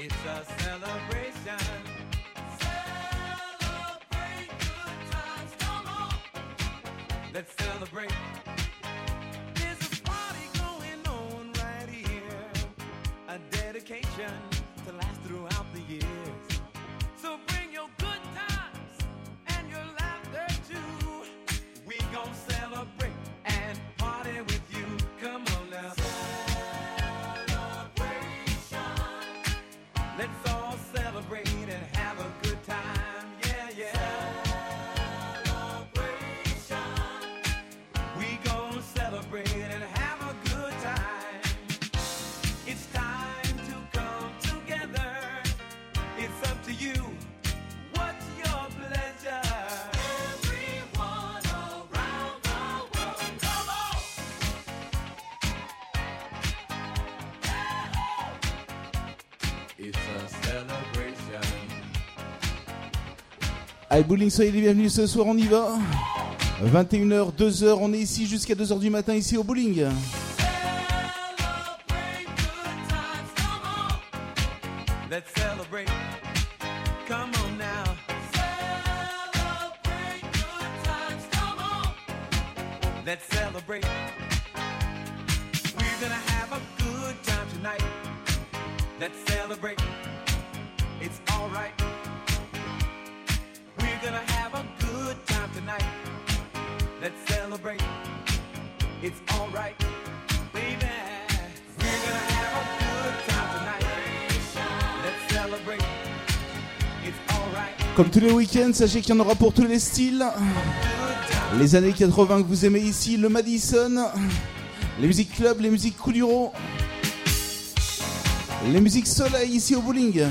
It's a celebration. Celebrate good times, come on. Let's celebrate. Allez, bowling, soyez les bienvenus ce soir, on y va. 21h, 2h, on est ici jusqu'à 2h du matin ici au bowling. Tous les week-ends, sachez qu'il y en aura pour tous les styles. Les années 80 que vous aimez ici, le Madison, les musiques club, les musiques Kuduro, les musiques soleil ici au bowling.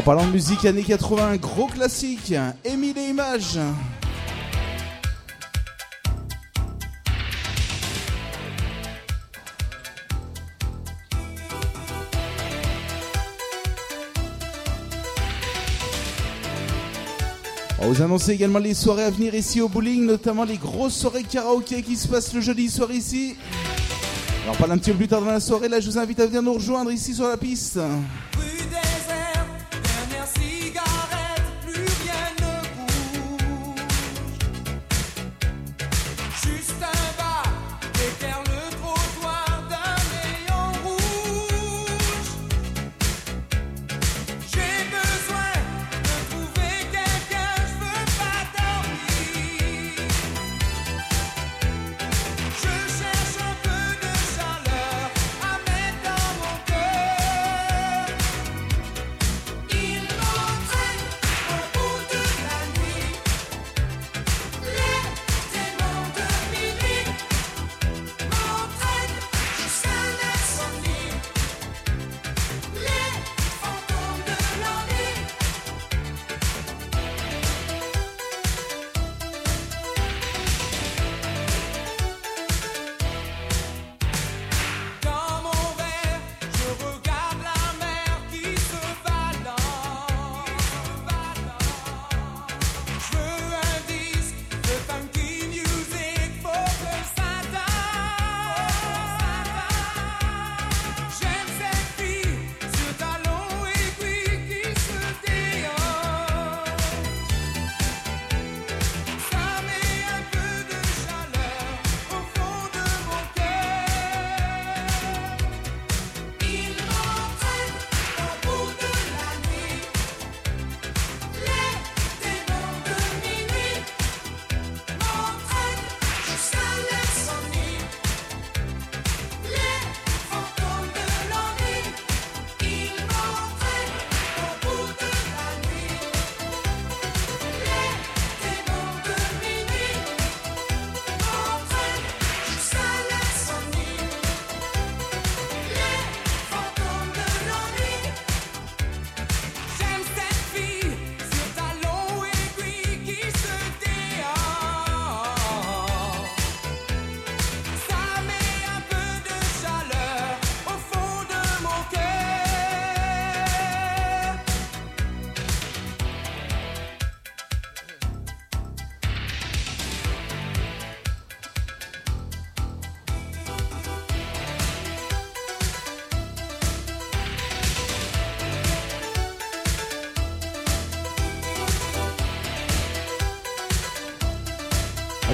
En parlant de musique années 80, gros classique, Émile et Images. On vous annoncer également les soirées à venir ici au bowling, notamment les grosses soirées karaoké qui se passent le jeudi soir ici. Alors, on parle un petit peu plus tard dans la soirée. Là, je vous invite à venir nous rejoindre ici sur la piste.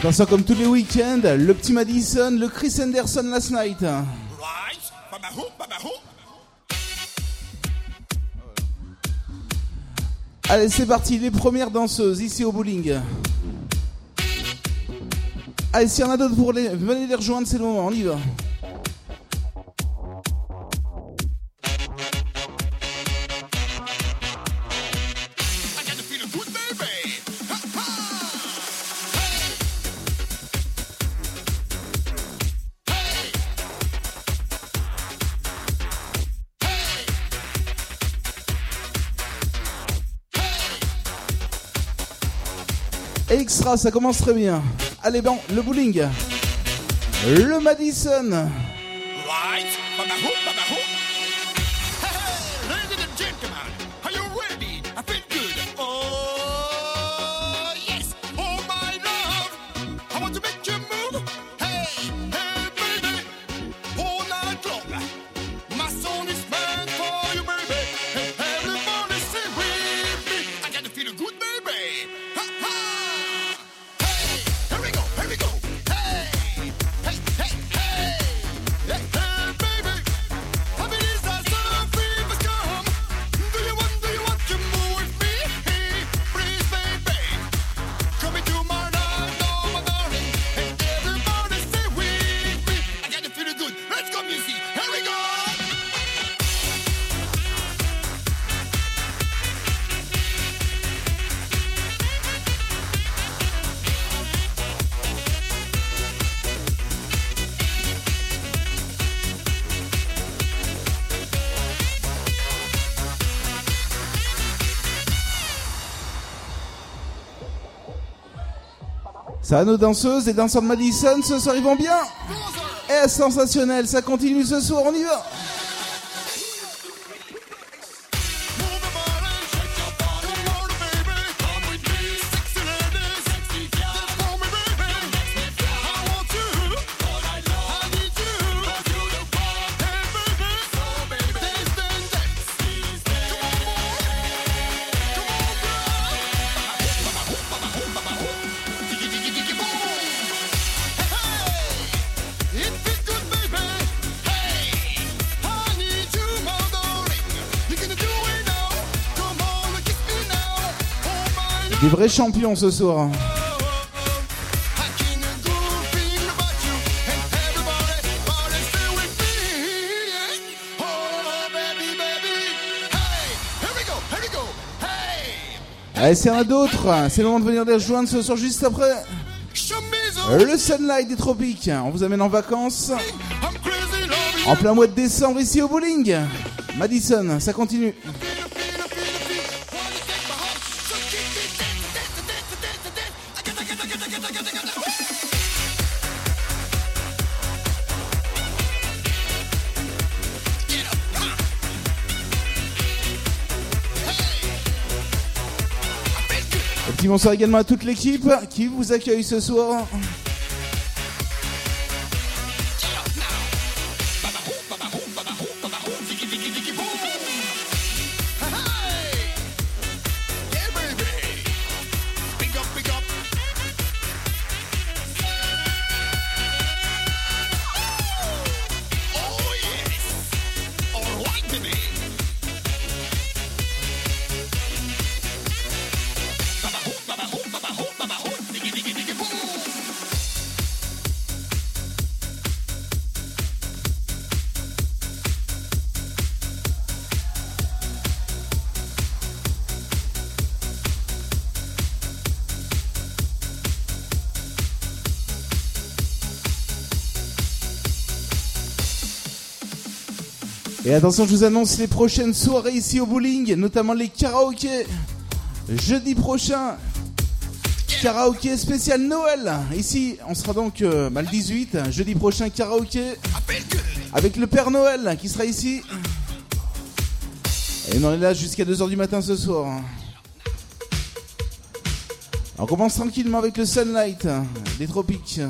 Comme tous les week-ends, le petit Madison, le Chris Anderson last night. Allez, c'est parti, les premières danseuses ici au bowling. Allez, s'il y en a d'autres pour les. Venez les rejoindre, c'est le moment, on y va. Ça commence très bien. Allez, bon, le bowling. Le Madison. Nos danseuses et danseurs de Madison, ce soir ils vont bien. Eh, sensationnel, ça continue ce soir, on y va here we go. Hey, Allez, en a d'autres, c'est le moment de venir les rejoindre ce soir juste après. Le Sunlight des Tropiques. On vous amène en vacances. En plein mois de décembre ici au bowling. Madison, ça continue. Bonsoir également à toute l'équipe qui vous accueille ce soir. Et attention, je vous annonce les prochaines soirées ici au bowling, notamment les karaokés. Jeudi prochain, karaoké spécial Noël. Ici, on sera donc euh, bah, le 18, jeudi prochain karaoké avec le Père Noël qui sera ici. Et on est là jusqu'à 2h du matin ce soir. On commence tranquillement avec le Sunlight des tropiques.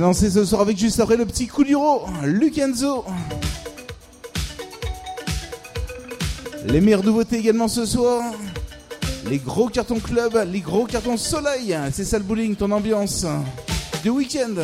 danser ce soir avec juste après le petit coup d'uro, Lucanzo. Les meilleures nouveautés également ce soir. Les gros cartons club, les gros cartons soleil. C'est ça le bowling, ton ambiance du week-end.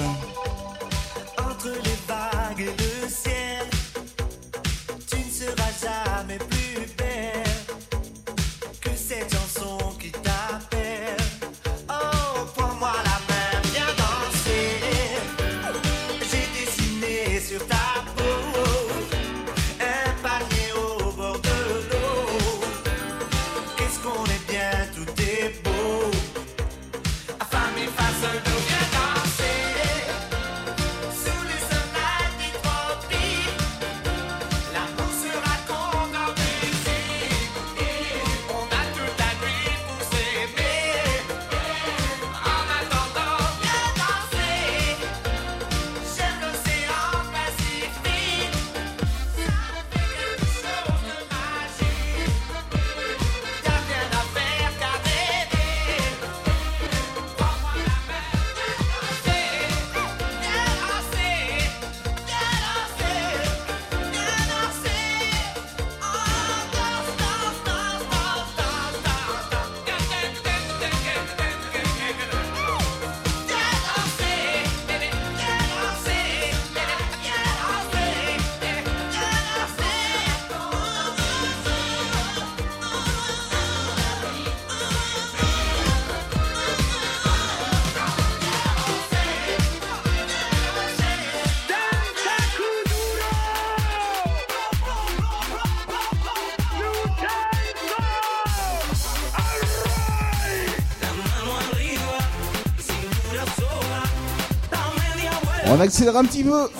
On accélère un petit peu.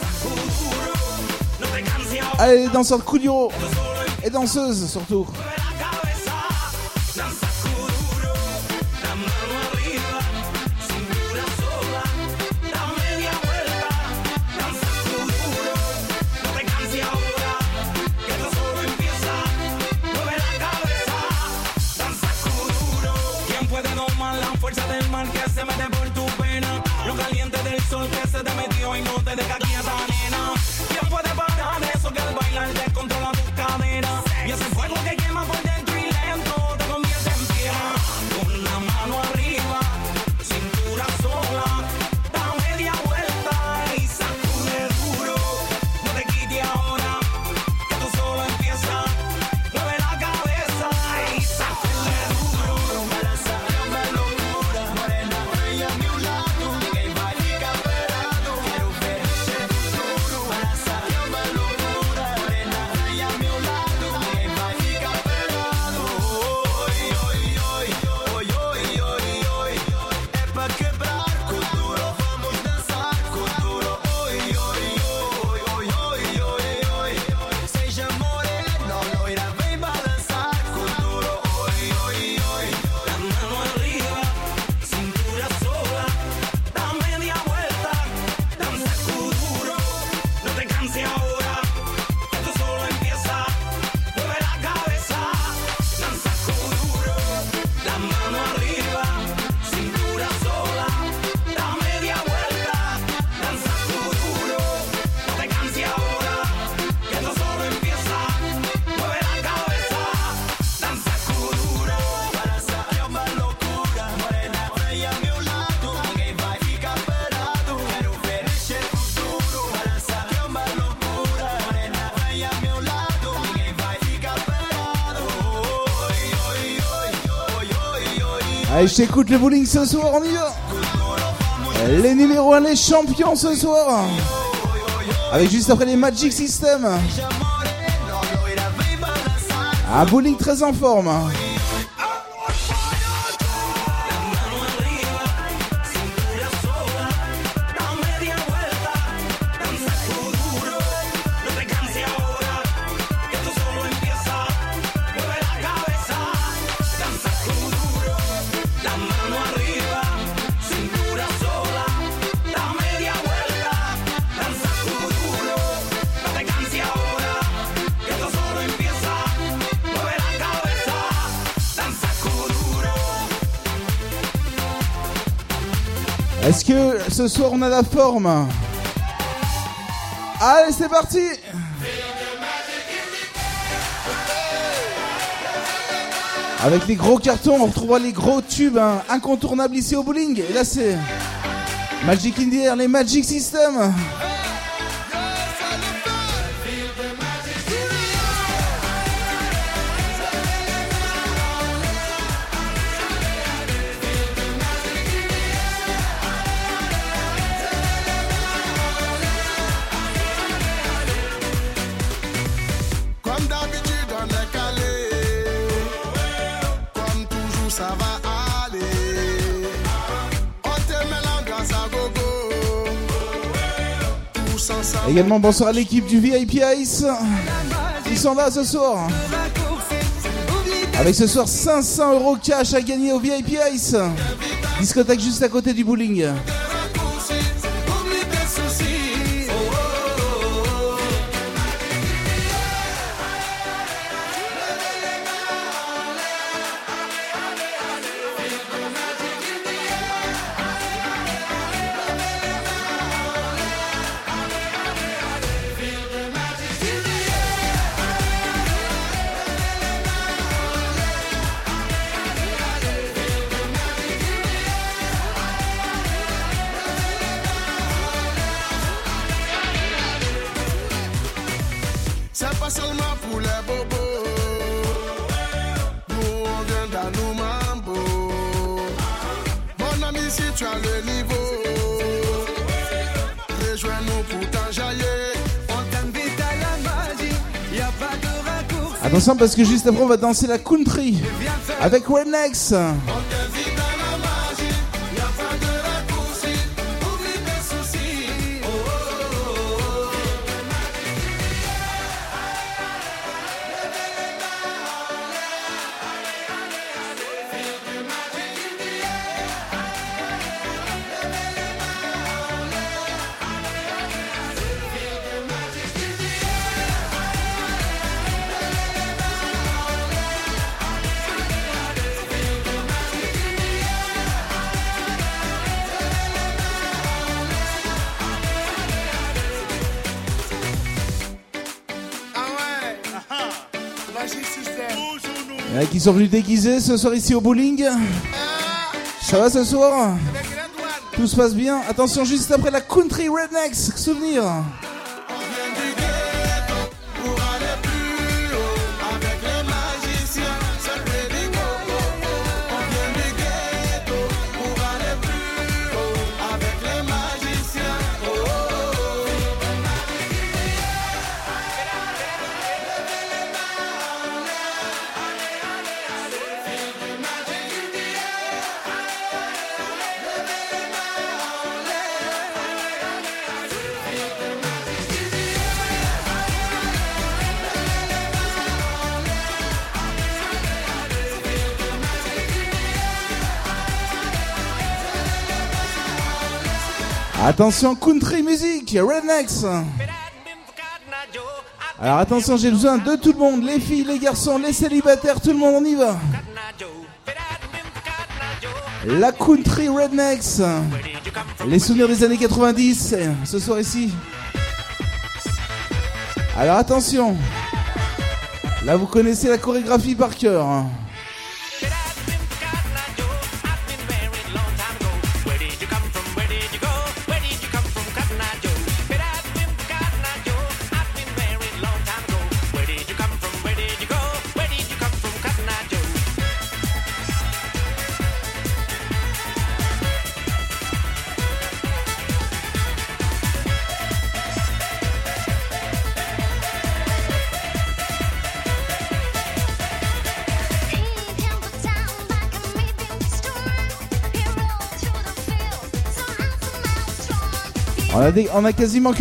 Allez, les danseurs de Coulio et danseuses surtout. Allez, je t'écoute le bowling ce soir, on y va. Les numéros 1, les champions ce soir. Avec juste après les Magic System. Un bowling très en forme. Ce soir on a la forme Allez, c'est parti Avec les gros cartons, on retrouvera les gros tubes hein, incontournables ici au bowling. Et là, c'est Magic in the Air, les Magic System. Également, bonsoir à l'équipe du VIP Ice. Ils sont là ce soir. Avec ce soir 500 euros cash à gagner au VIP Ice. Discothèque juste à côté du bowling. Parce que juste après on va danser la country avec Rednex. Sont venus déguisés ce soir ici au bowling. Ça va ce soir? Tout se passe bien Attention juste après la country Rednex, souvenir. Attention country music, Rednex. Alors attention, j'ai besoin de tout le monde, les filles, les garçons, les célibataires, tout le monde, on y va. La country Rednex. Les souvenirs des années 90, ce soir ici. Alors attention. Là, vous connaissez la chorégraphie par cœur. On a, des- on a quasiment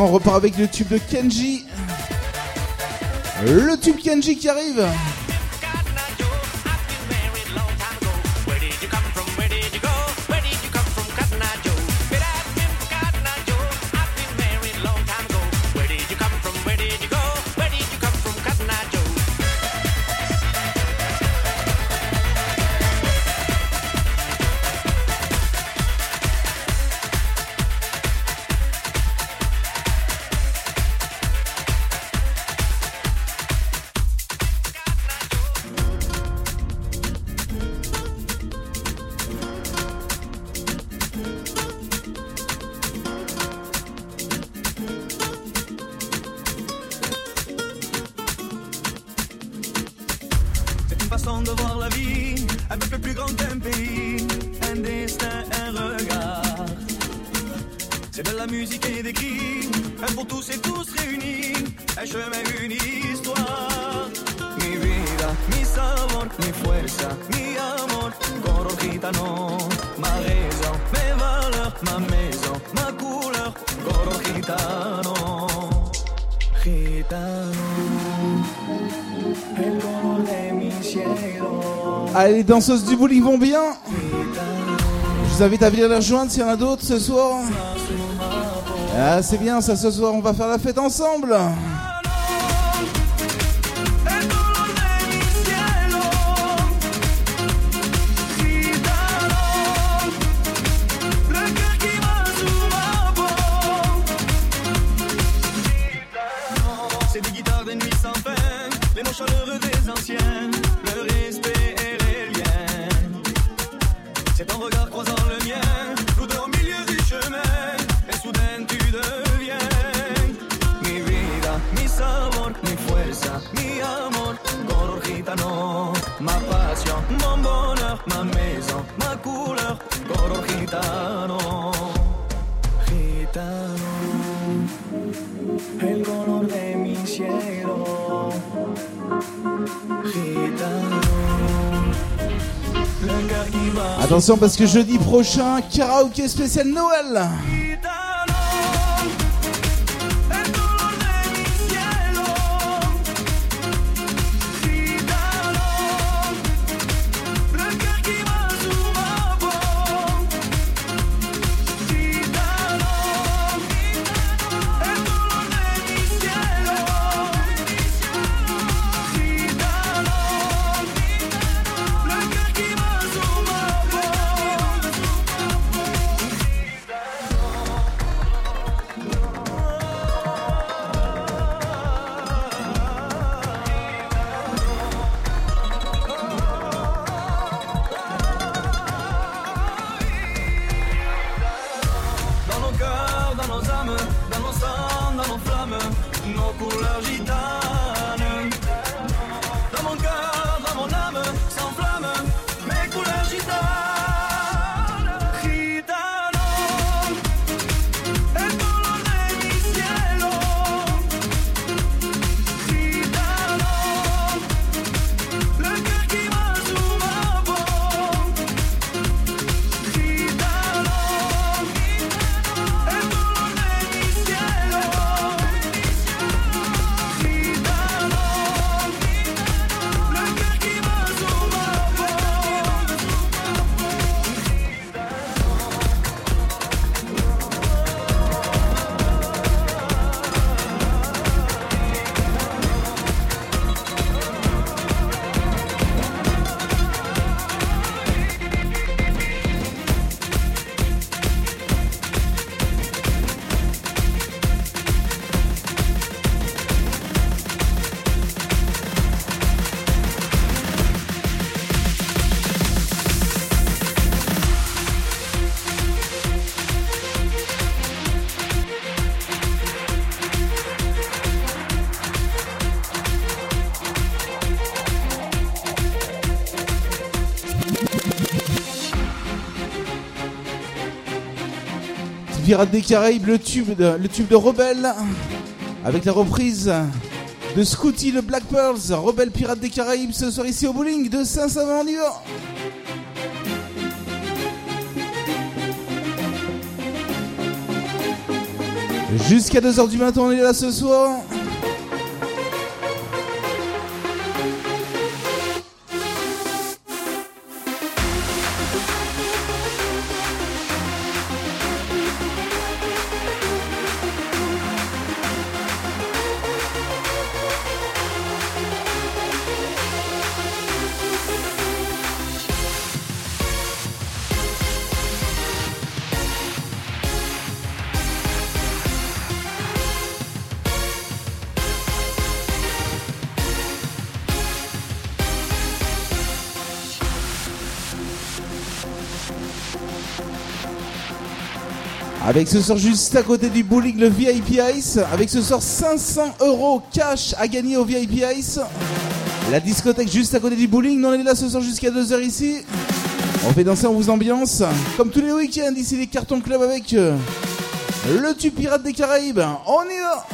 on repart avec le tube de Kenji. Le tube Kenji qui arrive. Allez, les danseuses du bowling vont bien. Je vous invite à venir les rejoindre s'il y en a d'autres ce soir. Ah, c'est bien ça ce soir, on va faire la fête ensemble. Attention parce que jeudi prochain, karaoké spécial Noël. Pirates des Caraïbes, le tube de, le tube de Rebelle, avec la reprise de Scooty le Black Pearls, Rebelle Pirates des Caraïbes, ce soir ici au bowling de Saint-Savin, on y Jusqu'à 2h du matin, on est là ce soir. Avec ce soir juste à côté du bowling, le VIP Ice. Avec ce soir 500 euros cash à gagner au VIP Ice. La discothèque juste à côté du bowling. Nous on est là ce soir jusqu'à 2h ici. On fait danser, on vous ambiance. Comme tous les week-ends, ici les cartons club avec euh, le tube pirate des Caraïbes. On y va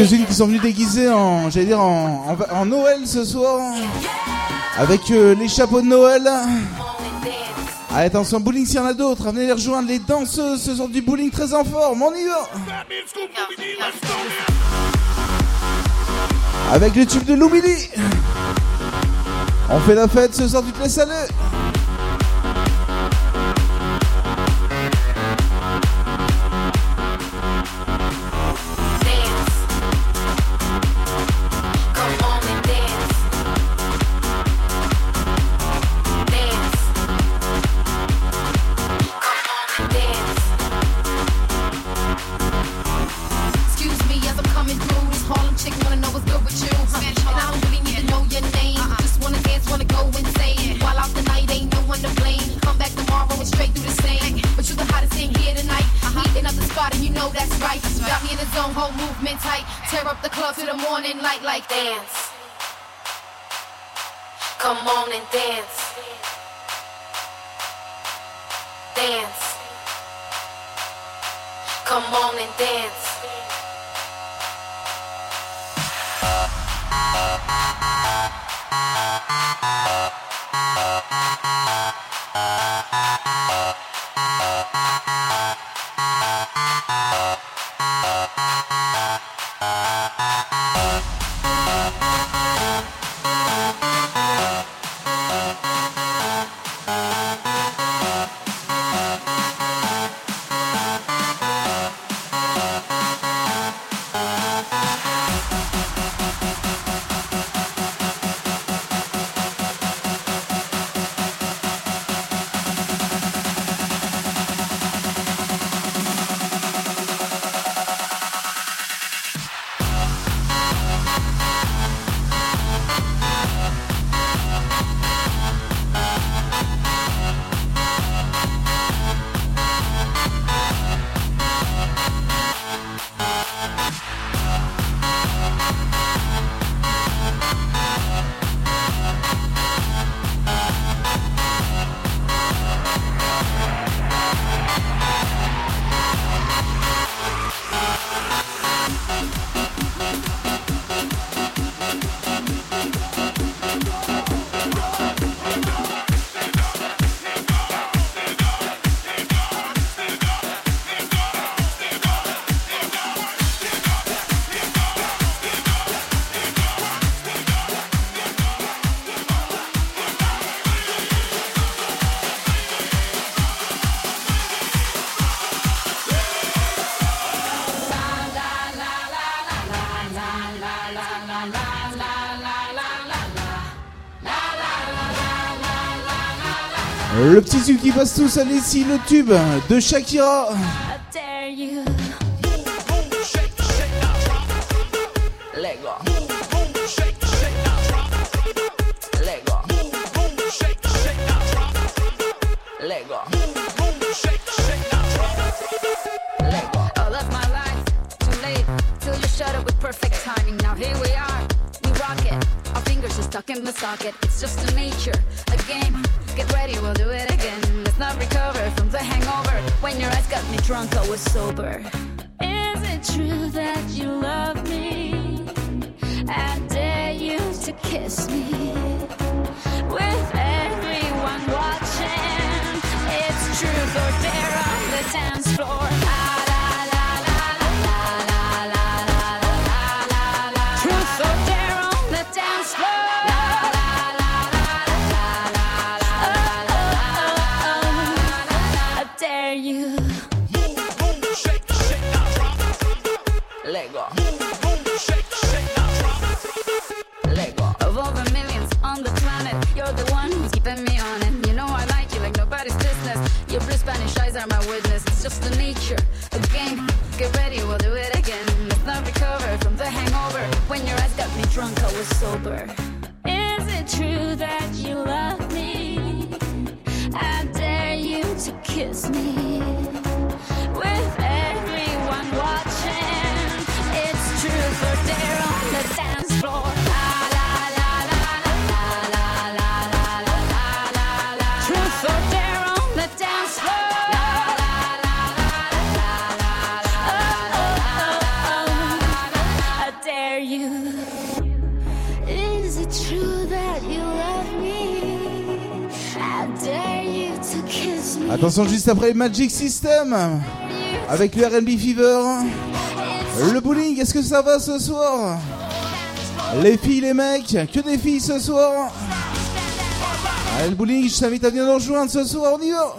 Quelques-unes qui sont venues déguisées en, j'allais dire en, Noël ce soir. Avec euh, les chapeaux de Noël. Allez, attention, bowling s'il y en a d'autres. Venez les rejoindre, les danseuses ce soir du bowling très en forme. On y va Avec le tube de Loubili. On fait la fête ce soir, tu te laisses Uh, uh, uh. tous, allez-y le tube de Shakira. chanson juste après Magic System. Avec le RB Fever. Le bowling, est-ce que ça va ce soir? Les filles, les mecs, que des filles ce soir. Allez, le bowling, je t'invite à venir nous rejoindre ce soir, on y va.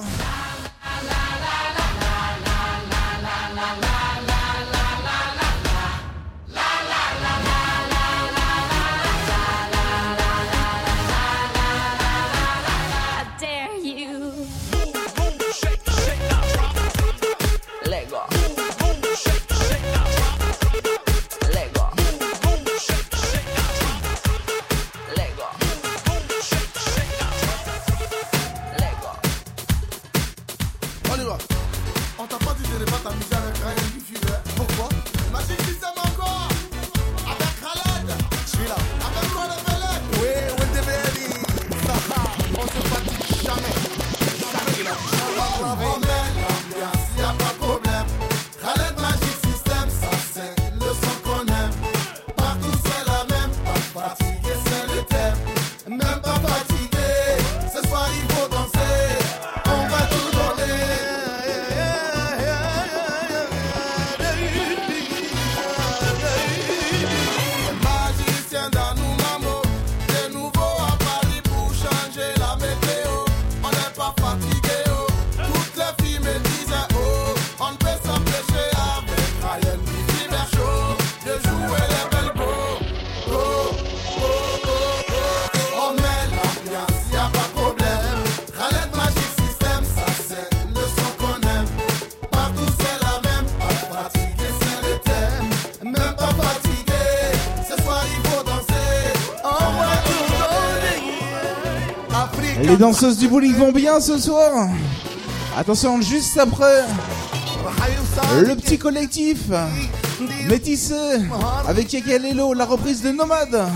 danseuses du bowling vont bien ce soir Attention, juste après, le petit collectif métissé avec Yakalelo, la reprise de Nomade.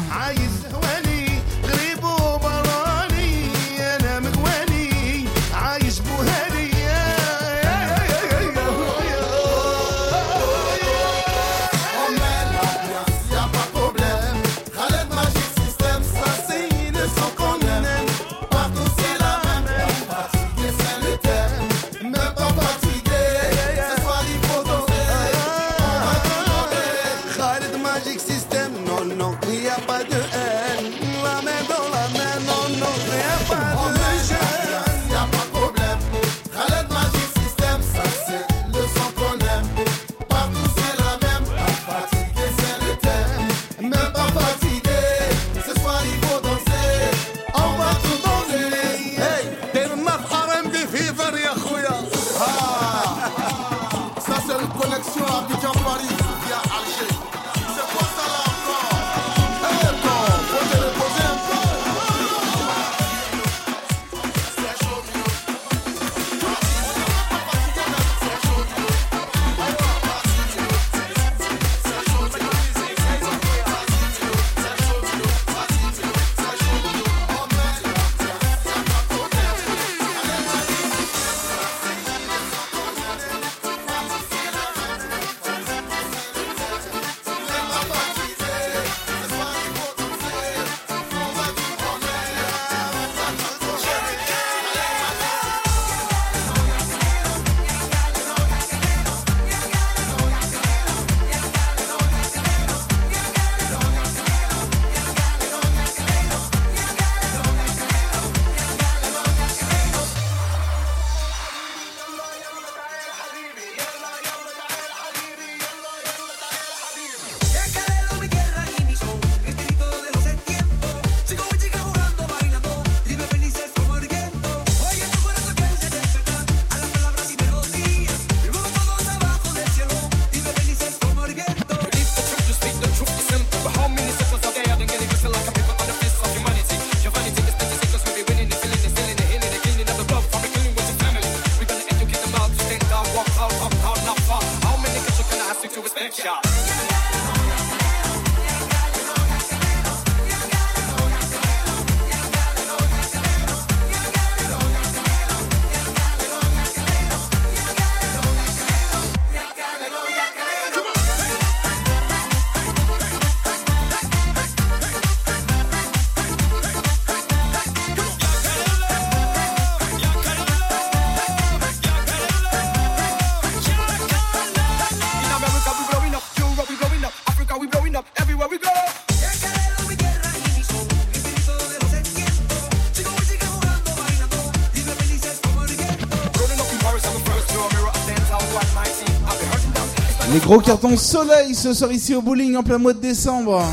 Gros cartons soleil ce soir ici au bowling en plein mois de décembre.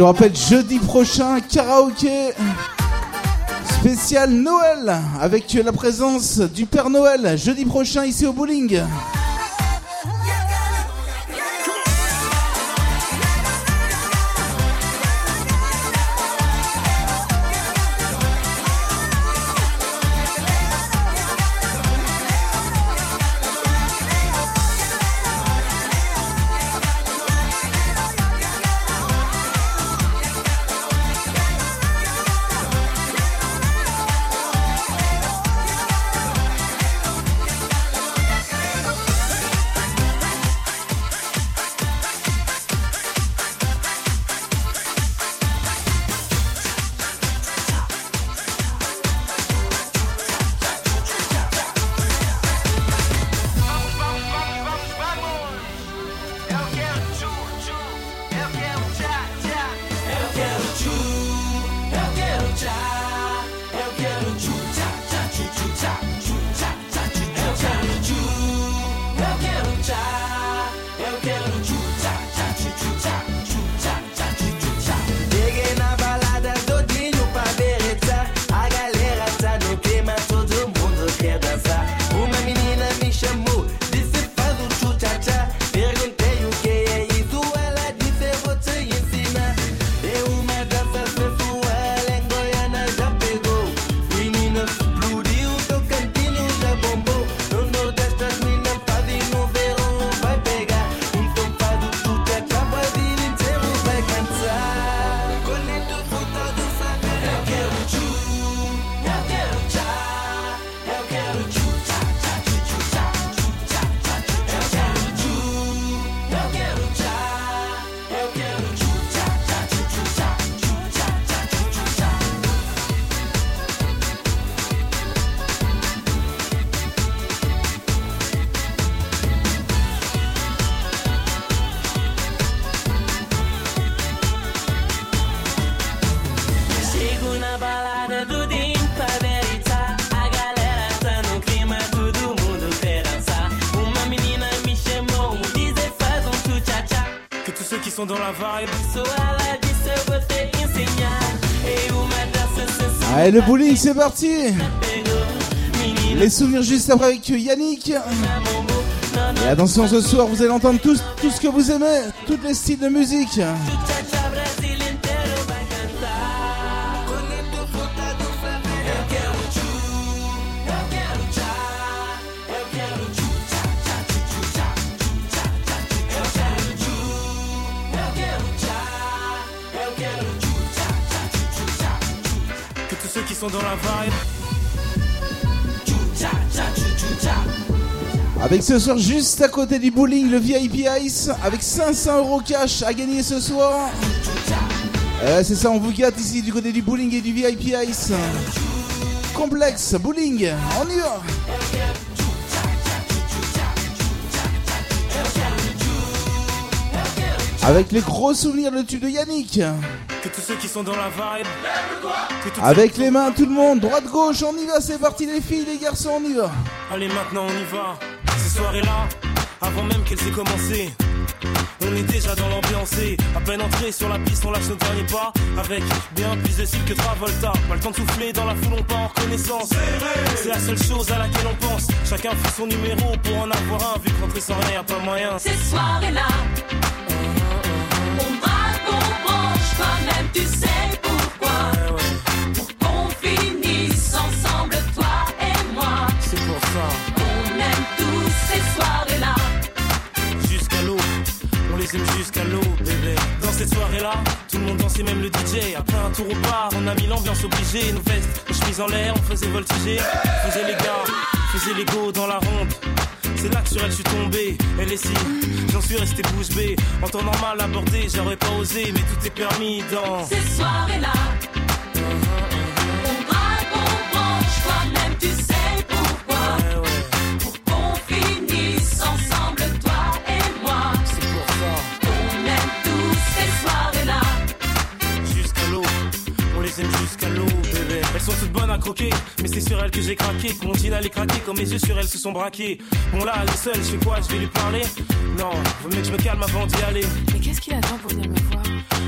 Je rappelle, jeudi prochain, karaoké spécial Noël avec la présence du Père Noël. Jeudi prochain ici au bowling. Sou ela eu vou te ensinar E uma Allez, le bowling, c'est parti Les souvenirs juste après avec Yannick. Et attention, ce soir, vous allez entendre tous, tout ce que vous aimez, tous les styles de musique. Dans la Avec ce soir, juste à côté du bowling, le VIP Ice, avec 500 euros cash à gagner ce soir. Euh, c'est ça, on vous gâte ici du côté du bowling et du VIP Ice. Complexe, bowling, on y va Avec les gros souvenirs, le tube de Yannick. Que tous ceux qui sont dans la vibe, que toutes Avec les mains, tout le monde, droite-gauche, on y va, c'est parti les filles, les garçons, on y va. Allez maintenant on y va. Ces soirées-là, avant même qu'elles aient commencé On est déjà dans l'ambiance et À peine entré sur la piste on lâche nos derniers pas. Avec bien plus de style que Travolta. Pas le temps de souffler dans la foule on part en reconnaissance. C'est la seule chose à laquelle on pense. Chacun fait son numéro pour en avoir un Vu que rentrer sans rien y a pas moyen. Ces soirées-là, toi-même tu sais pourquoi. Ouais, ouais, Pour qu'on finisse ensemble, toi et moi. c'est pour ça On aime tous ces soirées-là. Jusqu'à l'eau, on les aime jusqu'à l'eau bébé Dans cette soirée-là, tout le monde danse et même le DJ. Après un tour au bar, on a mis l'ambiance obligée. Nos vestes, nos chemises en l'air, on faisait voltiger. On faisait les gars, on faisait les go dans la ronde. C'est là que sur elle je suis tombé. Elle est si, j'en suis resté bouche bée. En temps normal abordé, j'aurais pas osé, mais tout est permis dans. Ces soirées-là, craqué. Continue à les craquer quand mes yeux sur elles se sont braqués. Bon là, elle est seule, je fais quoi? Je vais lui parler? Non, vaut mieux que je me calme avant d'y aller. Mais qu'est-ce qu'il attend pour venir me voir?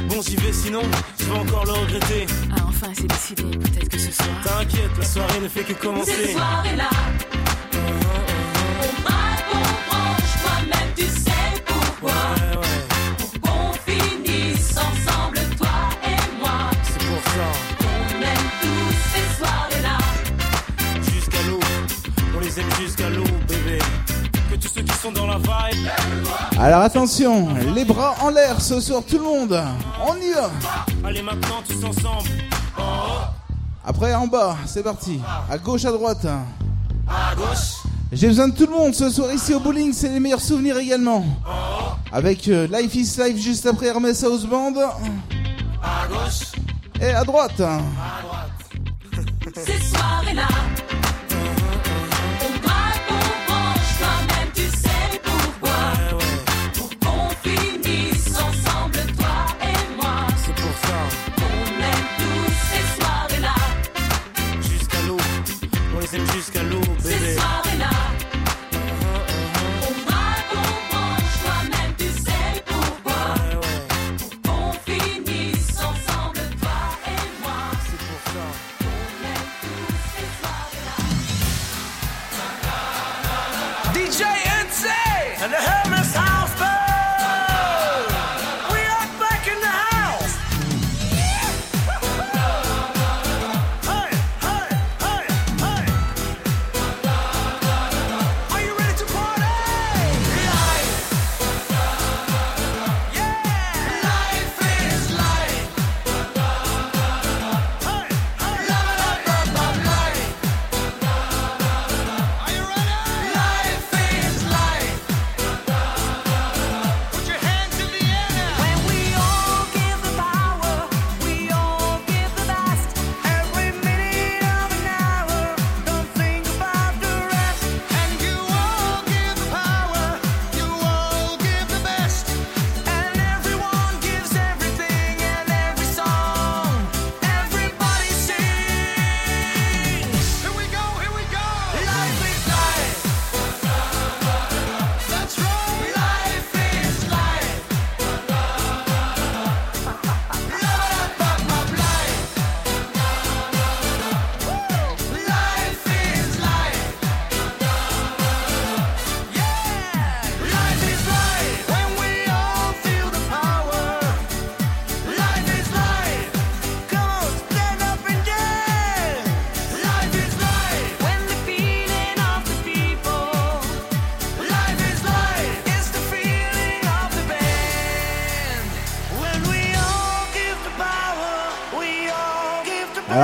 Bon, j'y vais sinon, je vais encore le regretter. Ah, enfin, c'est décidé. Peut-être que ce soir. T'inquiète, la soirée ne fait que commencer. soirées-là, on Alors attention, les bras en l'air ce soir tout le monde. On y va. allez maintenant tous ensemble. Après en bas, c'est parti. À gauche, à droite. À gauche, J'ai besoin de tout le monde ce soir ici au bowling, c'est les meilleurs souvenirs également. Avec euh, Life is Life juste après Hermès House Band. à gauche, Et à droite. On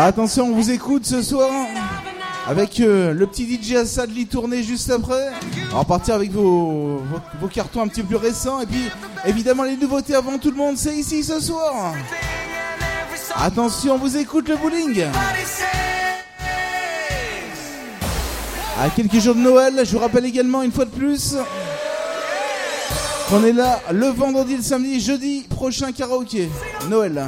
attention, on vous écoute ce soir. Avec euh, le petit DJ Assad Lee tourné juste après. On va partir avec vos, vos, vos cartons un petit peu plus récents. Et puis évidemment les nouveautés avant tout le monde, c'est ici ce soir. Attention, on vous écoute le bowling. À quelques jours de Noël, je vous rappelle également une fois de plus qu'on est là le vendredi, le samedi, jeudi prochain karaoké. Noël.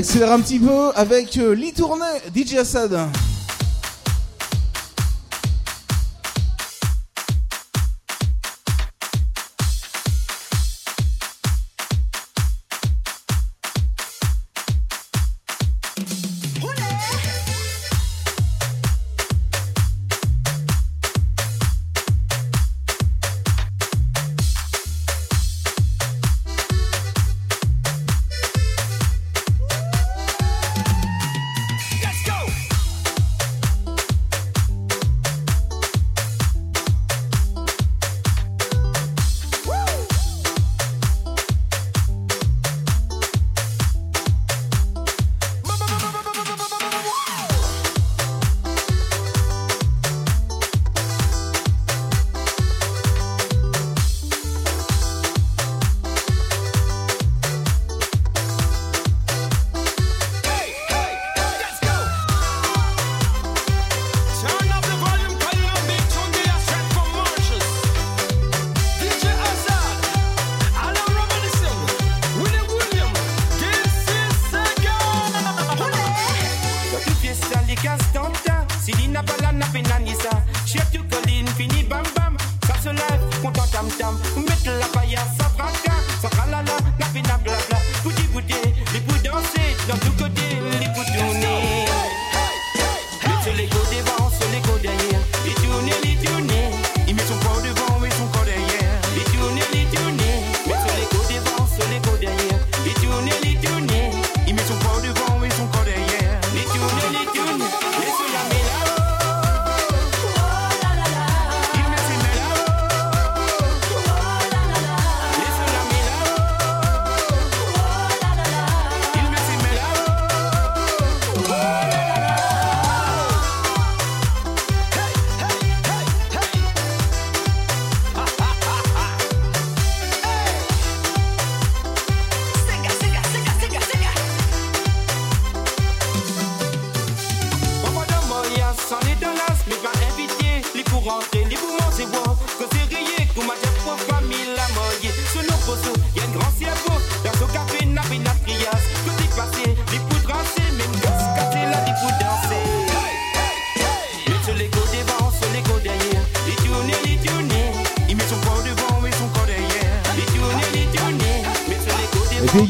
accélère un petit peu avec euh, DJ Assad.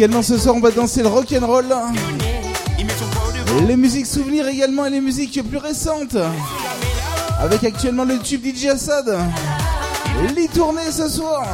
également ce soir, on va danser le rock and roll. Les musiques souvenirs également et les musiques plus récentes. Avec actuellement le tube DJ Assad. Les tournées ce soir.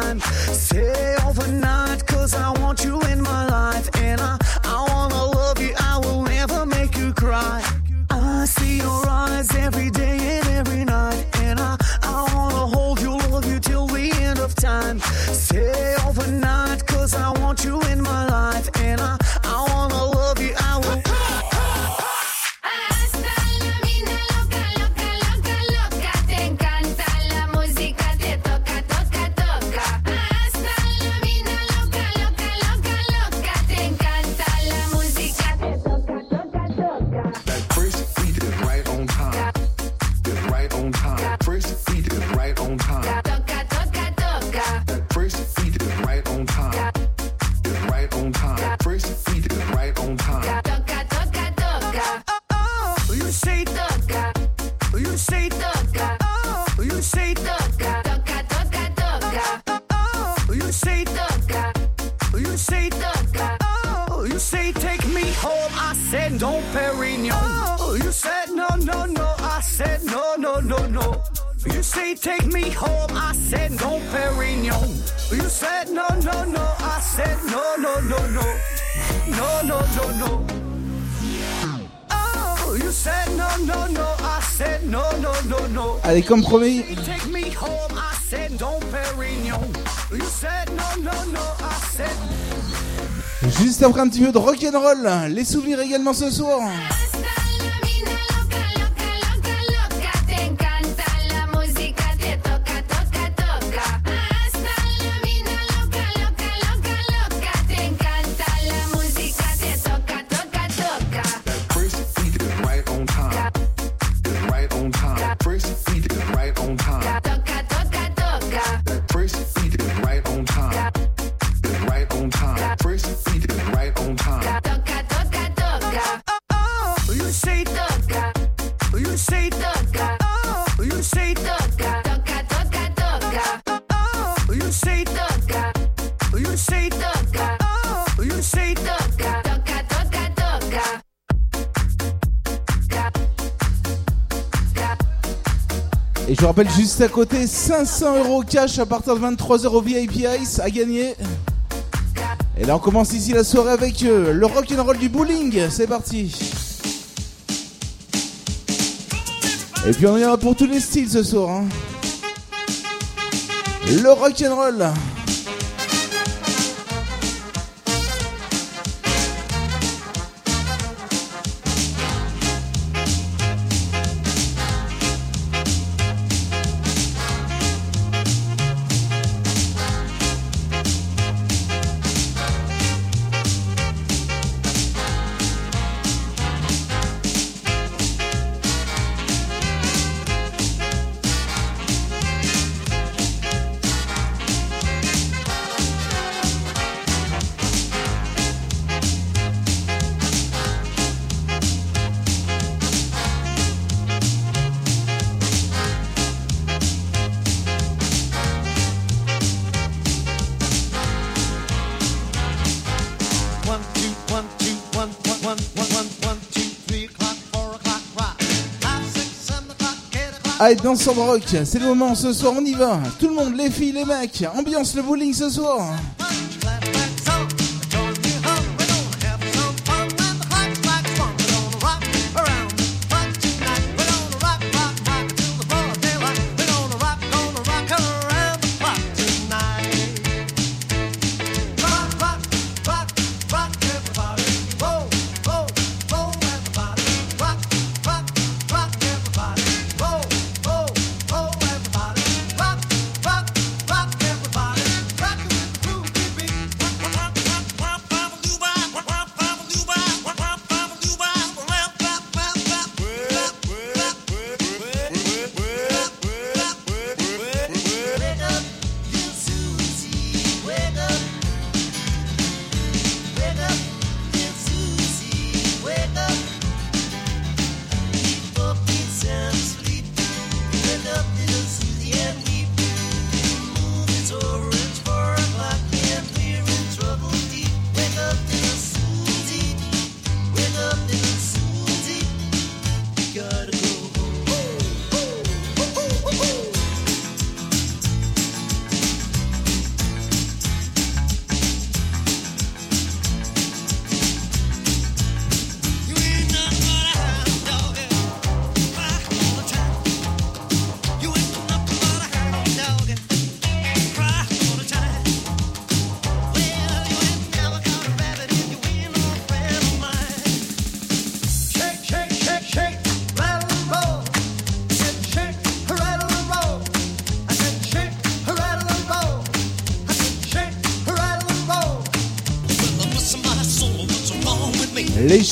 time. Stay overnight, cause I want you in my life. And I Et comme promis. Juste après un petit peu de rock'n'roll, les souvenirs également ce soir. juste à côté 500 euros cash à partir de 23h au VIP Ice à gagner. Et là, on commence ici la soirée avec euh, le rock and roll du bowling. C'est parti. Et puis on y aura pour tous les styles ce soir. Hein. Le rock and roll. Allez, dans son rock, c'est le moment ce soir, on y va. Tout le monde, les filles, les mecs, ambiance le bowling ce soir.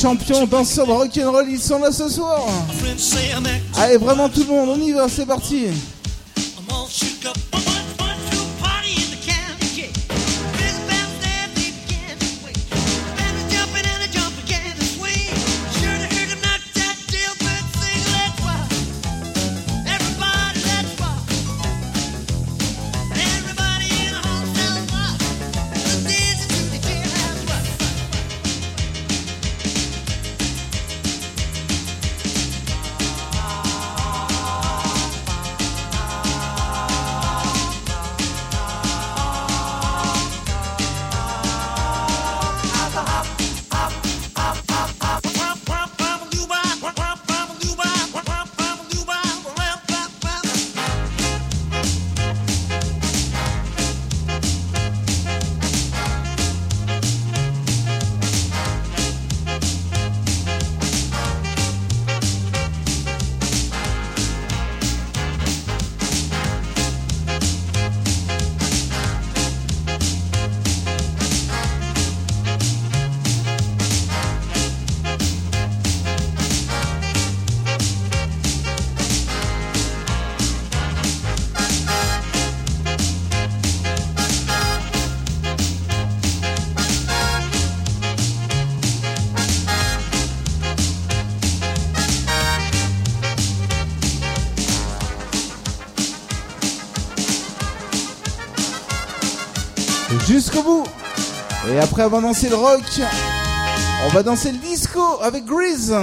champions danseurs de rock'n'roll, ils sont là ce soir. Allez, vraiment tout le monde, on y va, c'est parti. Et après avoir dansé le rock, on va danser le disco avec Grease.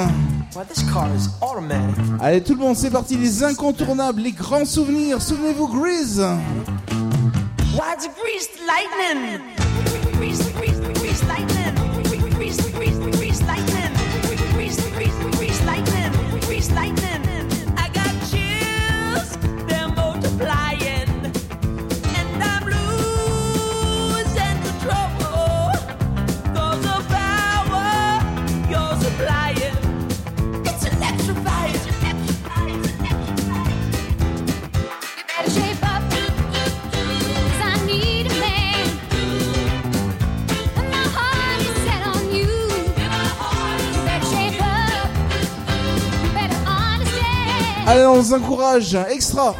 Allez tout le monde, c'est parti, les incontournables, les grands souvenirs. Souvenez-vous Grease. Why Grease lightning? on vous encourage. Hein, extra.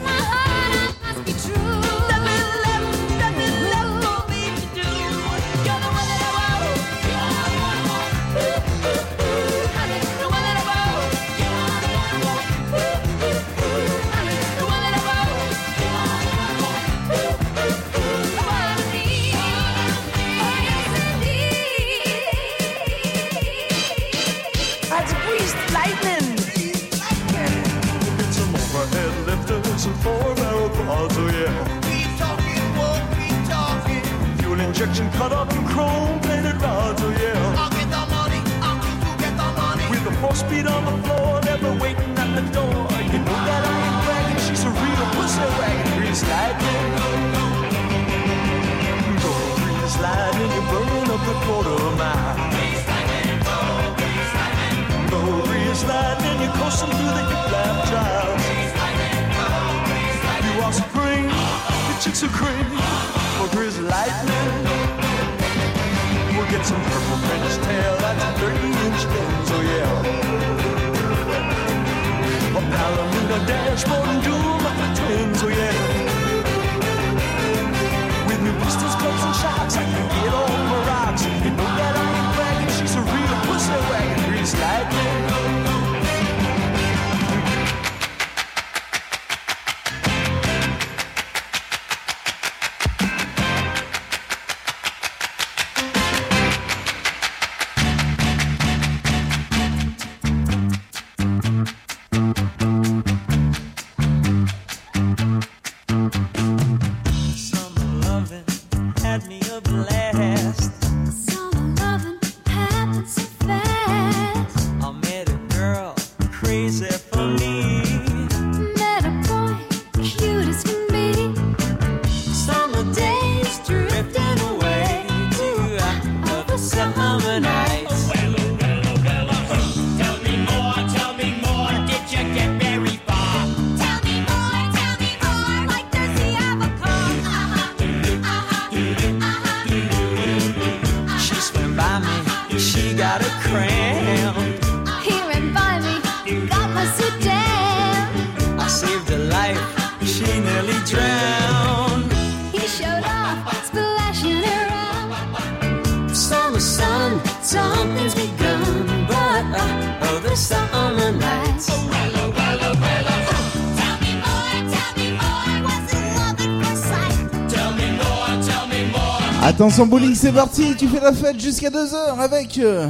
c'est parti, tu fais la fête jusqu'à 2h avec euh,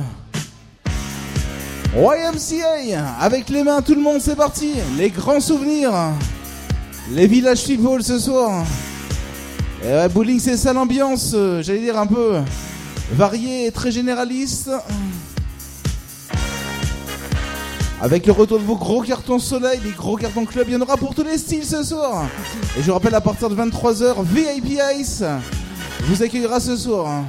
YMCA, avec les mains, tout le monde, c'est parti, les grands souvenirs, les villages people ce soir. Et ouais, bowling, c'est ça l'ambiance, euh, j'allais dire un peu variée et très généraliste. Avec le retour de vos gros cartons soleil, les gros cartons club, il y en aura pour tous les styles ce soir. Et je rappelle à partir de 23h, VIP Ice vous accueillera ce soir. Hein.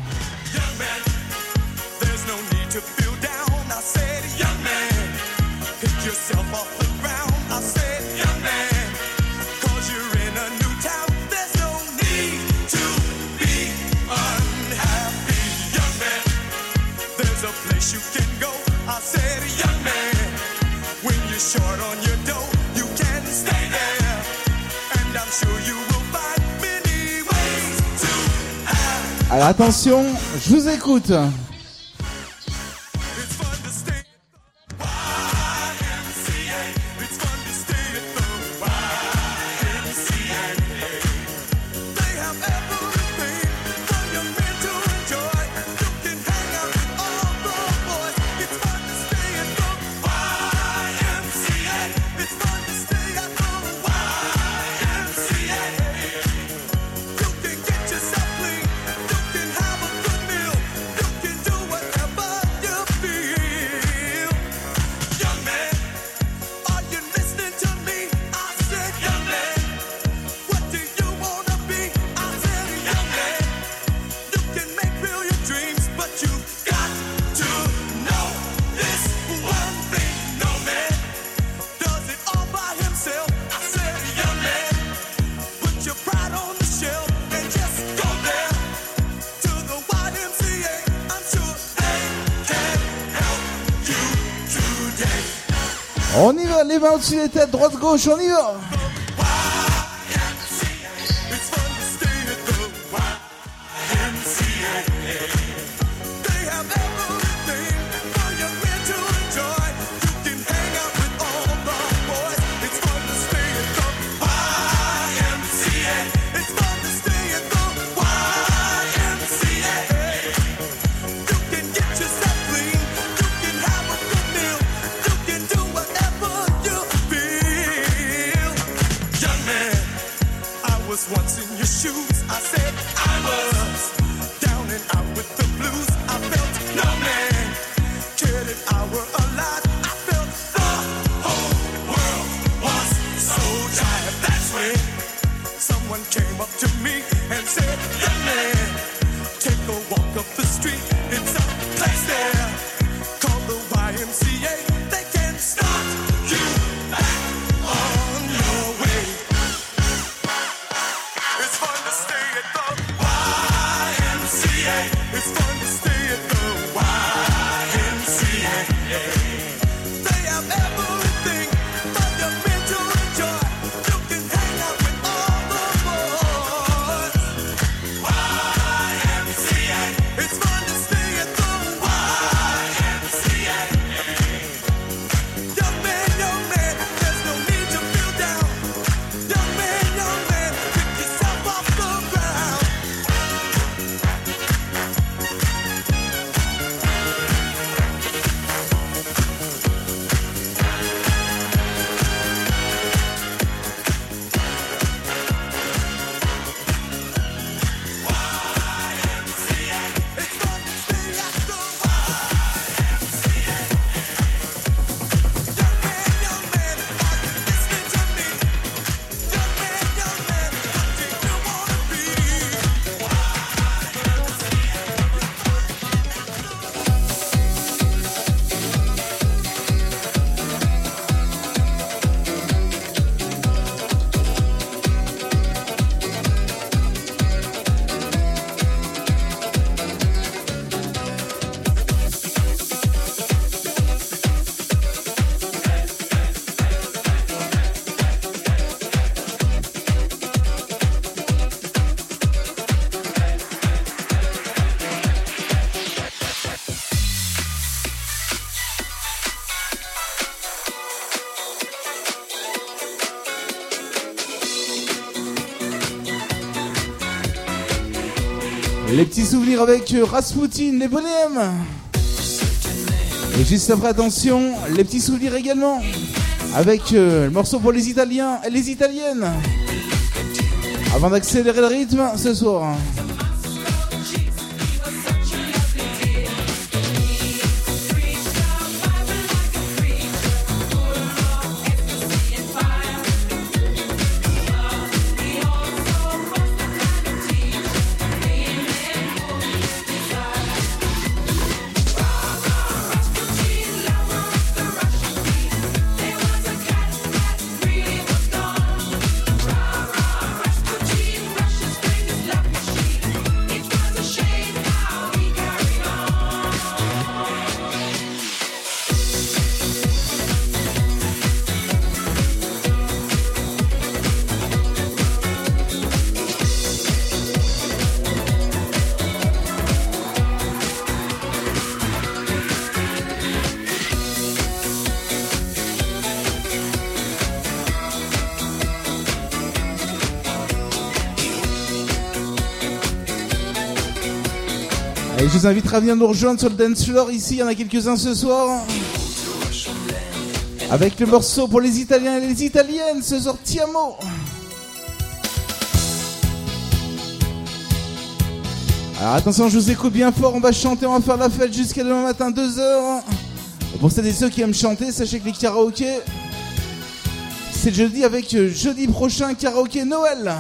Attention, je vous écoute. au-dessus des têtes, droite, gauche, on y va. avec Rasputin, les bonhommes. Et juste après, attention, les petits souvenirs également. Avec euh, le morceau pour les Italiens et les Italiennes. Avant d'accélérer le rythme ce soir. vous invitera à venir nous rejoindre sur le dance floor ici. Il y en a quelques-uns ce soir. Avec le morceau pour les Italiens et les Italiennes, ce soir Tiamo. Alors attention, je vous écoute bien fort, on va chanter, on va faire la fête jusqu'à demain matin 2h. Pour celles et ceux qui aiment chanter, sachez que les karaokés, c'est jeudi avec euh, jeudi prochain karaoké Noël.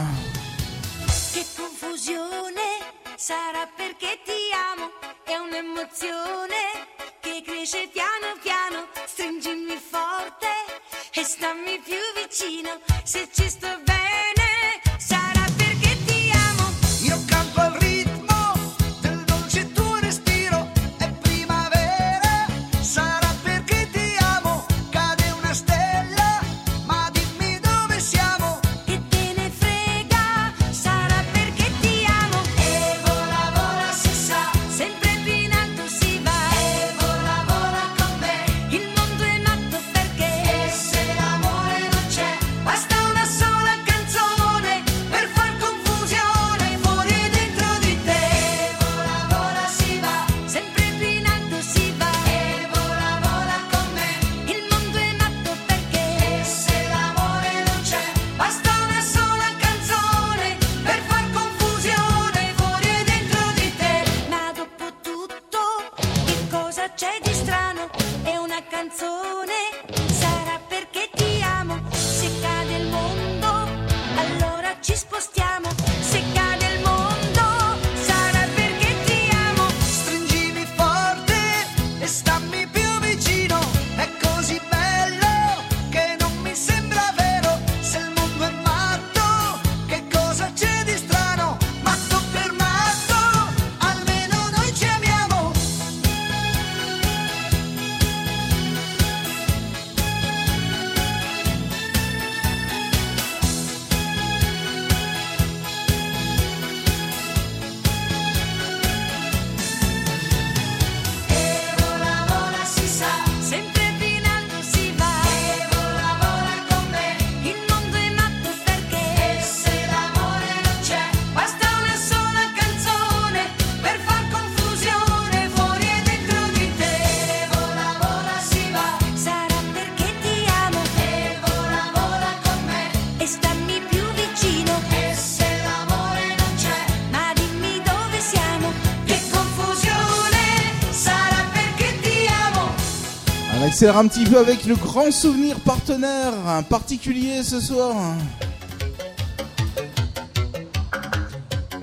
s'accélère un petit peu avec le grand souvenir partenaire particulier ce soir.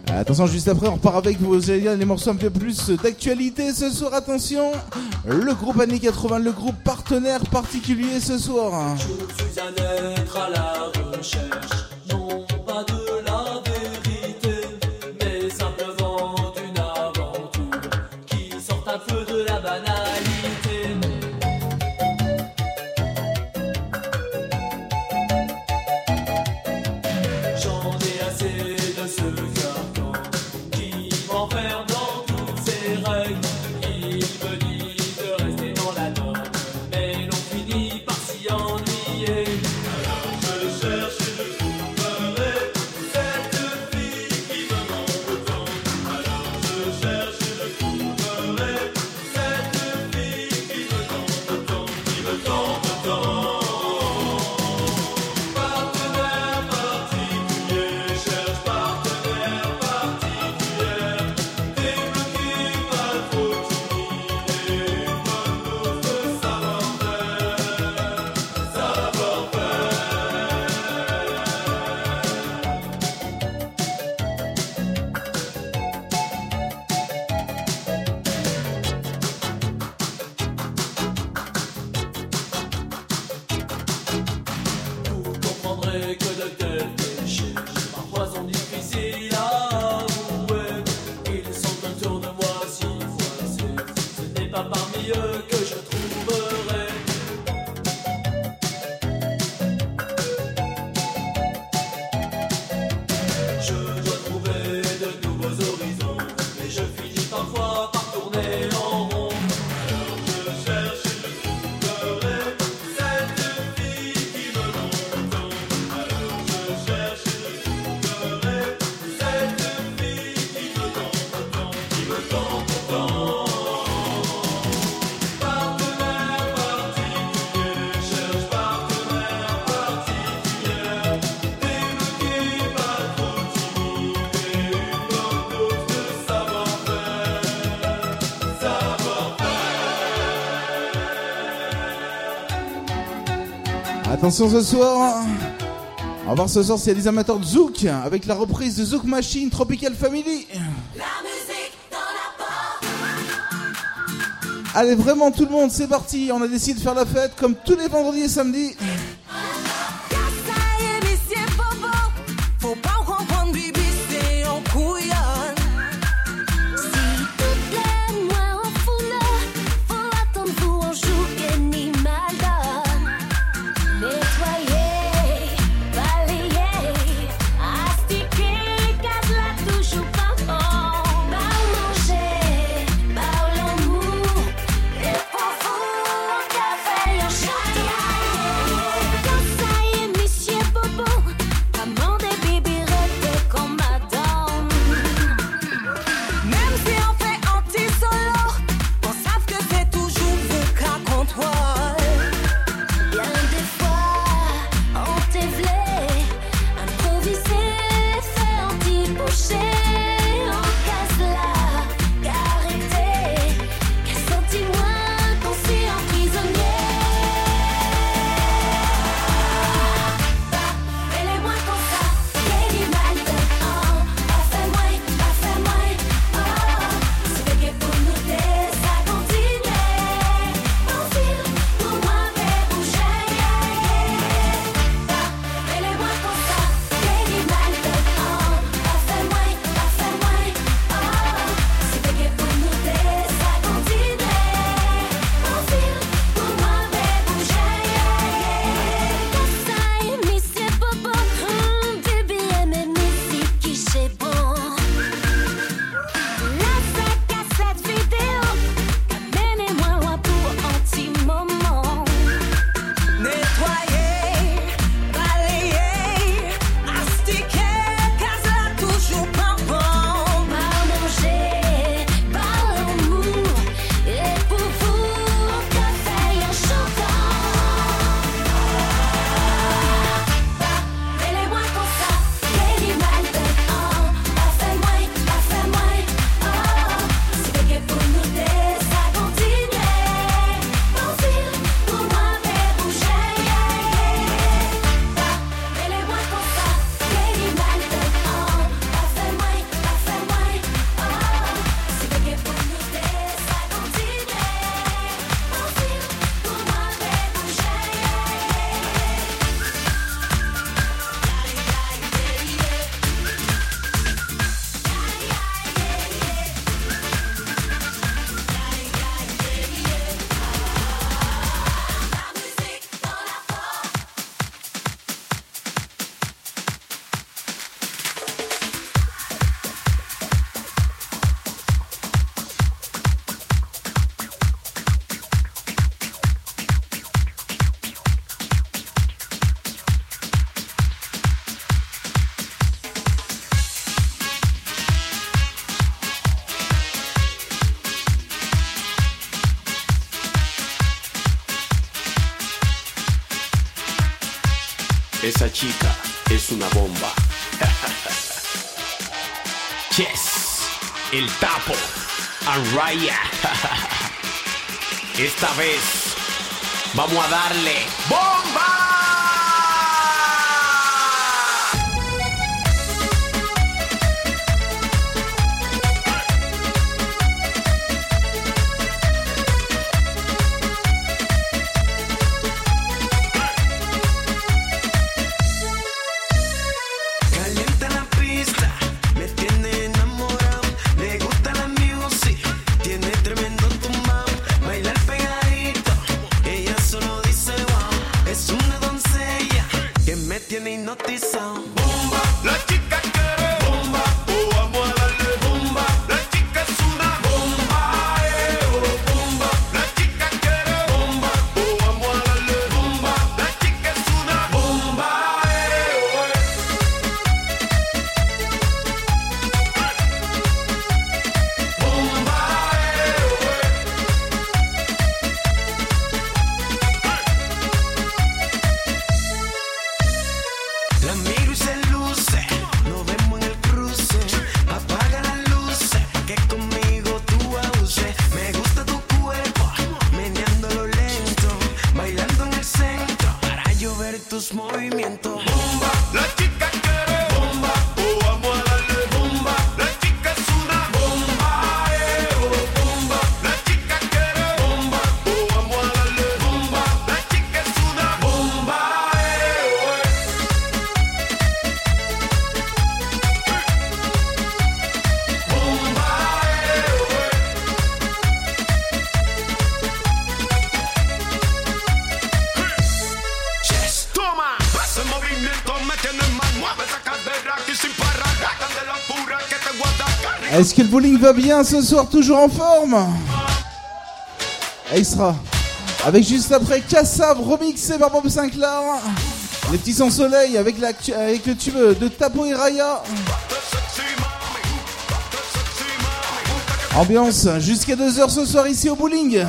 Attention, juste après, on repart avec vos les morceaux un peu plus d'actualité ce soir. Attention, le groupe années 80, le groupe partenaire particulier ce soir. Je suis à la rue. Attention ce soir. On va voir ce soir s'il y a des amateurs de Zouk avec la reprise de Zouk Machine Tropical Family. La musique dans la porte. Allez, vraiment tout le monde, c'est parti. On a décidé de faire la fête comme tous les vendredis et samedis. chica es una bomba. Chess, el tapo, Araya. Esta vez vamos a darle bomba. Est-ce que le bowling va bien ce soir Toujours en forme Extra. Avec juste après Kassav remixé par Bob Sinclair. Les petits sans soleil avec, avec le tube de Tapo et Raya. Ambiance jusqu'à 2h ce soir ici au bowling.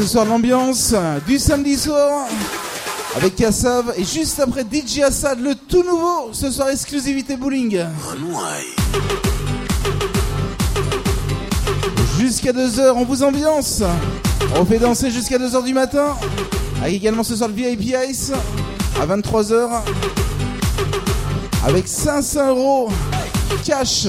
ce soir l'ambiance du samedi soir avec Kassav et juste après DJ Assad, le tout nouveau, ce soir exclusivité bowling. Jusqu'à 2h, on vous ambiance. On fait danser jusqu'à 2h du matin. Avec également ce soir le VIP Ice à 23h. Avec 500 euros cash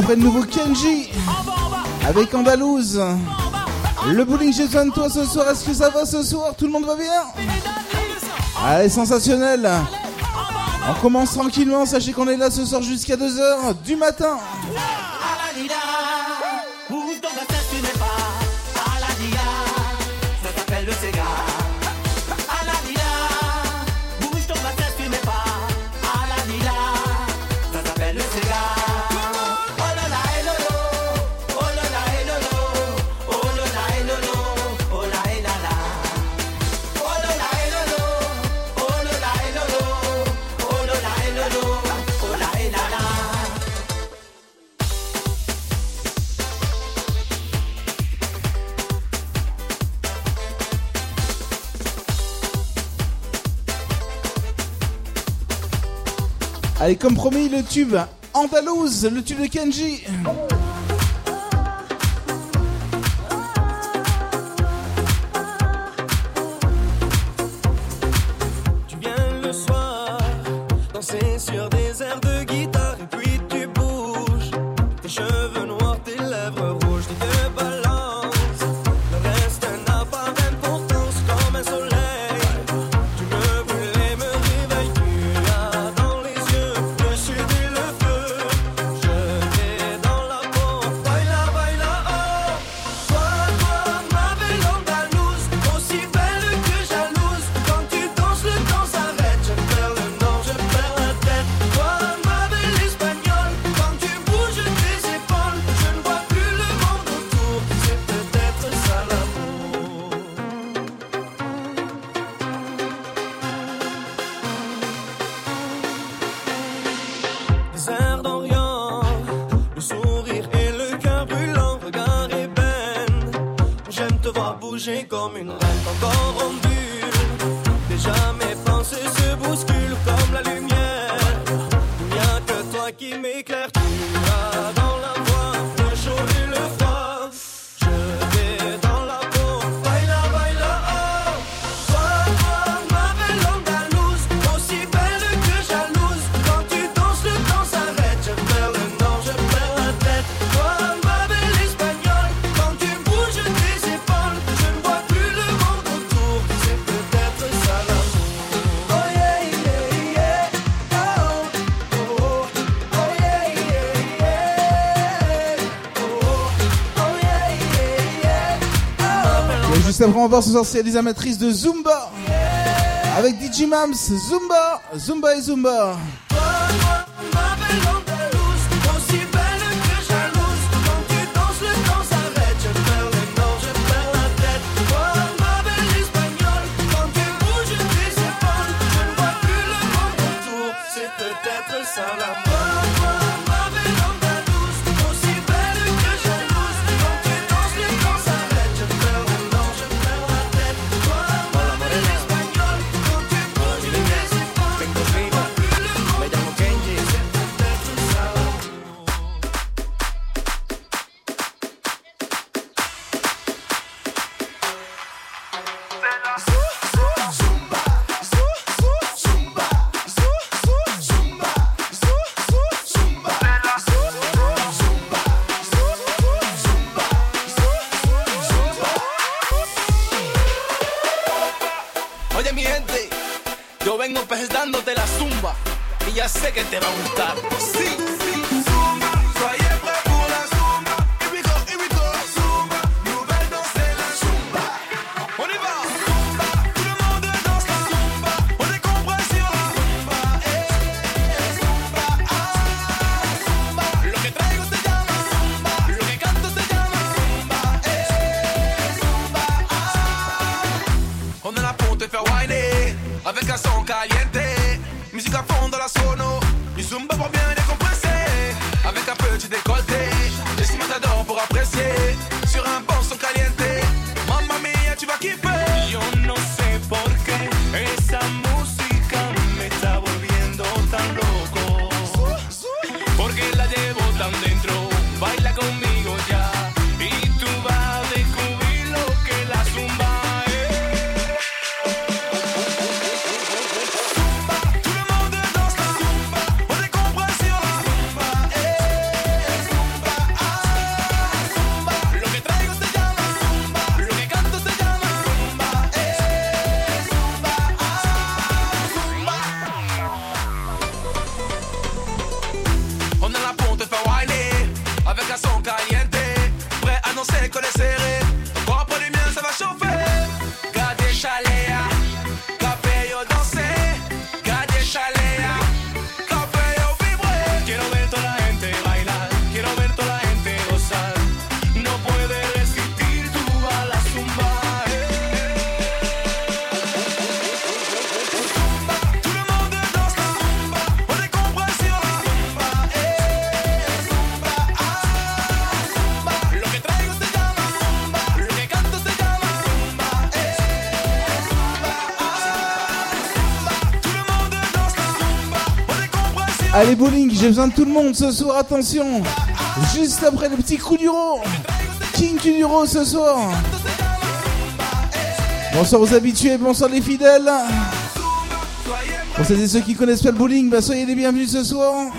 s'appelle nouveau Kenji. Avec Andalouse. Le bowling chez de toi ce soir, est-ce que ça va ce soir? Tout le monde va bien? Allez, sensationnel. On commence tranquillement, sachez qu'on est là ce soir jusqu'à 2h du matin. Et comme promis, le tube andalouse, le tube de Kenji. on danse ce soir, c'est Elisa Matrice de Zumba. Avec DJ Mams, Zumba, Zumba et Zumba. bowling, j'ai besoin de tout le monde ce soir, attention. Juste après le petit coup d'uro King Kuduro ce soir. Bonsoir aux habitués, bonsoir les fidèles. Pour celles et ceux qui connaissent pas le bowling, bah soyez les bienvenus ce soir.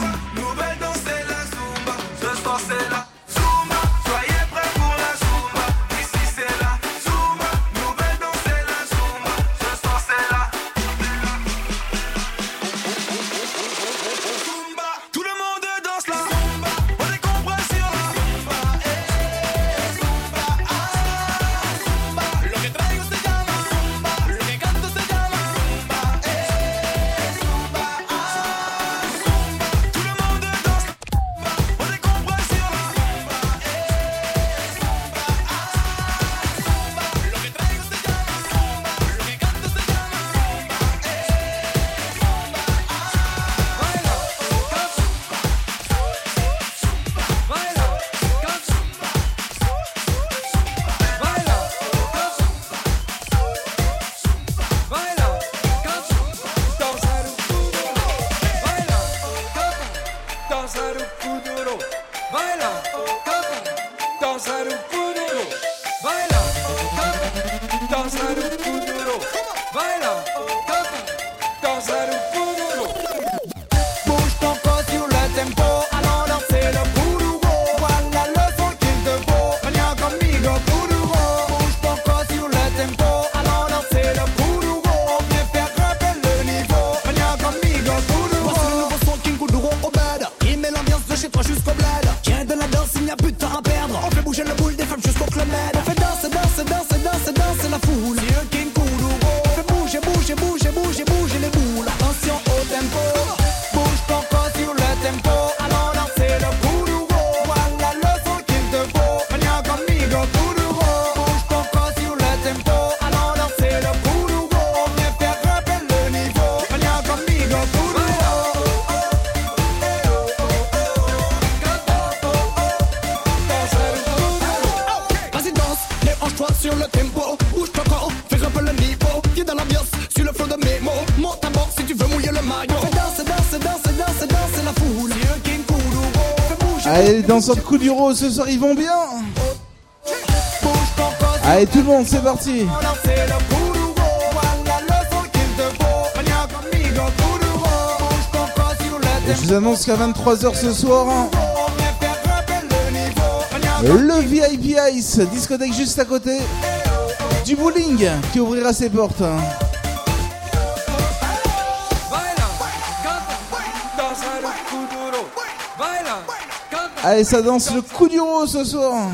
sorte coup du rose ce soir, ils vont bien Allez tout le monde, c'est parti je vous annonce qu'à 23h ce soir, hein, le VIP Ice, discothèque juste à côté du bowling qui ouvrira ses portes. Hein. Allez, ça danse le coup du rose ce soir.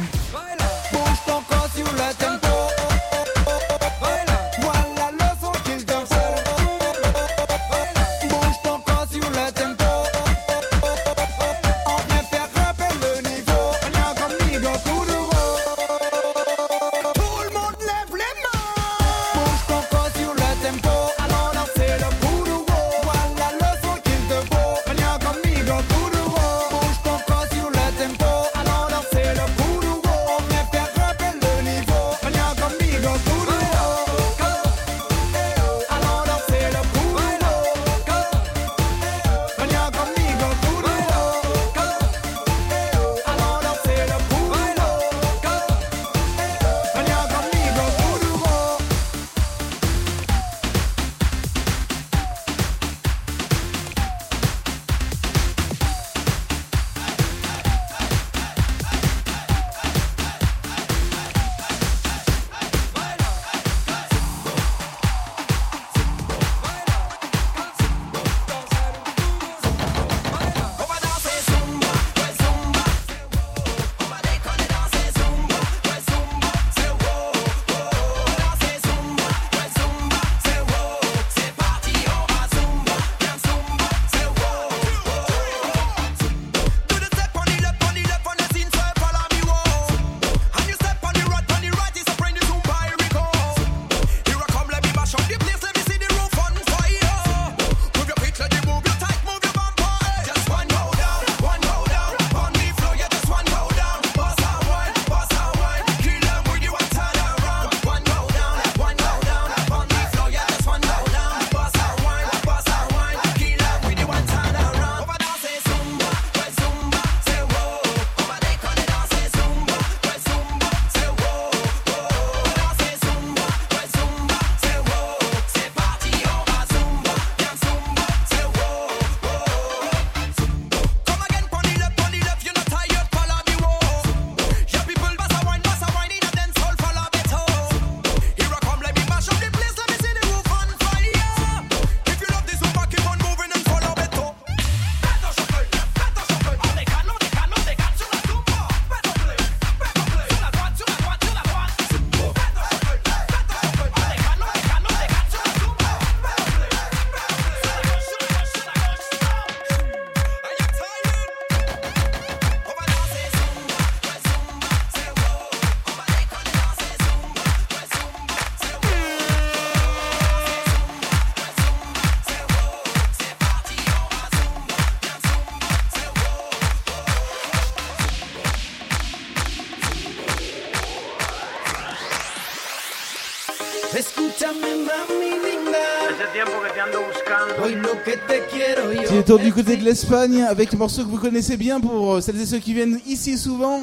Qui est tour du côté de l'Espagne avec un morceau que vous connaissez bien pour euh, celles et ceux qui viennent ici souvent.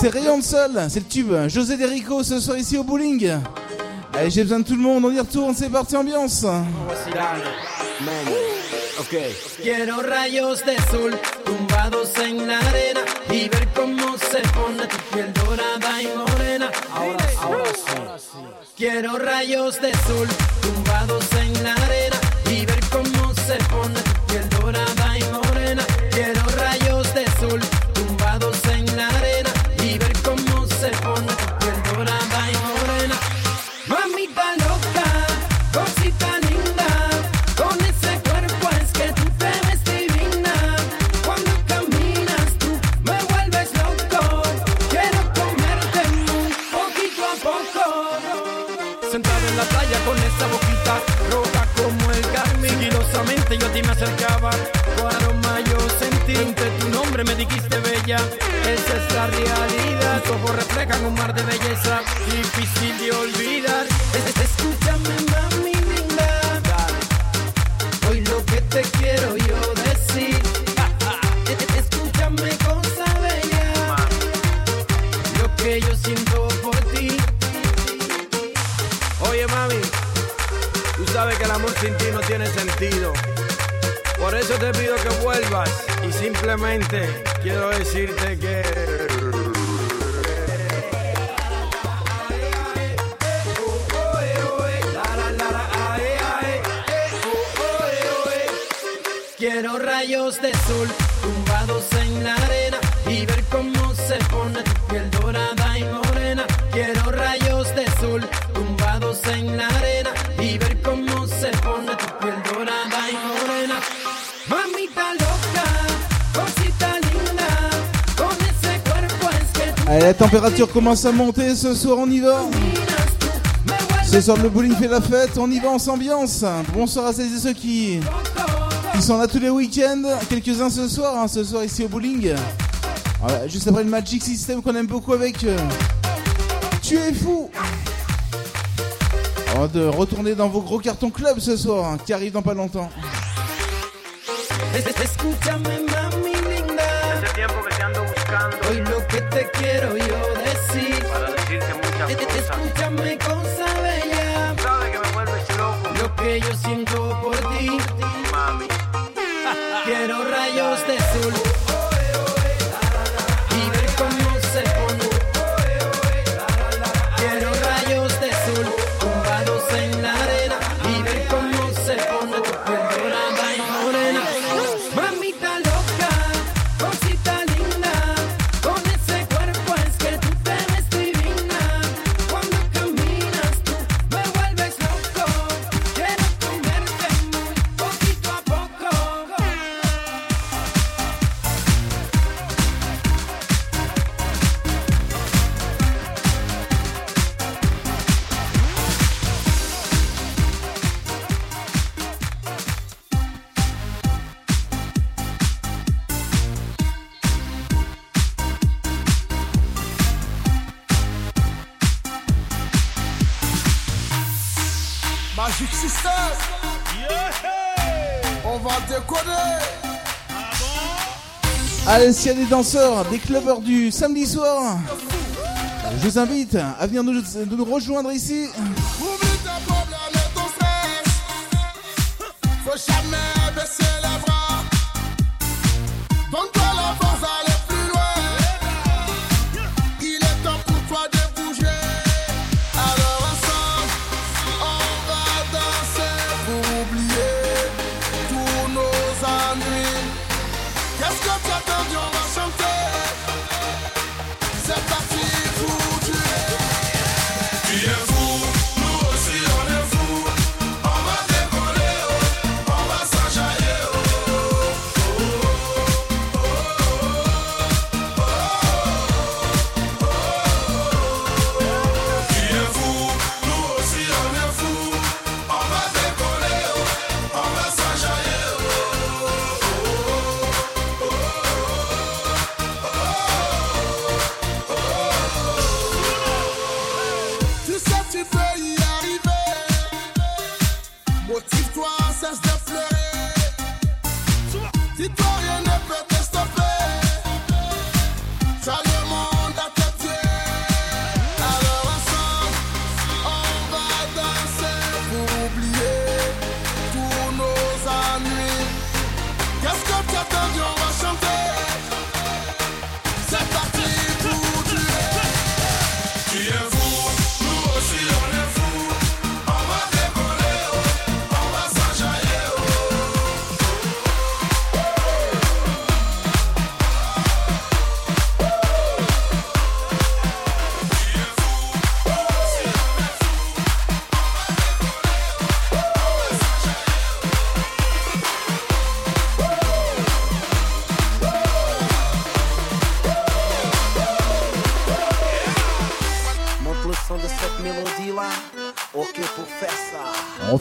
C'est Rayon de Sol, c'est le tube. José Derico ce soir ici au bowling. Allez, j'ai besoin de tout le monde, on y retourne, c'est parti ambiance. Quiero rayos de sol tumbados en la arena y ver cómo se pone tu piel dorada y morena. Ahora, ahora sí. Quiero rayos de sol por ti. Oye, mami, tú sabes que el amor sin ti no tiene sentido. Por eso te pido que vuelvas y simplemente quiero decirte que... Quiero rayos de sol tumbados en la arena y ver cómo se pone la température commence à monter ce soir, on y va. Ce soir, le bowling fait la fête, on y va, on s'ambiance. Bonsoir à celles et ceux qui, qui sont là tous les week-ends. Quelques-uns ce soir, hein, ce soir ici au bowling. Voilà, juste après le Magic System qu'on aime beaucoup avec euh, Tu es fou. Avant de retourner dans vos gros cartons club ce soir, hein, qui arrive dans pas longtemps. Es- es- Escúchame, mami linda. Ese tiempo que te ando buscando. Hoy lo que te quiero yo decir. Para decirte muchas cosas. Escúchame, cosa bella. Sabes que me vuelves loco. Lo que yo siento por ti. Allez, s'il y a des danseurs, des clubbers du samedi soir, je vous invite à venir nous rejoindre ici.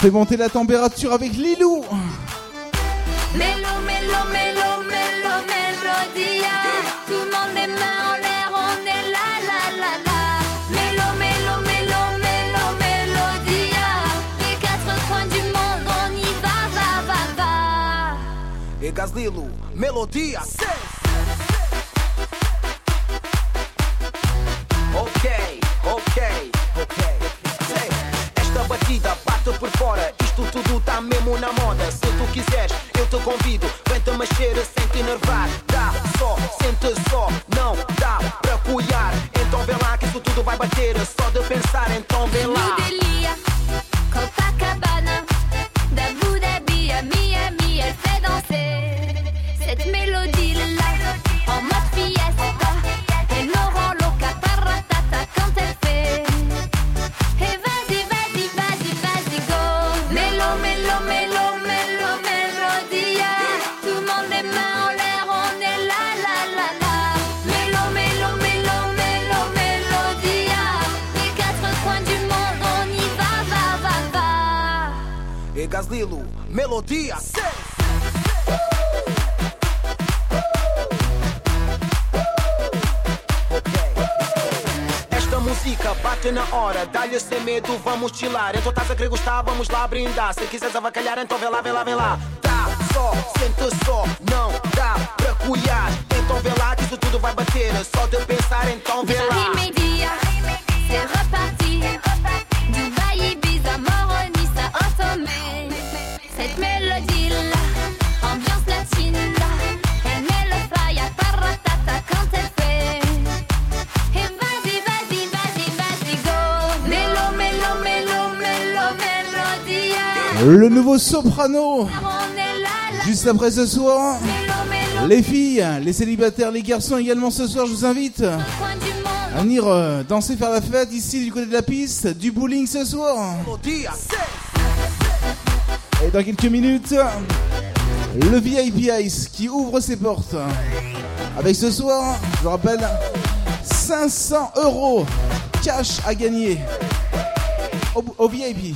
Fait monter la température avec Lilou. Mélo, mélo, mélo, mélo, mélodia. Tout le monde les mains en l'air, on est là, là, là, là. Mélo, mélo, mélo, mélo, mélodia. Les quatre coins du monde, on y va, va, va, va. E Gaslilo, melodia. Ok, vê lá, vê. Juste après ce soir. Les filles, les célibataires, les garçons également ce soir, je vous invite à venir euh, danser, faire la fête ici du côté de la piste, du bowling ce soir. Et dans quelques minutes, le VIP Ice qui ouvre ses portes. Avec ce soir, je vous rappelle, 500 euros cash à gagner au VIP.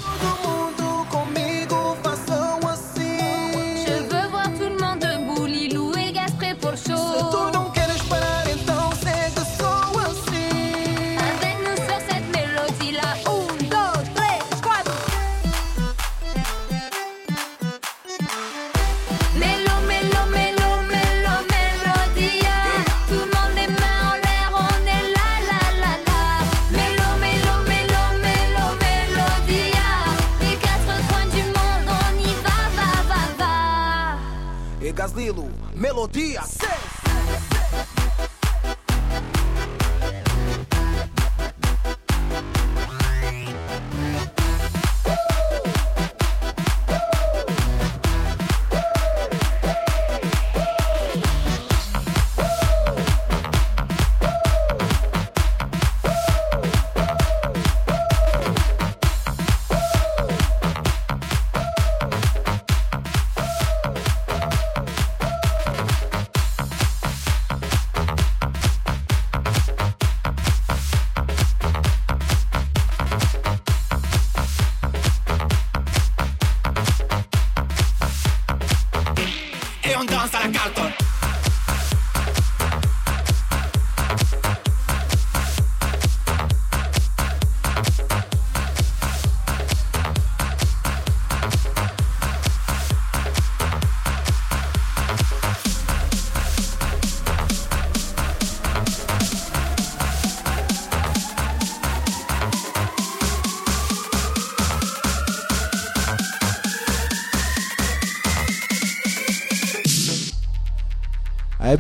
Et on danse à la Carlton.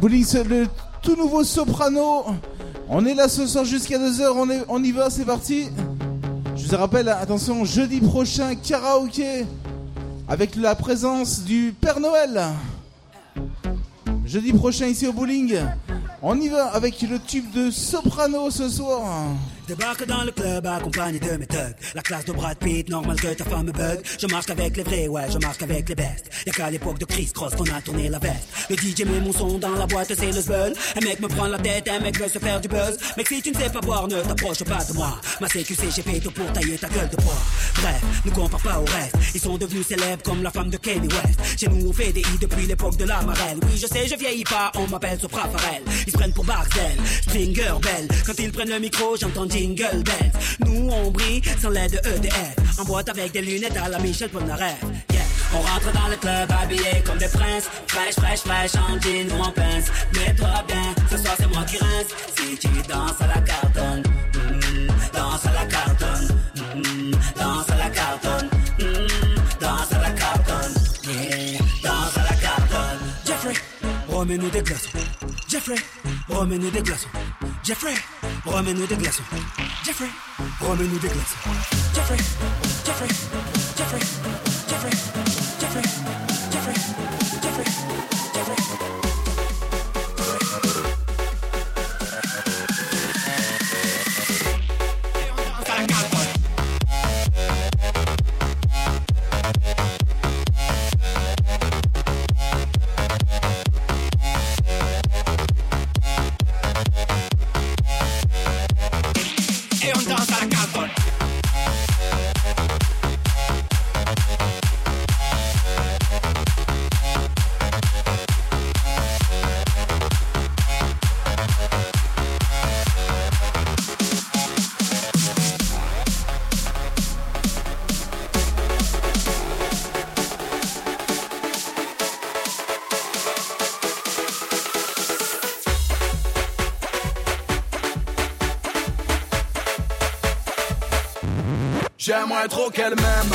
Le tout nouveau soprano. On est là ce soir jusqu'à 2h, on, on y va, c'est parti. Je vous rappelle, attention, jeudi prochain, karaoké avec la présence du Père Noël. Jeudi prochain ici au bowling. On y va avec le tube de soprano ce soir. Débarque dans le club accompagné de mes thugs. La classe de Brad Pitt, normal que ta femme me bug. Je marche avec les vrais, ouais, je marche avec les bestes. Y'a qu'à l'époque de Chris Cross qu'on a tourné la veste. Le DJ met mon son dans la boîte, c'est le zbeul. Un mec me prend la tête, un mec veut se faire du buzz. Mec, si tu ne sais pas boire, ne t'approche pas de moi. Ma CQC, j'ai fait tout pour tailler ta gueule de bois. Bref, ne compare pas au reste. Ils sont devenus célèbres comme la femme de Kanye West. Chez nous, on fait des hits depuis l'époque de la marelle. Oui, je sais, je vieillis pas, on m'appelle Sopra Farel. Ils se prennent pour Barcel, Stringer Bell. Quand ils prennent le micro, j'entends Jingle Bells. Nous, on brille sans l'aide de EDF. En boîte avec des lunettes à la Michel Polnareff. Yeah. On rentre dans le club habillé comme des princes. Fraîche, fraîche, fraîche, en jean ou en pince. Mets-toi bien, ce soir c'est moi qui rince. Si tu danses à la cartonne, mm, danse à la cartonne, mm, danse à la cartonne, mm, danse à la cartonne, yeah, danse à la cartonne. Jeffrey, remets-nous des glaçons. Jeffrey, remets-nous des glaçons. Jeffrey, remets-nous des glaçons. Jeffrey, remets-nous des glaçons. Jeffrey, Jeffrey, Jeffrey, Jeffrey, Jeffrey, Jeffrey, Trop qu'elle m'aime,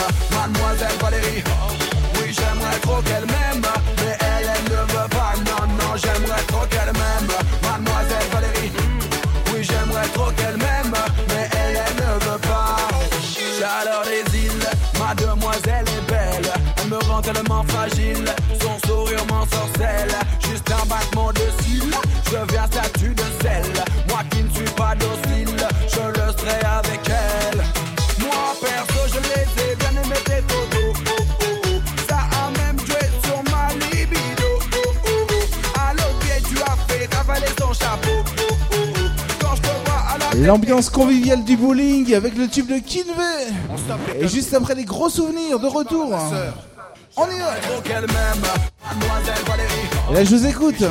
L'ambiance conviviale du bowling avec le tube de Kinvey. Et juste après les gros souvenirs de retour. On y va. Là, je vous écoute.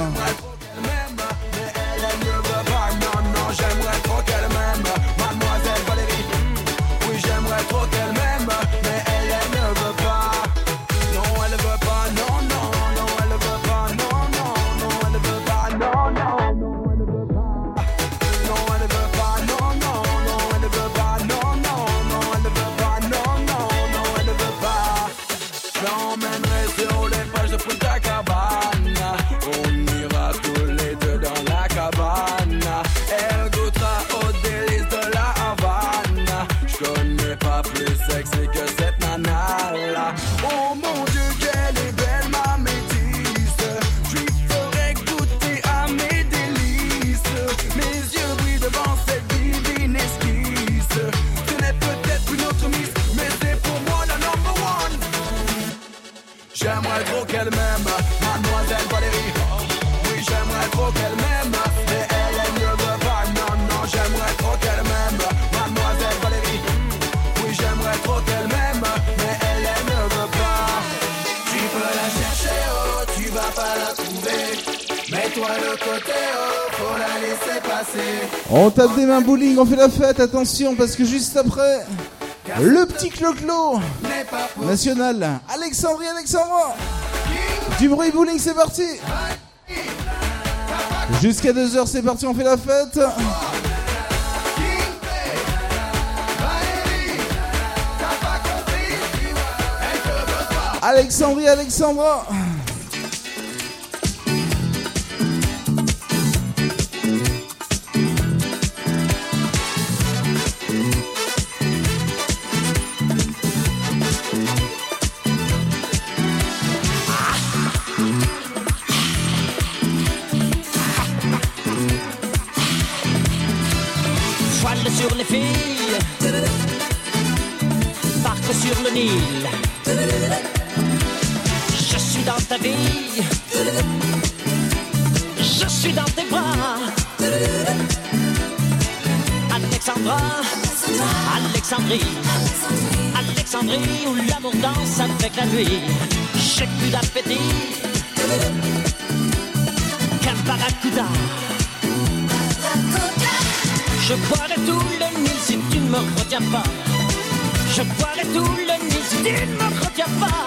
On fait la fête, attention, parce que juste après, le petit clo-clo national, Alexandrie Alexandra. Du bruit bowling, c'est parti. Jusqu'à 2h, c'est parti, on fait la fête. Alexandrie Alexandra. Nuit. J'ai plus d'appétit qu'un barracuda. Je boirai tout le Nil si tu ne me retiens pas. Je boirai tout le Nil si tu ne me retiens pas.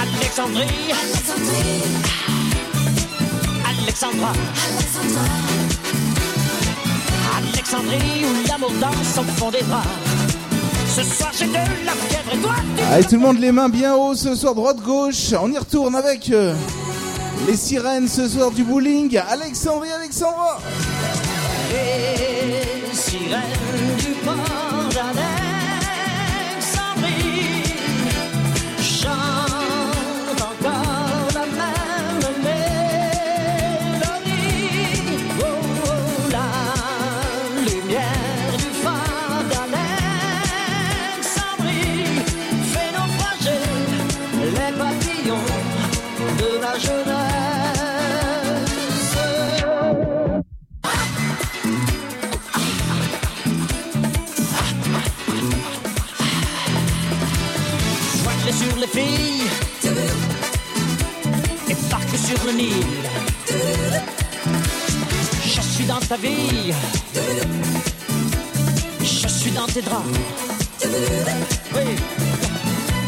Alexandrie, Alexandra, Alexandrie où l'amour danse au fond des draps. Ce soir j'ai de la fièvre et toi tu Allez, tout le monde les mains bien haut ce soir, droite-gauche. On y retourne avec euh, les sirènes ce soir du bowling. Alexandrie, Alexandra. Les sirènes du port draps. Oui.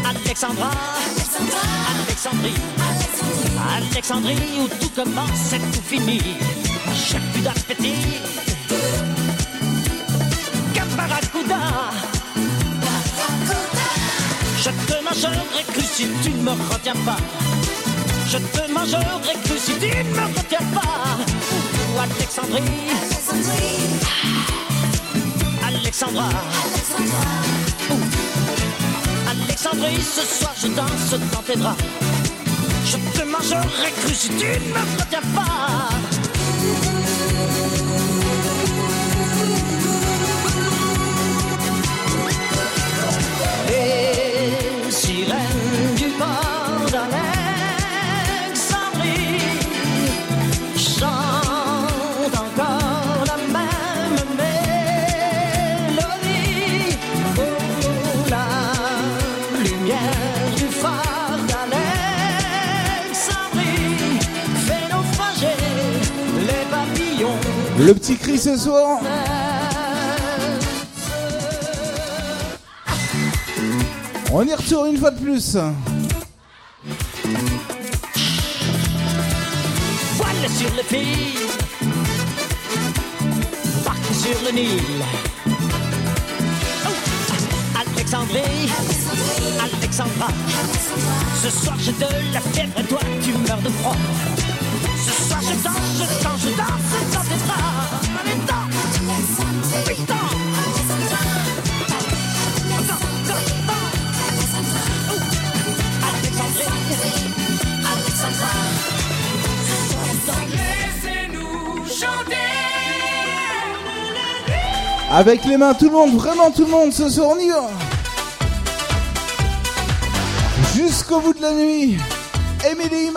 Alexandra, Alexandrie, Alexandrie où tout commence et tout finit. J'ai plus d'appétit qu'un barracuda. Je te mangerai cru si tu ne me retiens pas. Je te mangerai cru si tu ne me retiens pas. Ou Alexandrie, Alexandra, Ouh. Alexandrie, ce soir je danse dans tes draps. Je te mangerai cru si tu ne me retiens pas. Le petit cri ce soir. On y retourne une fois de plus. Voile sur le fil, parc sur le Nil. Oh, Alexandrie, Alexandra, ce soir j'ai de la fièvre toi tu meurs de froid. Ce soir je danse, je danse, je danse Avec les mains, tout le monde, vraiment tout le monde, ce soir. Jusqu'au bout de la nuit. Aimez les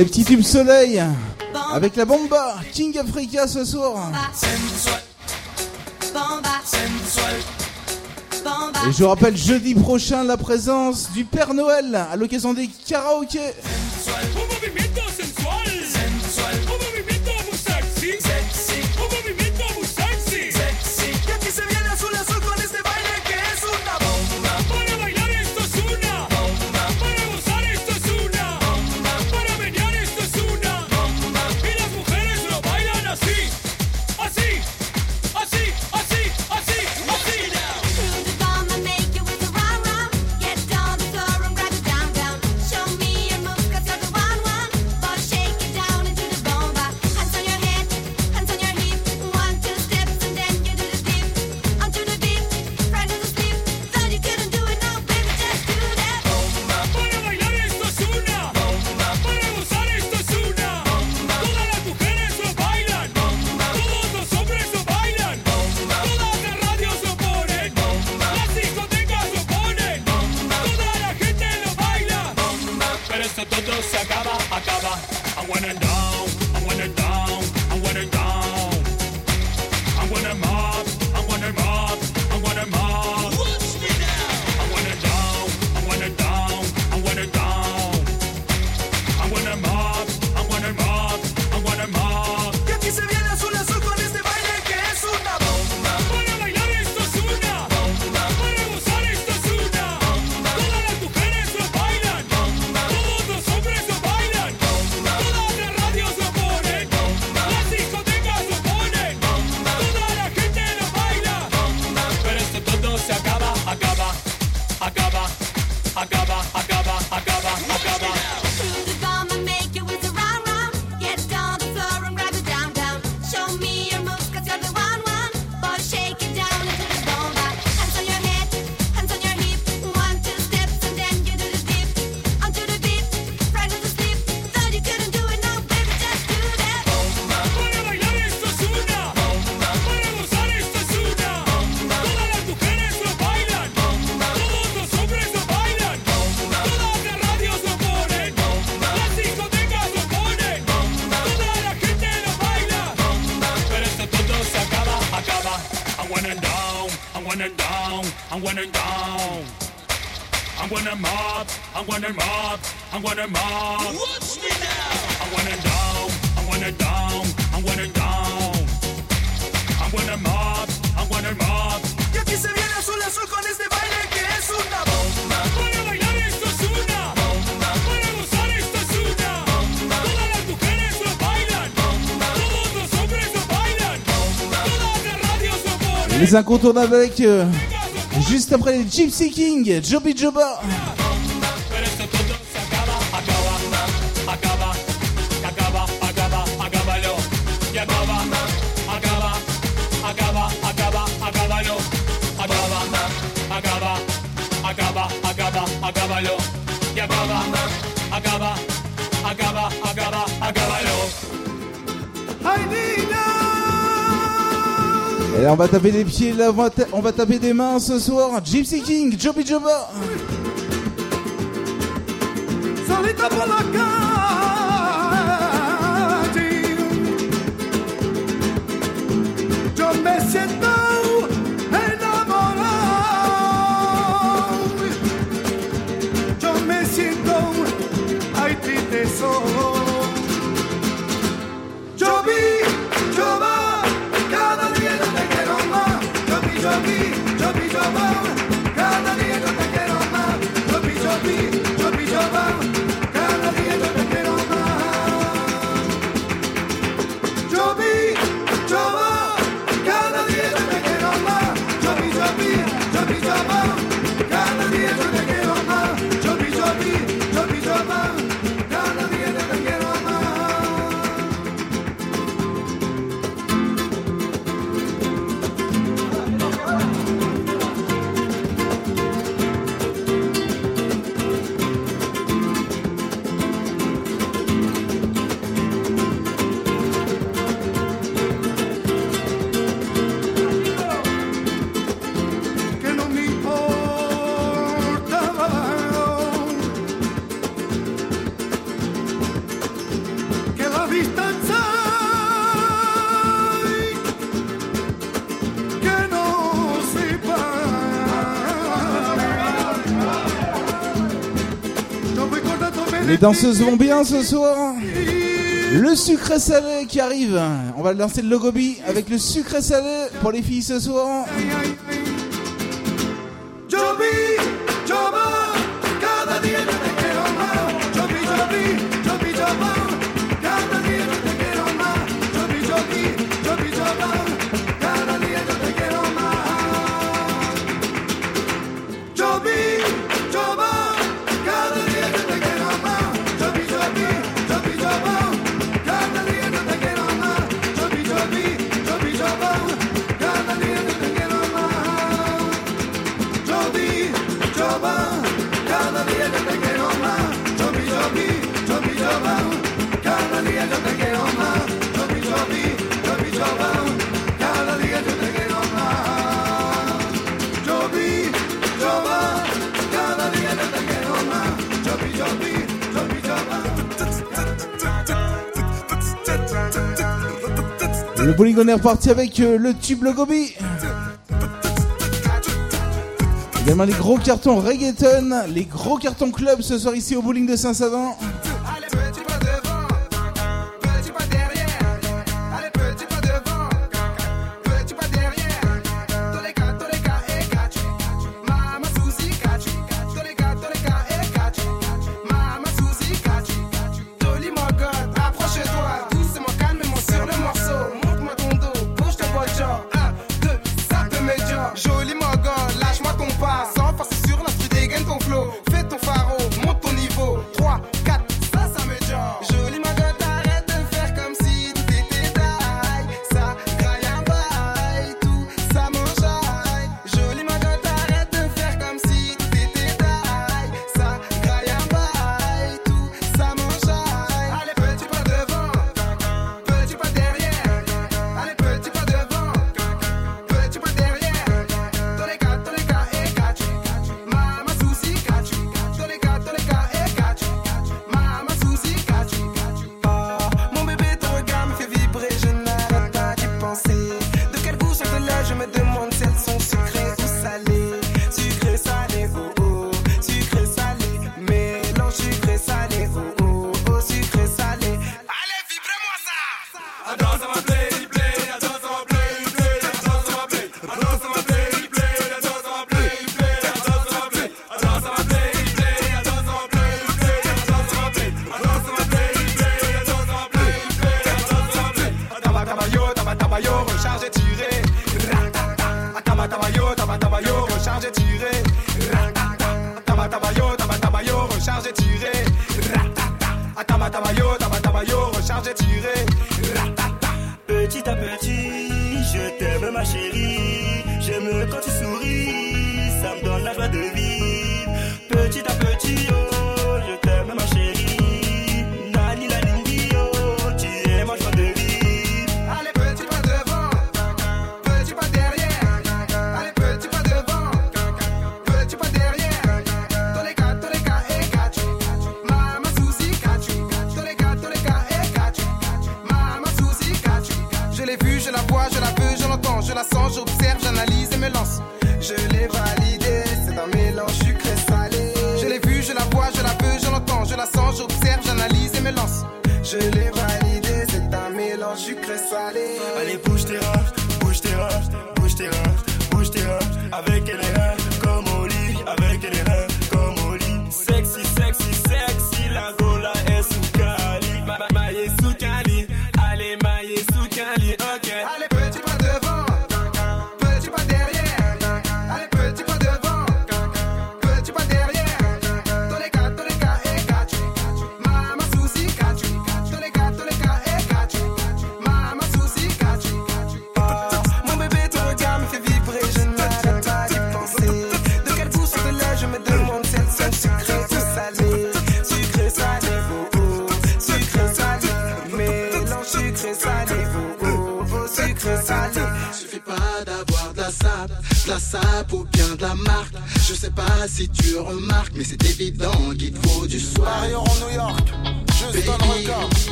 Les petits tubes soleil avec la bomba King Africa ce soir. Je rappelle jeudi prochain la présence du Père Noël à l'occasion des karaokés. Les incontournables avec euh, juste après les Gypsy King, Joby Joba. agaba, Et on va taper des pieds, là, on va, on va taper des mains ce soir. Gypsy King, Joby Jobba. Yo vi, yo va, cada día yo te quiero más. Yo vi, yo vi, yo vi, yo va, cada día. danseuses vont bien ce soir. Le sucré salé qui arrive. On va lancer le logobi avec le sucré salé pour les filles ce soir. est reparti avec euh, le tube Le Gobi. Également les gros cartons reggaeton, les gros cartons club ce soir ici au bowling de Saint-Savin.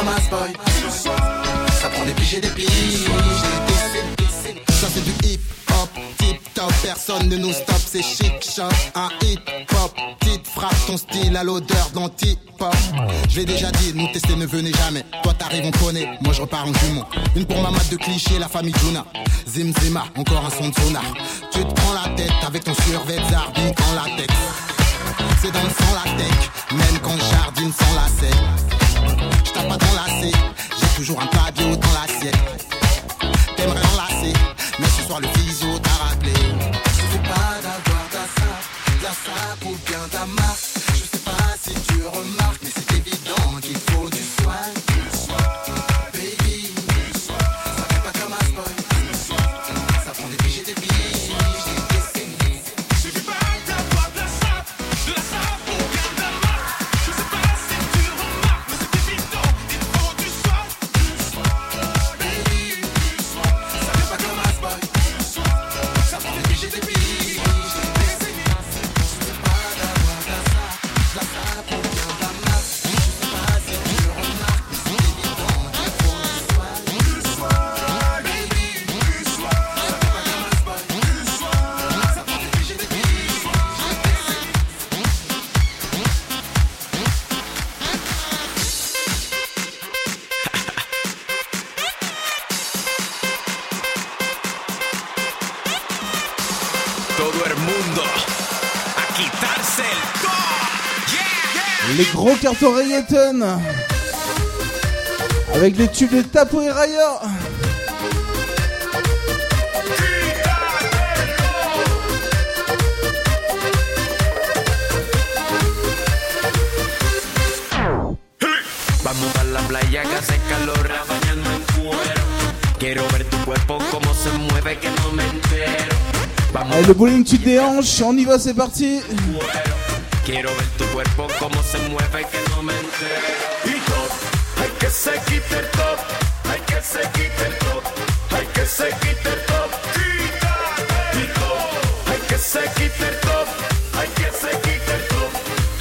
Ça prend des piges et des piges. Ça c'est du hip hop, tip top, personne ne nous stoppe, c'est chic shop, un hip hop, petite frappe ton style à l'odeur d'anti-pop. Je l'ai déjà dit, nous tester ne venez jamais. Toi t'arrives, on connaît, moi je repars en jumeau. Une pour ma mat de clichés, la famille Juna. Zim Zima, encore un son de sonar. Tu te prends la tête avec ton survêt Zarbi en latex. C'est dans le sang la tech, même quand jardine sans lacet. Je pas dans lacet, j'ai toujours un pavillon dans l'assiette. T'aimerais enlacer, mais ce soir le physio t'a rappelé. Suffit pas d'avoir la sape, la sape ou bien la marque. Reggaeton Avec les tubes de Tapo et Raya Vamos a la playa que hace calor, a bañarme en cuero. Quiero ver tu cuerpo como se mueve, que no me entero. Vamos Allez, le bowling tu te déhanches, on y va, c'est parti Quiero ver tu cuerpo como se mueve, que no me entero. Y hay que se quite el top, hay que se quite el top, hay que se quite el top. Top, hay que se quite el top, hay que se quite el top,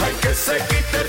hay que se el top,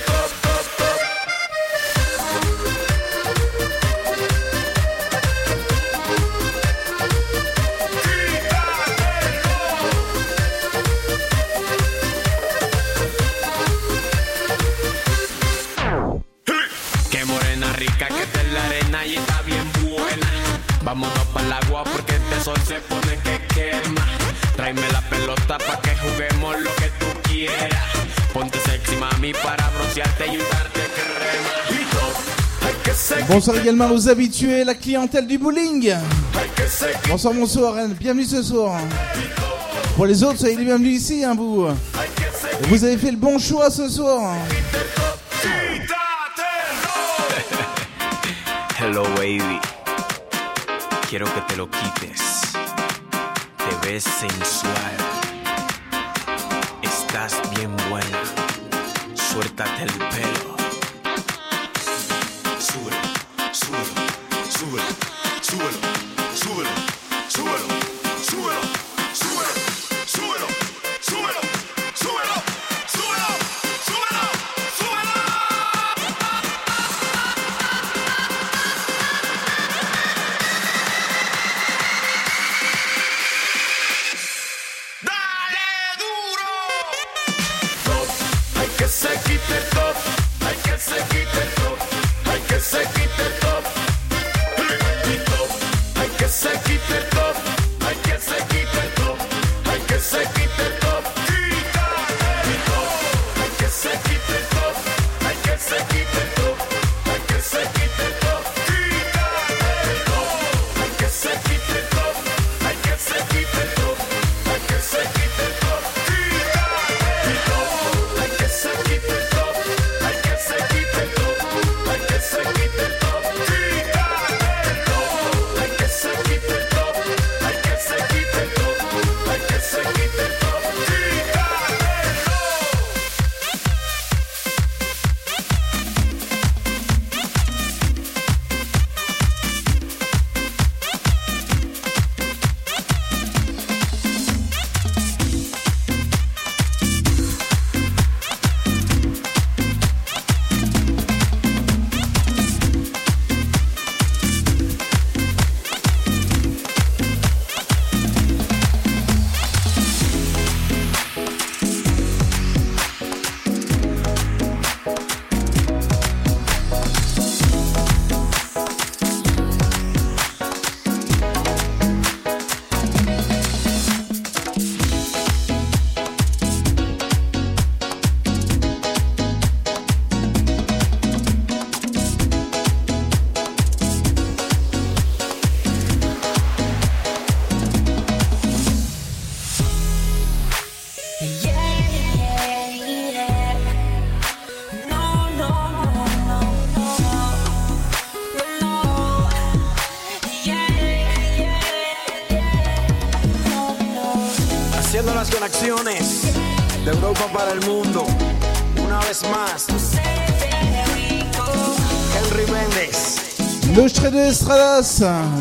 Bonsoir également aux habitués, la clientèle du bowling Bonsoir, bonsoir, bienvenue ce soir Pour les autres, soyez les bienvenus ici, hein, vous Vous avez fait le bon choix ce soir Hello baby, quiero que te quites. Te ves sensual. Bien buena. Suéltate el pelo.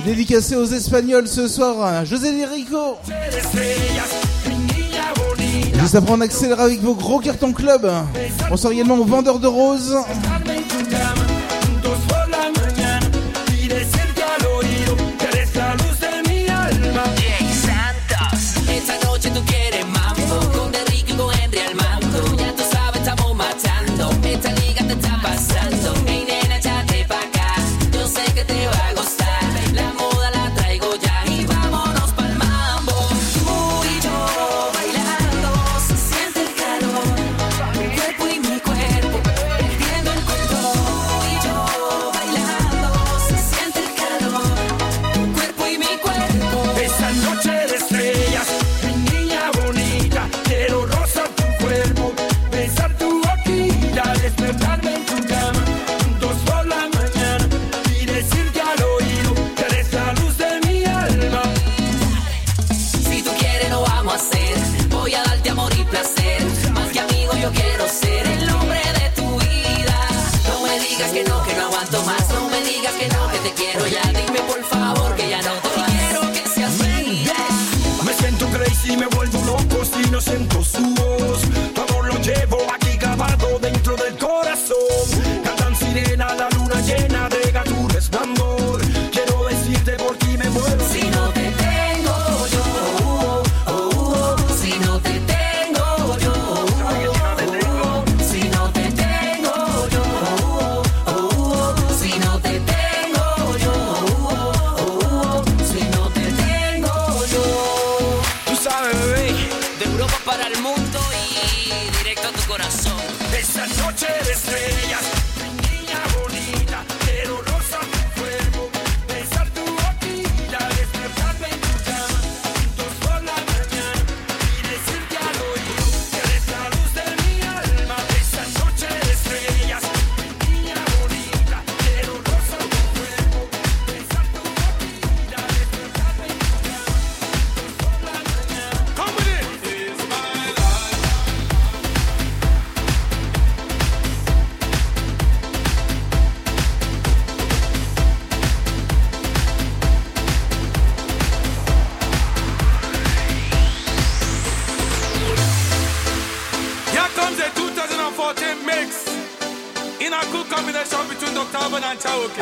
Dédicacé aux Espagnols ce soir, José Rico. Juste après, on accélère avec vos gros cartons club. on sort également aux vendeurs de roses.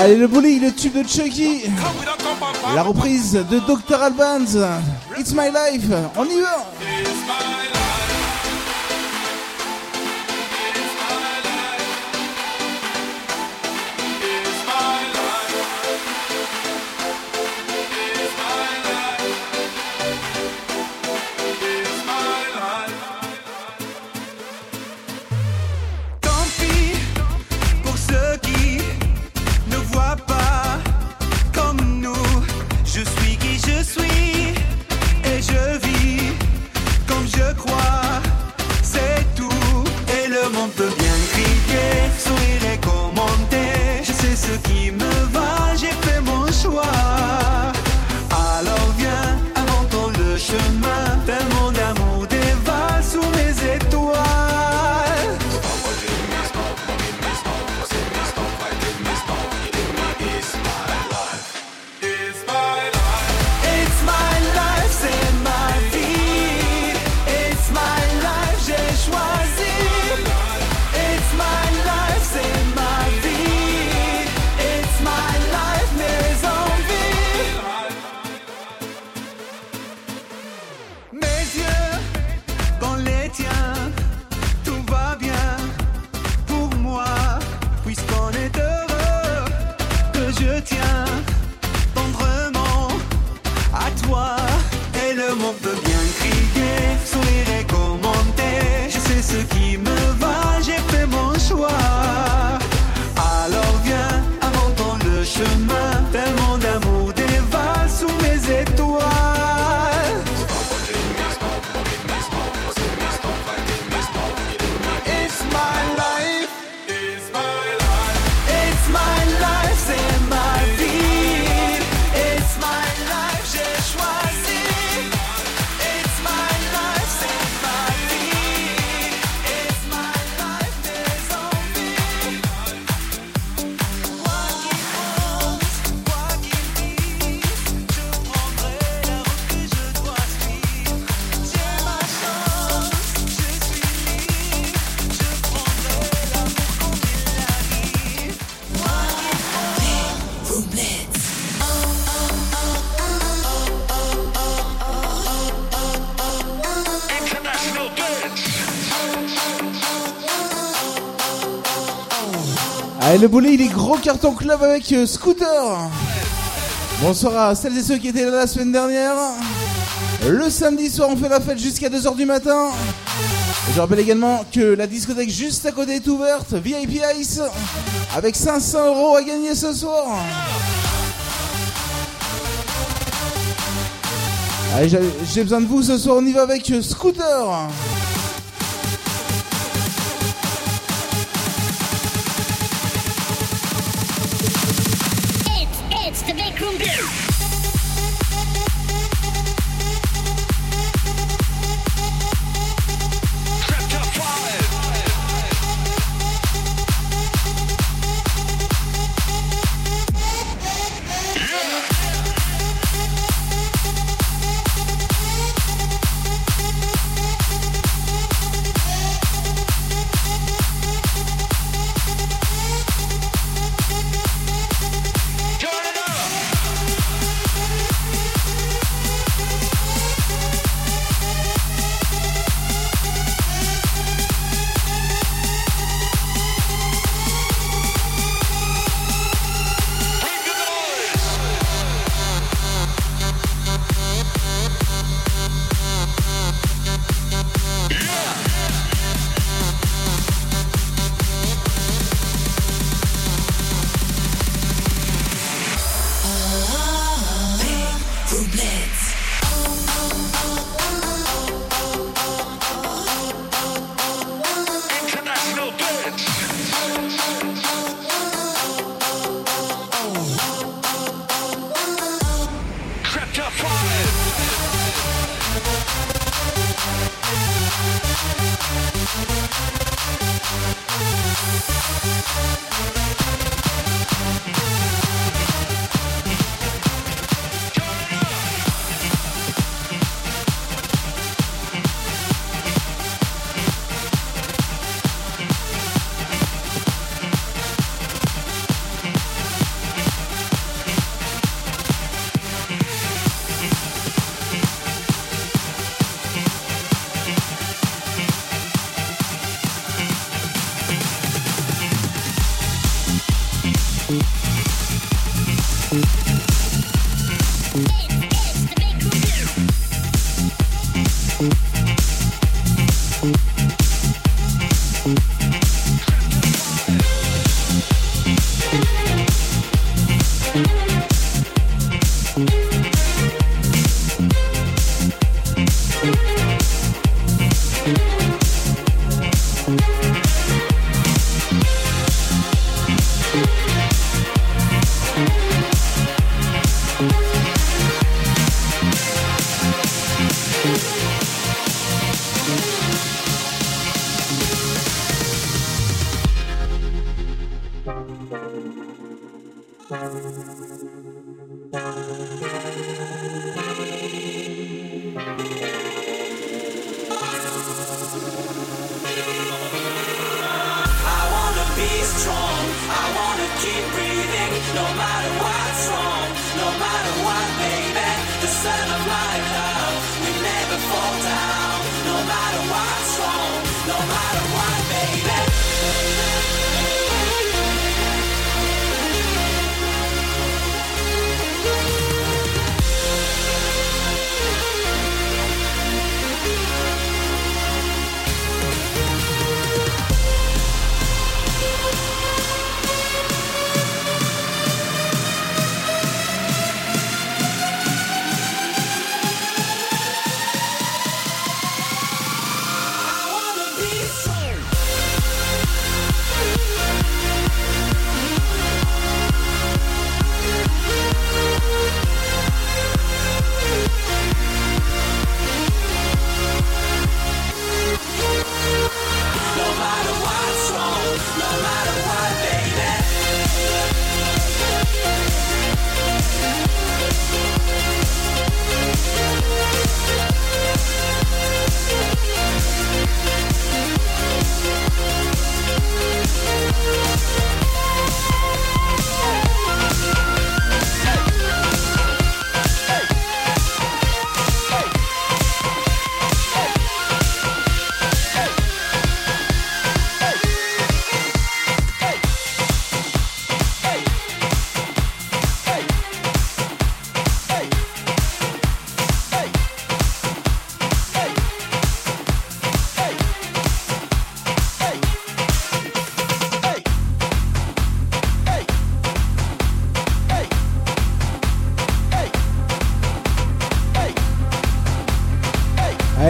Allez, le bully, le tube de Chucky. La reprise de Dr. Albans. It's my life. On y va. Le boulet, il est gros carton club avec euh, Scooter. Bonsoir à celles et ceux qui étaient là la semaine dernière. Le samedi soir, on fait la fête jusqu'à 2h du matin. Je rappelle également que la discothèque juste à côté est ouverte, VIP Ice, avec 500 euros à gagner ce soir. Allez, j'ai besoin de vous ce soir, on y va avec euh, Scooter.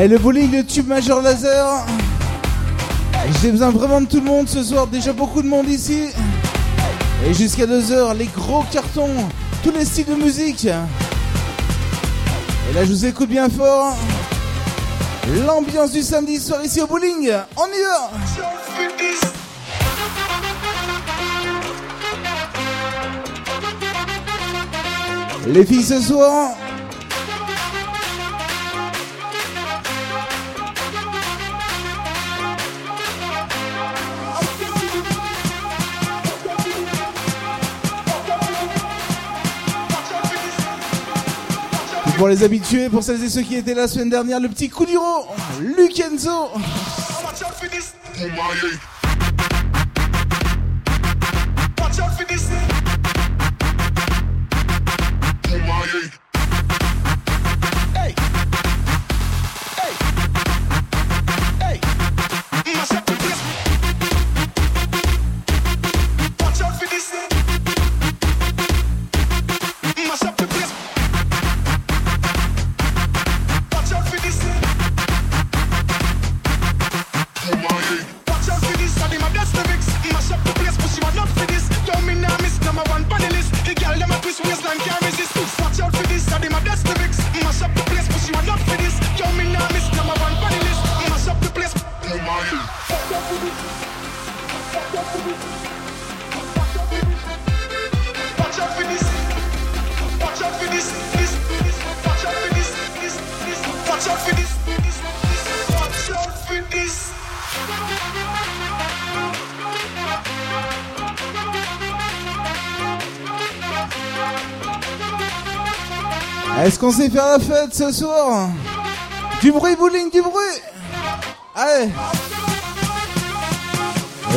Allez, le bowling, le tube majeur laser. J'ai besoin vraiment de tout le monde ce soir. Déjà beaucoup de monde ici. Et jusqu'à 2h, les gros cartons, tous les styles de musique. Et là, je vous écoute bien fort. L'ambiance du samedi soir ici au bowling. On y va. Les filles ce soir. Pour les habitués, pour celles et ceux qui étaient là la semaine dernière, le petit coup du ro, Lucenzo. Qu'on sait faire la fête ce soir. Du bruit bowling, du bruit. Allez.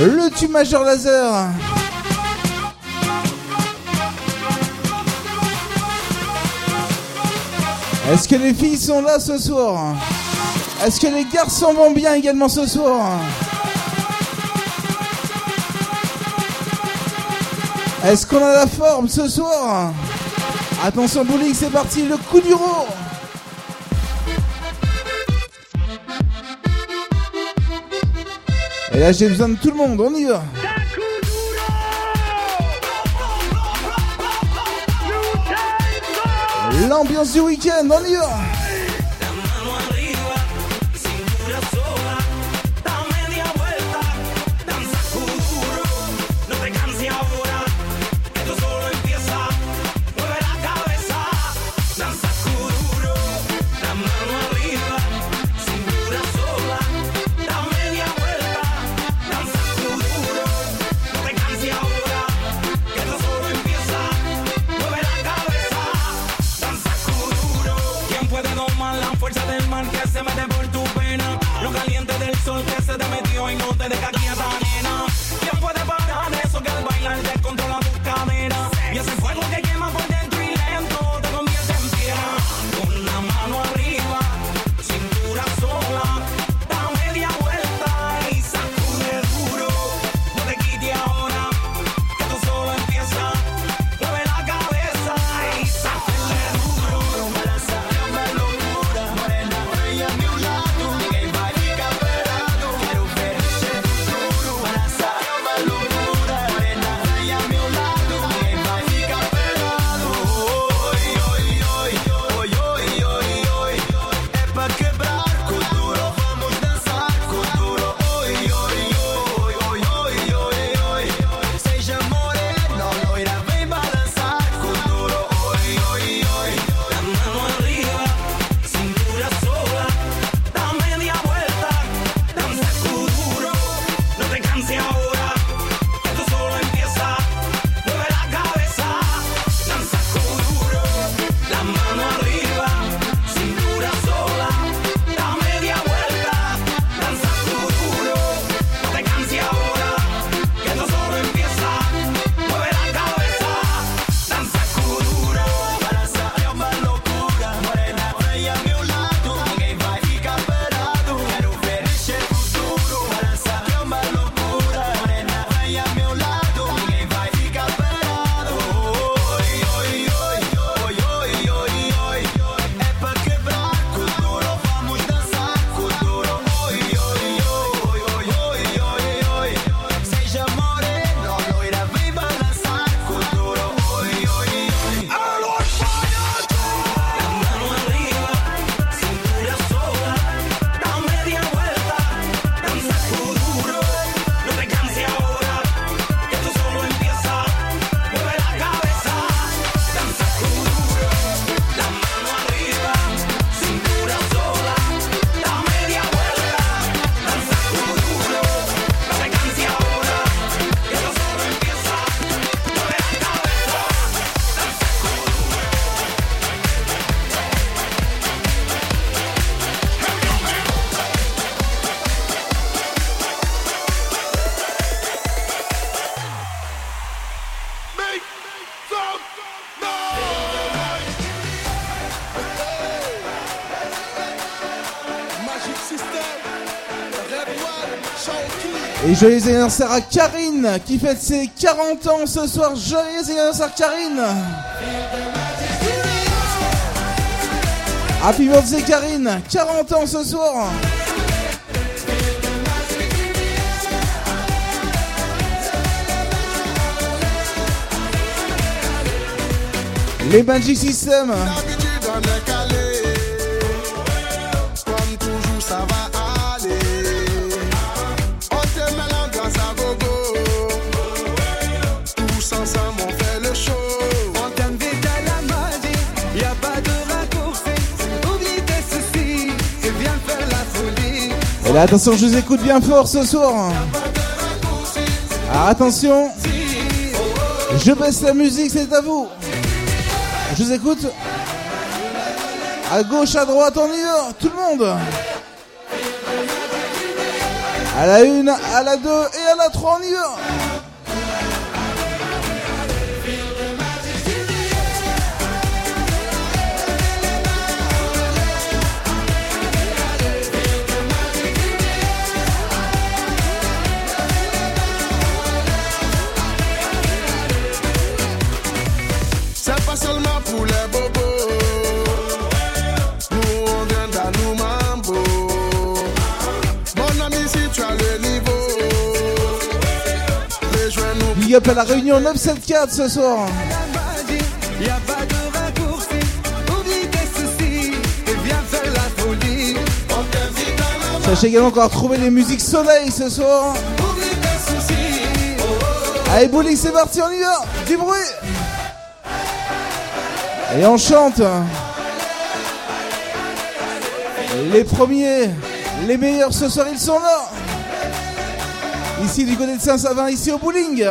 Le tube majeur laser. Est-ce que les filles sont là ce soir? Est-ce que les garçons vont bien également ce soir? Est-ce qu'on a la forme ce soir? Attention bowling, c'est parti, le coup du ro Et là j'ai besoin de tout le monde, on y va. L'ambiance du week-end, on y va Joyeux anniversaire à Karine qui fête ses 40 ans ce soir. Joyeux anniversaire Karine. Happy birthday Karine, 40 ans ce soir. Les Magic System. Et attention, je vous écoute bien fort ce soir. Ah, attention. Je baisse la musique, c'est à vous. Je vous écoute. À gauche, à droite, on y va. Tout le monde. À la une, à la deux et à la trois, on y va. Big à la réunion 974 ce soir. Sachez également qu'on va retrouver les musiques soleil ce soir. Oh. Allez, bowling, c'est parti, on y va! Du bruit! Et on chante! Les premiers, les meilleurs ce soir, ils sont là! Ici du côté de Saint-Savin, ici au bowling!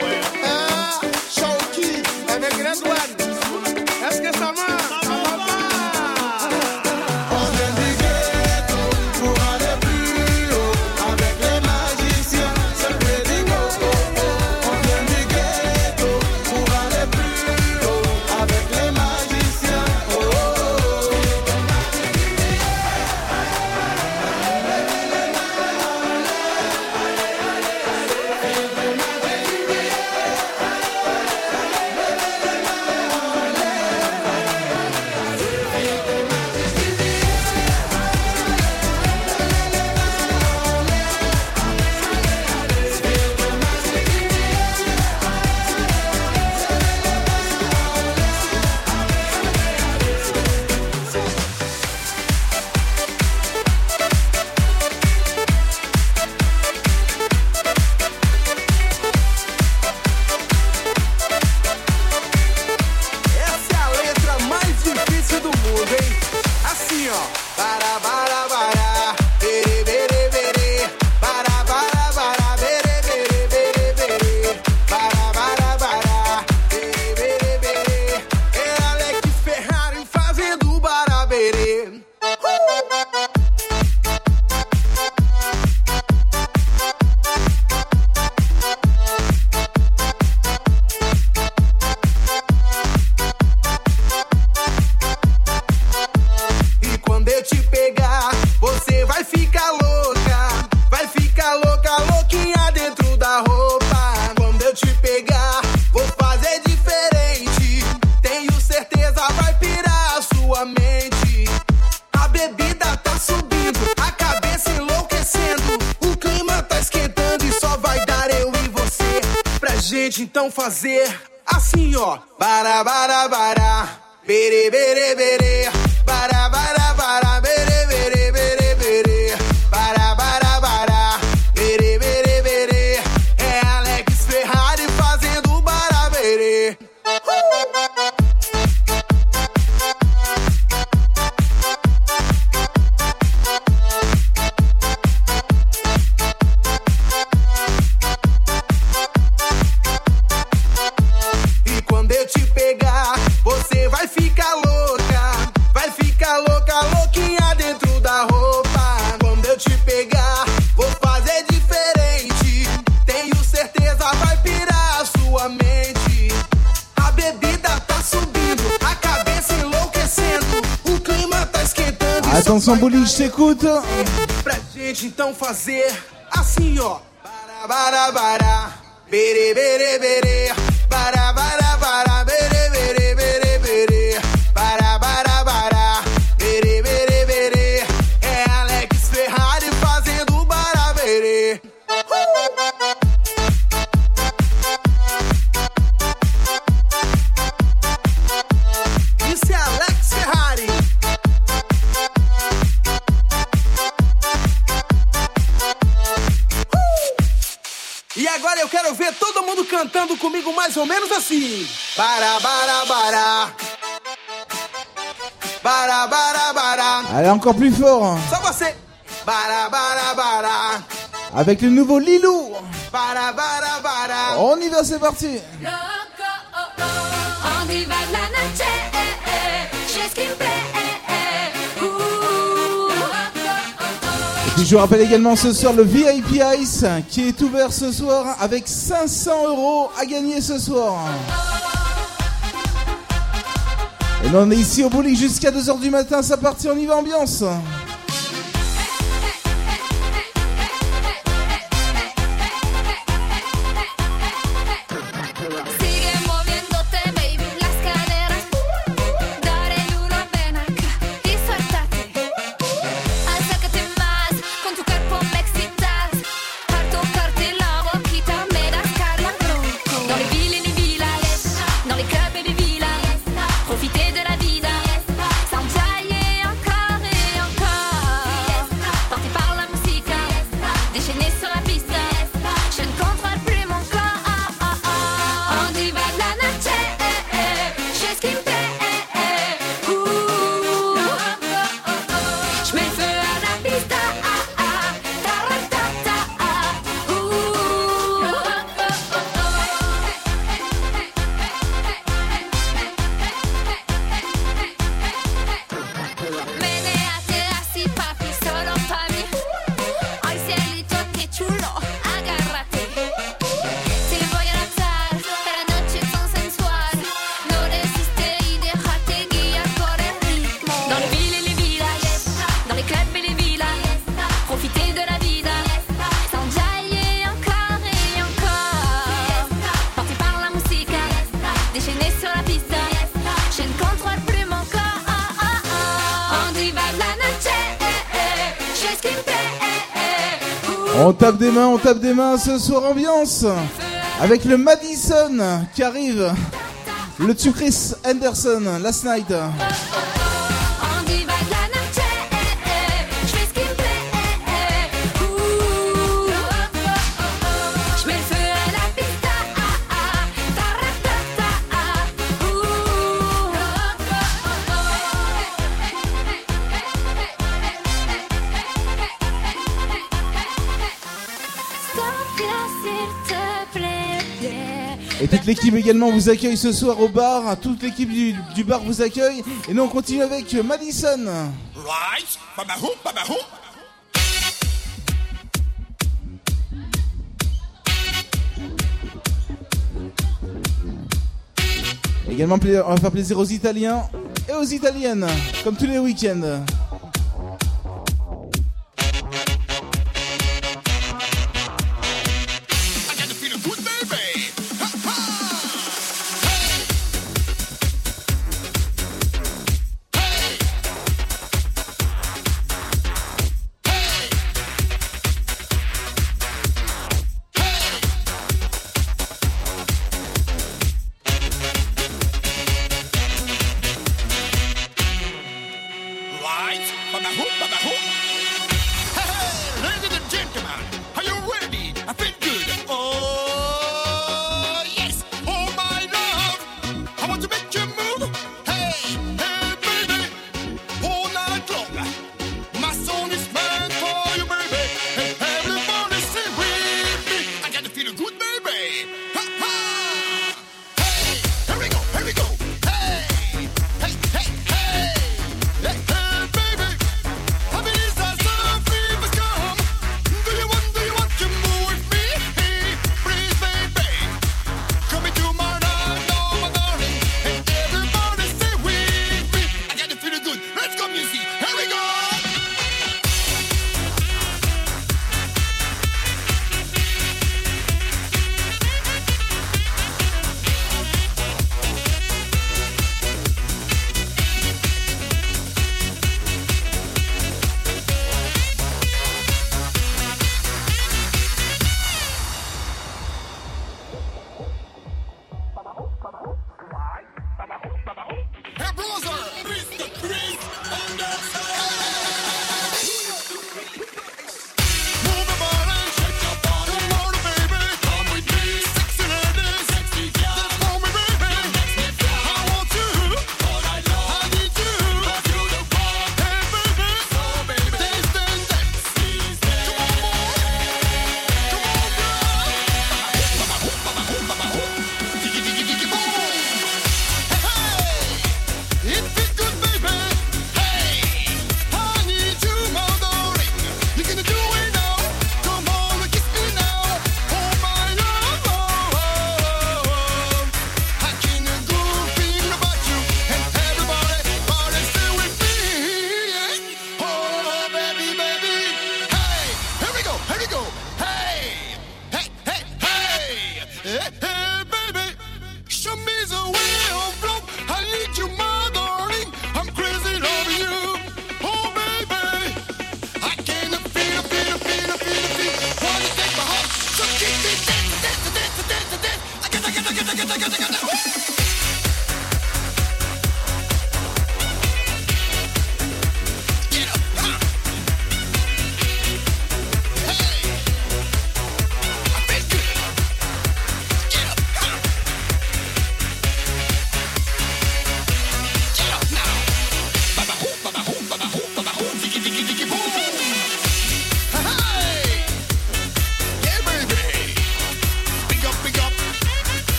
fazer encore plus fort. Ça va, c'est. Avec le nouveau Lilou. On y va, c'est parti. On y va Je vous rappelle également ce soir le VIP Ice qui est ouvert ce soir avec 500 euros à gagner ce soir. On est ici au bowling jusqu'à 2h du matin, ça partit, on y va ambiance. Des mains ce soir ambiance avec le Madison qui arrive. Le tue Chris Anderson, Last Night. L'équipe également vous accueille ce soir au bar. Toute l'équipe du, du bar vous accueille. Et nous on continue avec Madison. Right? Babahou, babahou. Également on va faire plaisir aux Italiens et aux Italiennes, comme tous les week-ends.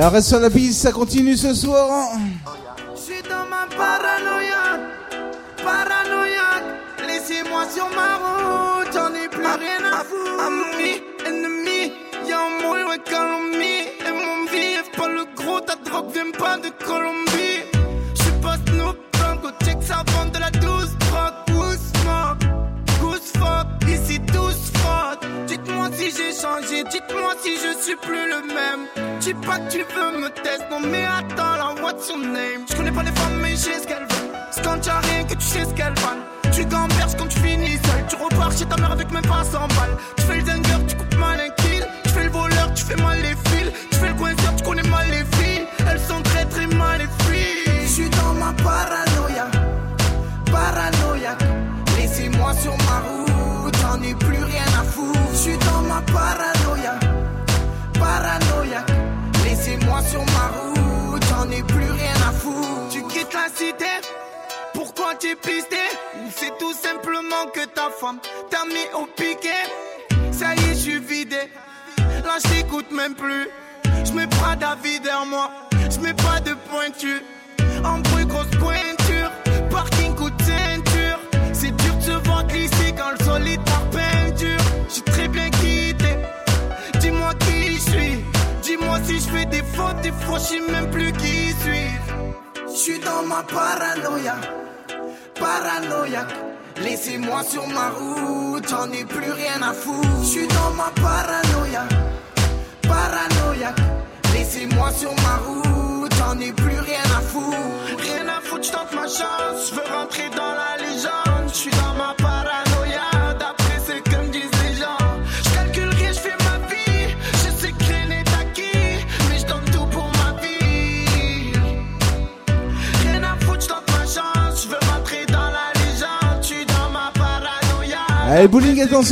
Alors reste sur la piste, ça continue ce soir. Hein.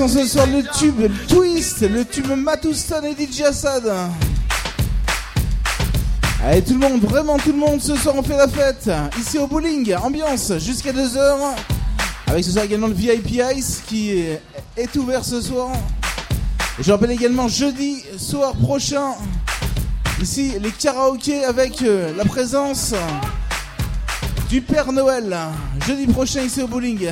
ce soir le tube Twist, le tube Matouston et DJ Assad. Allez tout le monde, vraiment tout le monde, ce soir on fait la fête. Ici au bowling, ambiance jusqu'à 2h. Avec ce soir également le VIP Ice qui est, ouvert ce soir. Et je rappelle également jeudi soir prochain, ici les karaokés avec euh, la présence du Père Noël. Jeudi prochain ici au bowling.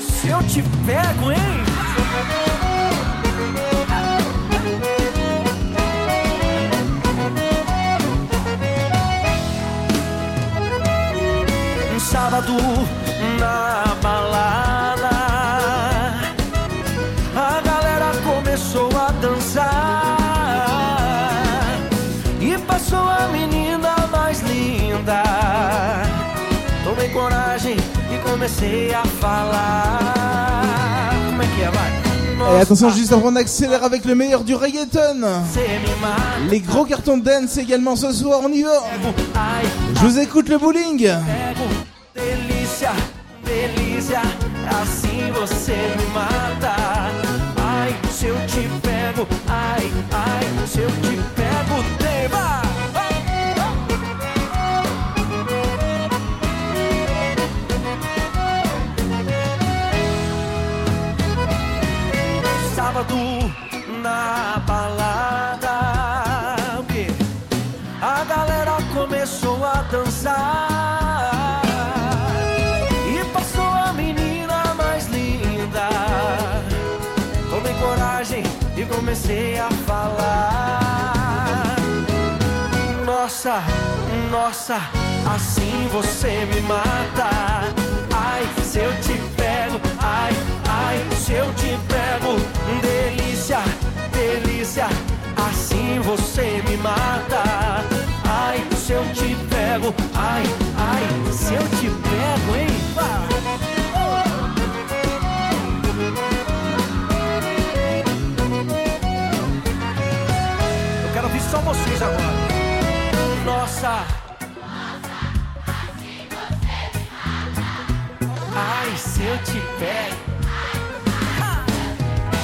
Se eu te pego, hein? Um sábado na balada, comecei a falar. Como é que é, vai? Et attention, juste avant, on accélère avec le meilleur du reggaeton. Les gros cartons de dance également ce soir, on y va. Je vous écoute le bowling. Pego, delícia, delícia, assim você me mata. Ai, se eu te pego, ai, ai, se eu te pego, tema. Nossa, nossa, assim você me mata Ai, se eu te pego, ai, ai, se eu te pego Delícia, delícia, assim você me mata Ai, se eu te pego, ai, ai, se eu te pego, hein? Eu quero ouvir só vocês agora. Nossa. Ai, se eu te pego.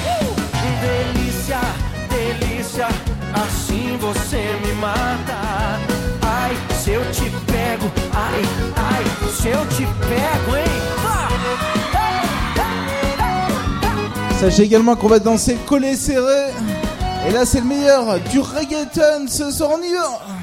Uh! Delícia, delícia, assim você me mata. Ai, se eu te pego, ai, ai, se eu te pego, hein? Sachez également qu'on va danser collé serré. Et là, c'est le meilleur du reggaeton. Ce soir, en juraron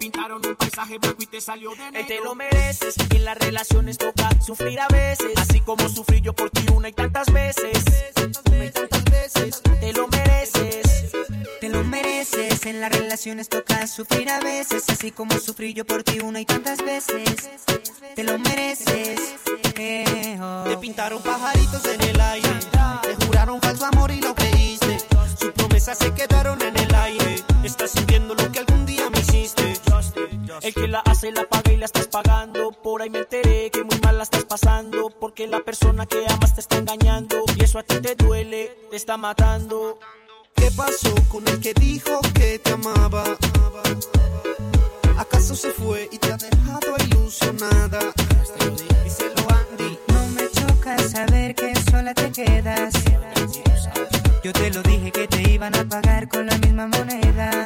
Paisaje blanco y te salió de negro. Te lo mereces. Y en las relaciones toca sufrir a veces. Así como sufrí yo por ti una y tantas veces. Una y tantas veces. Te lo mereces. Te lo mereces, en las relaciones toca sufrir a veces, así como sufrí yo por ti una y tantas veces. Te lo mereces. eh, oh. Te pintaron pajaritos en el aire. Te juraron falso amor y lo creíste. Sus promesas se quedaron en el aire. Estás sintiendo lo que hiciste. El que la hace la paga y la estás pagando. Por ahí me enteré que muy mal la estás pasando. Porque la persona que amas te está engañando. Y eso a ti te duele, te está matando. ¿Qué pasó con el que dijo que te amaba? ¿Acaso se fue y te ha dejado ilusionada? Díselo, Andy. No me choca saber que sola te quedas. Yo te lo dije que te iban a pagar con la misma moneda.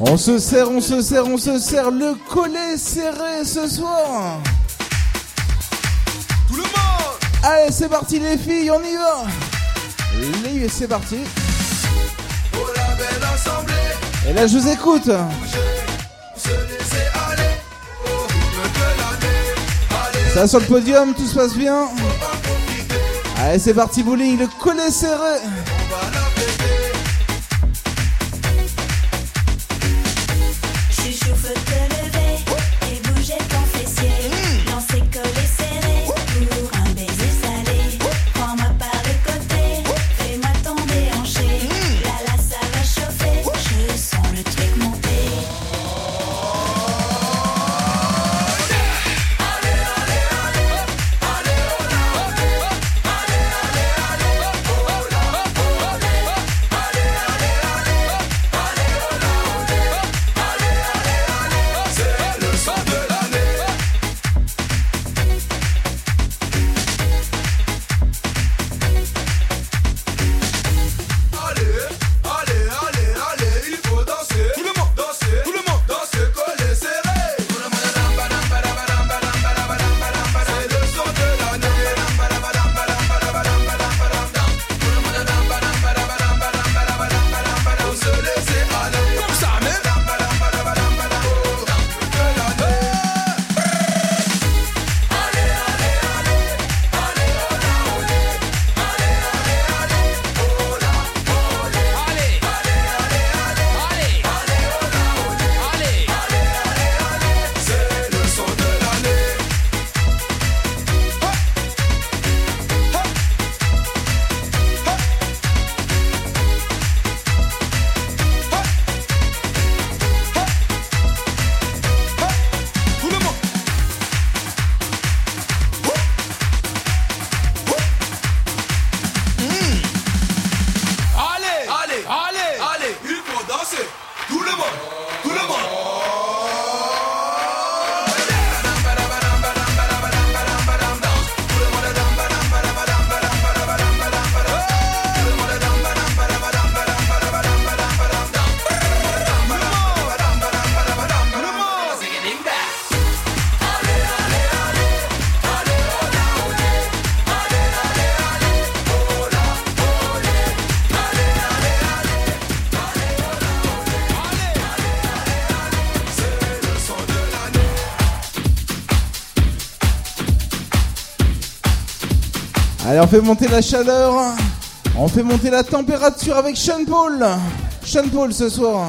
On se serre, on se serre, on se serre. Le collet serré ce soir. Tout le monde Allez, c'est parti, les filles, on y va. Les, c'est parti. Pour la belle assemblée, Et là, je vous écoute. Ça sur le podium, tout se passe bien. Allez, c'est parti, bowling. Le collet serré. Allez, on fait monter la chaleur. On fait monter la température avec Sean Paul. Sean Paul ce soir.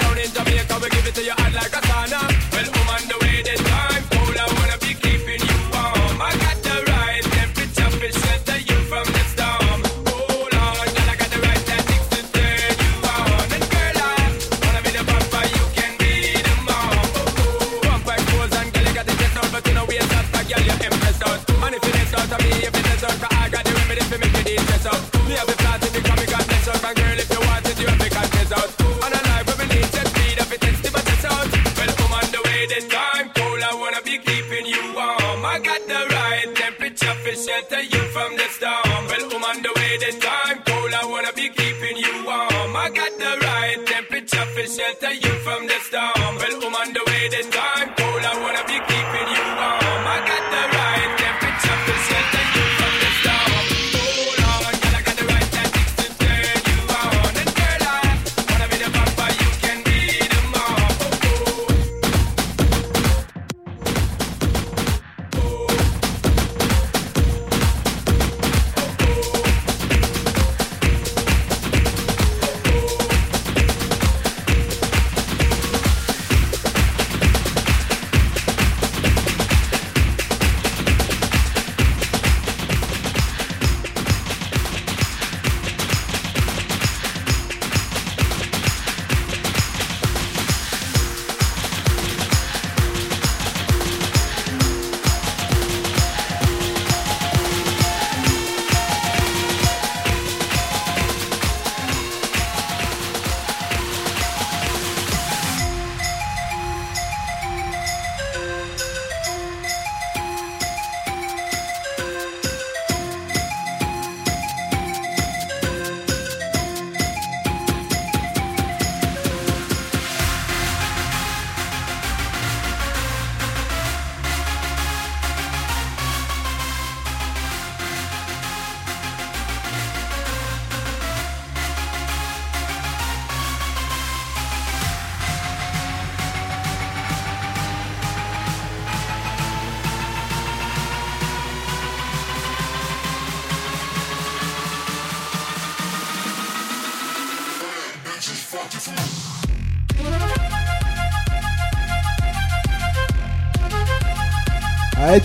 shelter you from the storm. Well, I'm on the way.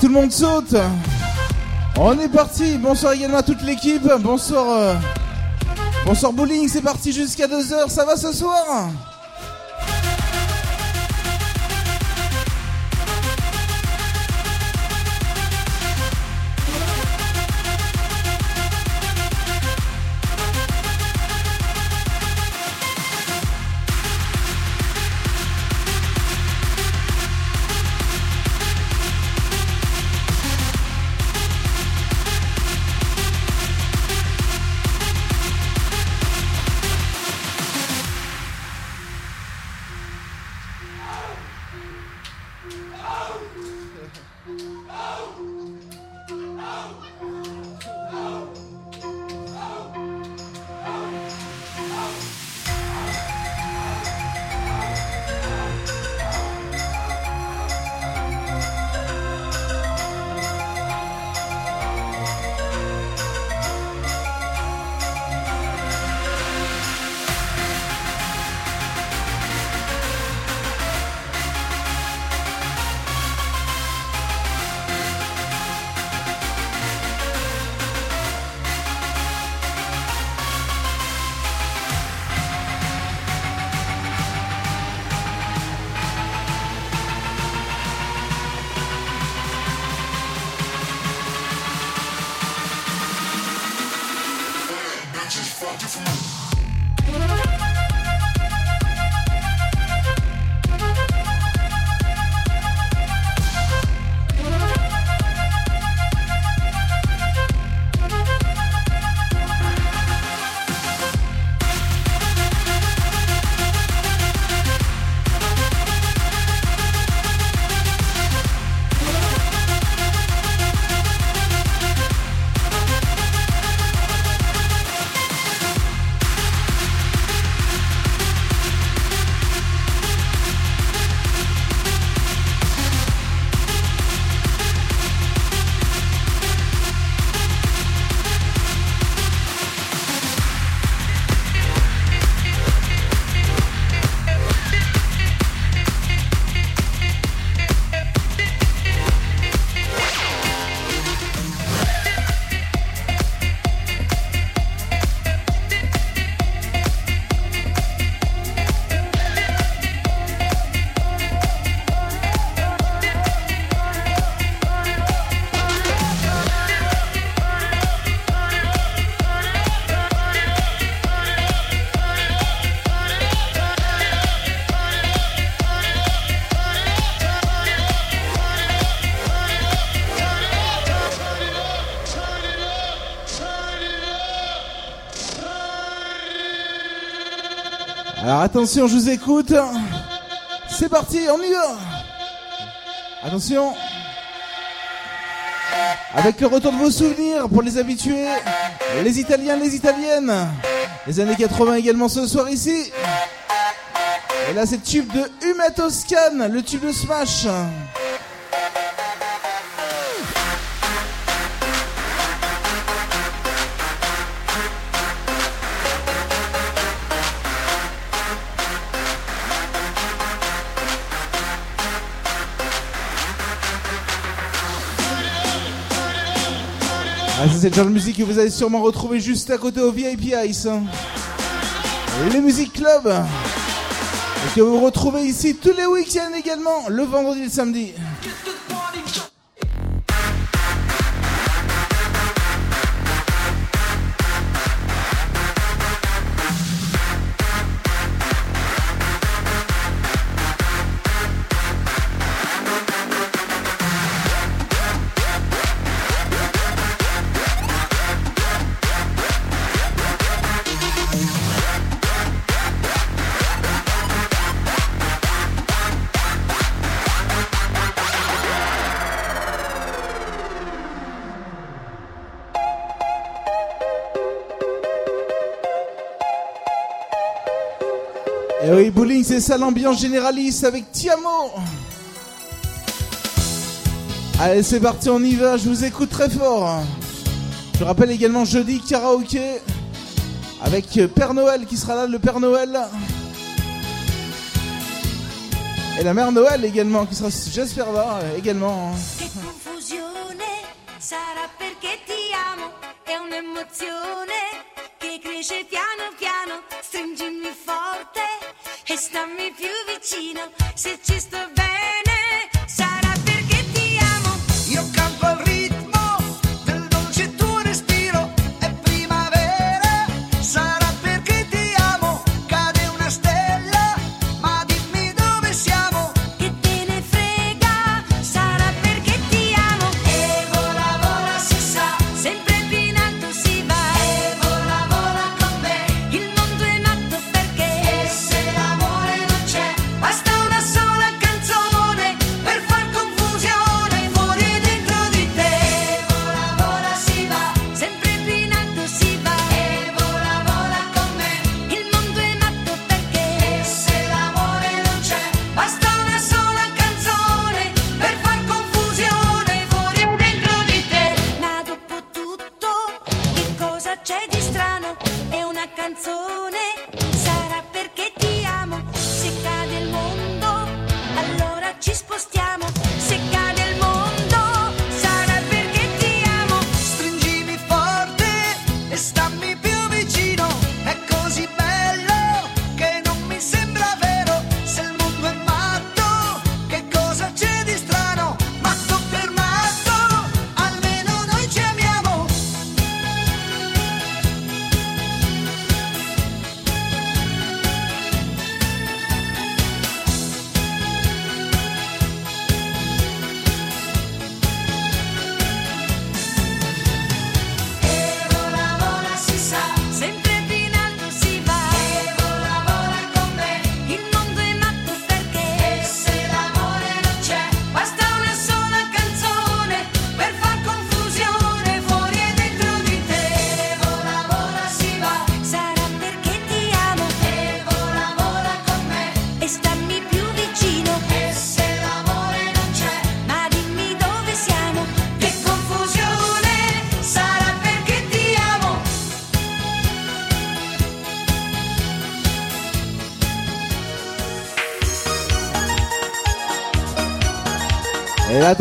Tout le monde saute. On est parti. Bonsoir également à toute l'équipe. Bonsoir. Euh, bonsoir bowling, c'est parti jusqu'à 2h. Ça va ce soir? Attention, je vous écoute. C'est parti, on y va. Attention. Avec le retour de vos souvenirs pour les habitués, les Italiens, les Italiennes. Les années 80 également ce soir ici. Et là, c'est le tube de Uma Toscan, le tube de Smash. Ah, c'est le genre de musique que vous allez sûrement retrouver juste à côté au VIP Ice. Hein. Le Music Club. Que vous retrouvez ici tous les week-ends également, le vendredi et le samedi. c'est ça l'ambiance généraliste avec Tiamo. Allez, c'est parti, on y va, je vous écoute très fort. Je rappelle également jeudi karaoké avec Père Noël qui sera là, le Père Noël. Et la mère Noël également qui sera, j'espère là, également. Hein.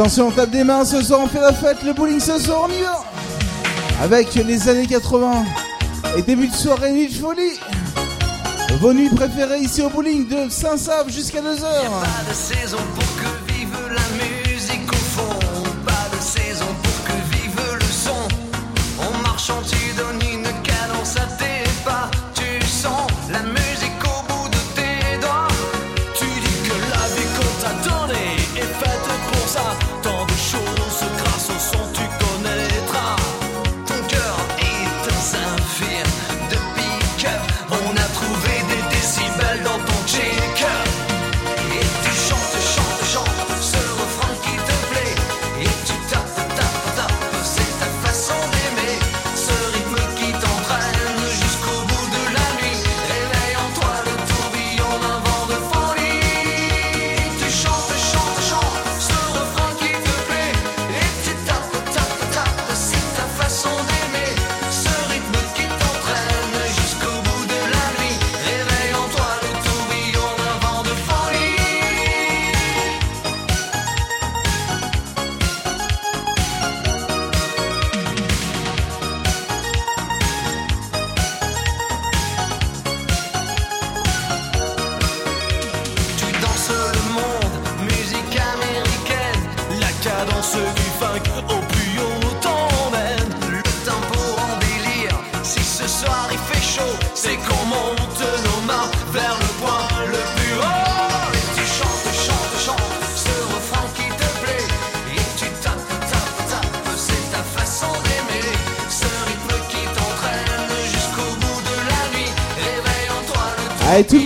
Attention, on tape des mains ce soir, on fait la fête, le bowling ce soir, on y va. Avec les années 80 et début de soirée, nuit de folie Vos nuits préférées ici au bowling de Saint-Save jusqu'à 2h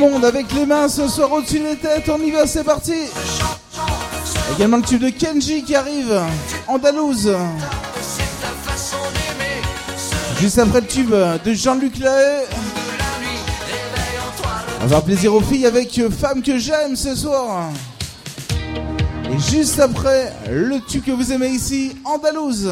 avec les mains ce soir au-dessus des têtes. On y va, c'est parti. Également le tube de Kenji qui arrive, Andalouse. Juste après le tube de Jean-Luc Lahaye. On va faire plaisir aux filles avec Femme que j'aime ce soir. Et juste après, le tube que vous aimez ici, Andalouse.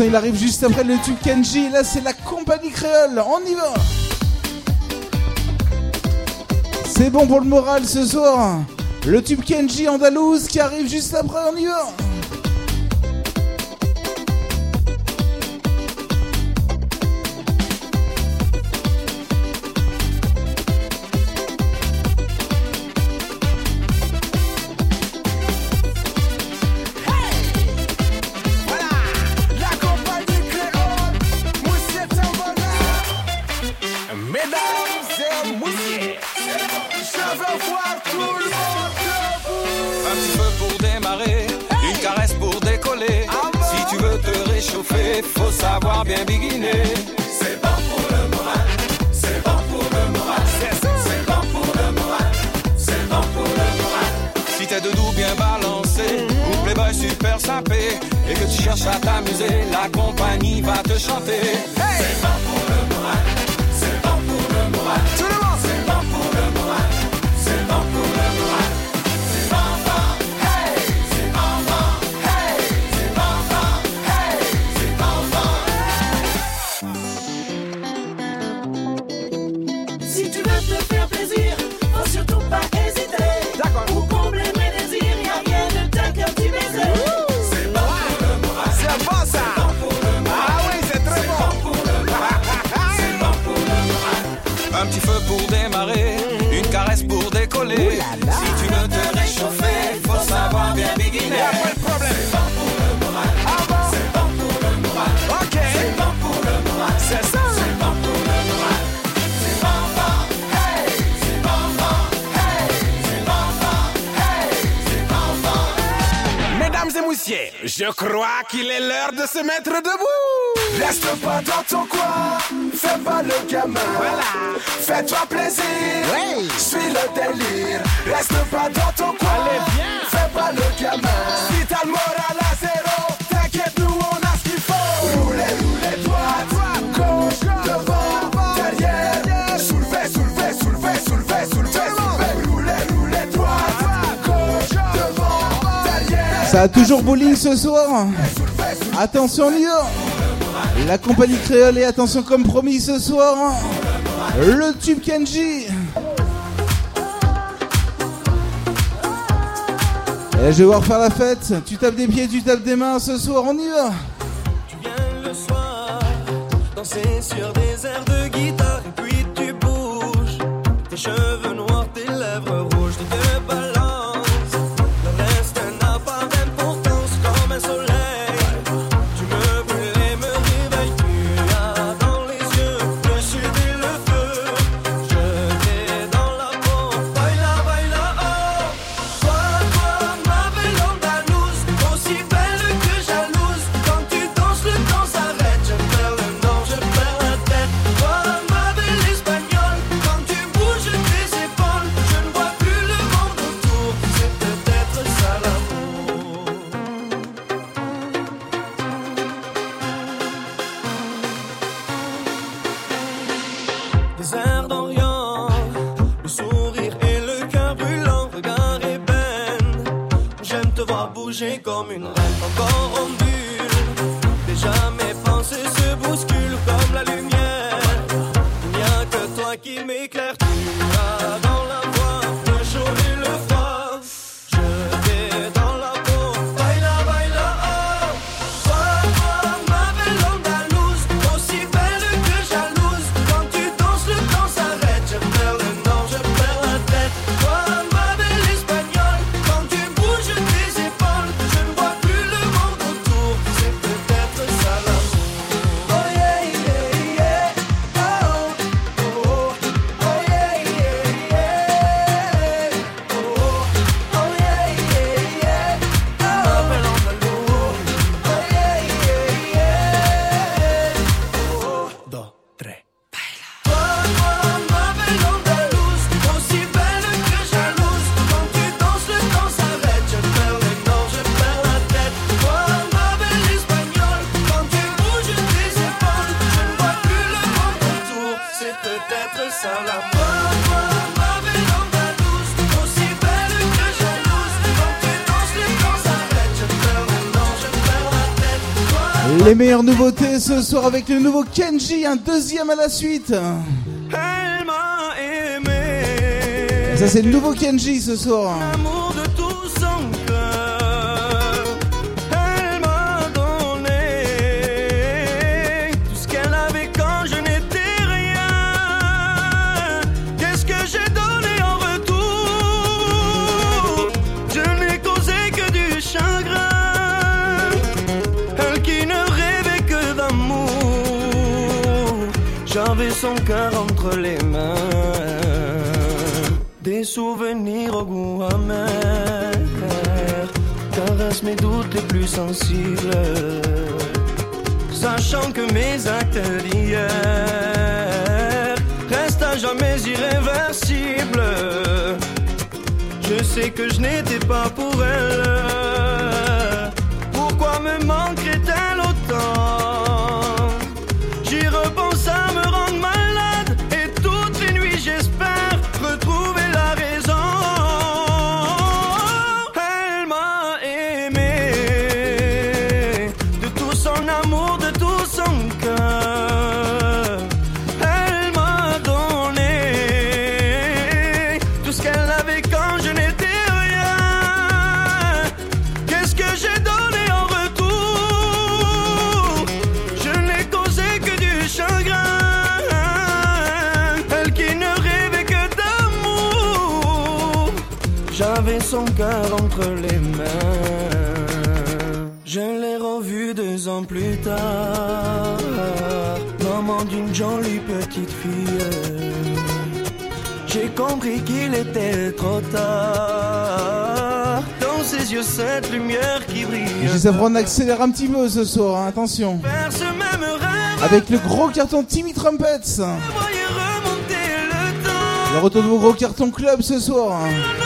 il arrive juste après le tube Kenji. Là, c'est la compagnie créole. On y va. C'est bon pour le moral ce soir. Le tube Kenji andalouse qui arrive juste après. On y va. bien biguiné. C'est bon pour le moral, c'est bon pour le moral, c'est bon pour le moral, c'est bon pour le moral. Si t'es de doux bien balancé, ou les boys super sapé, et que tu cherches à t'amuser, la compagnie va te chanter. Je crois qu'il est l'heure de se mettre debout. Reste pas dans ton coin, fais pas le gamin. Voilà. Fais-toi plaisir. Suis le délire. Reste pas dans ton coin. Allez bien. Fais pas le gamin. Si t'as le moral Ça a toujours bowling ce soir. Attention, on. La compagnie créole et attention, comme promis ce soir, le tube Kenji. Et je vais voir faire la fête. Tu tapes des pieds, tu tapes des mains ce soir, on y va. Tu viens le soir danser sur des airs de Nouveauté ce soir avec le nouveau Kenji, un deuxième à la suite. Ça c'est le nouveau Kenji ce soir. doutes les plus sensibles, sachant que mes actes d'hier restent à jamais irréversibles. Je sais que je n'étais pas pour elle. Pourquoi me manquerait J'ai compris qu'il était trop tard. Dans ses yeux, cette lumière qui brille. Gisèle on accélère un petit peu ce soir, hein, attention. Avec le gros carton Timmy Trumpets. le retour de vos gros cartons club ce soir. Nos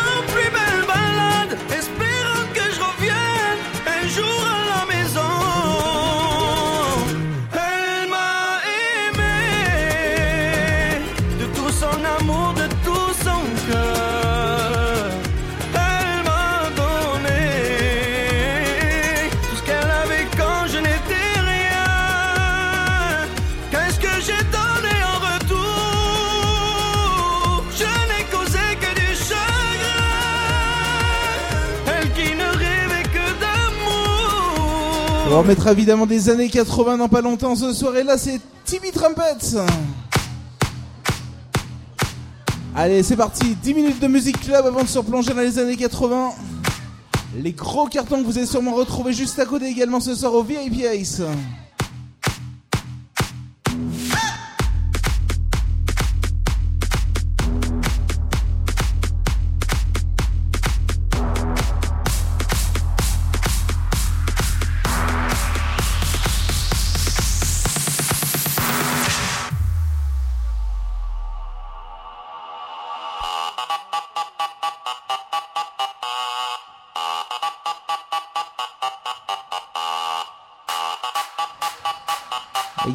On va remettre évidemment des années 80 dans pas longtemps ce soir. Et là, c'est Timmy Trumpets. Allez, c'est parti. 10 minutes de musique club avant de se replonger dans les années 80. Les gros cartons que vous allez sûrement retrouver juste à côté également ce soir au VIP Ace.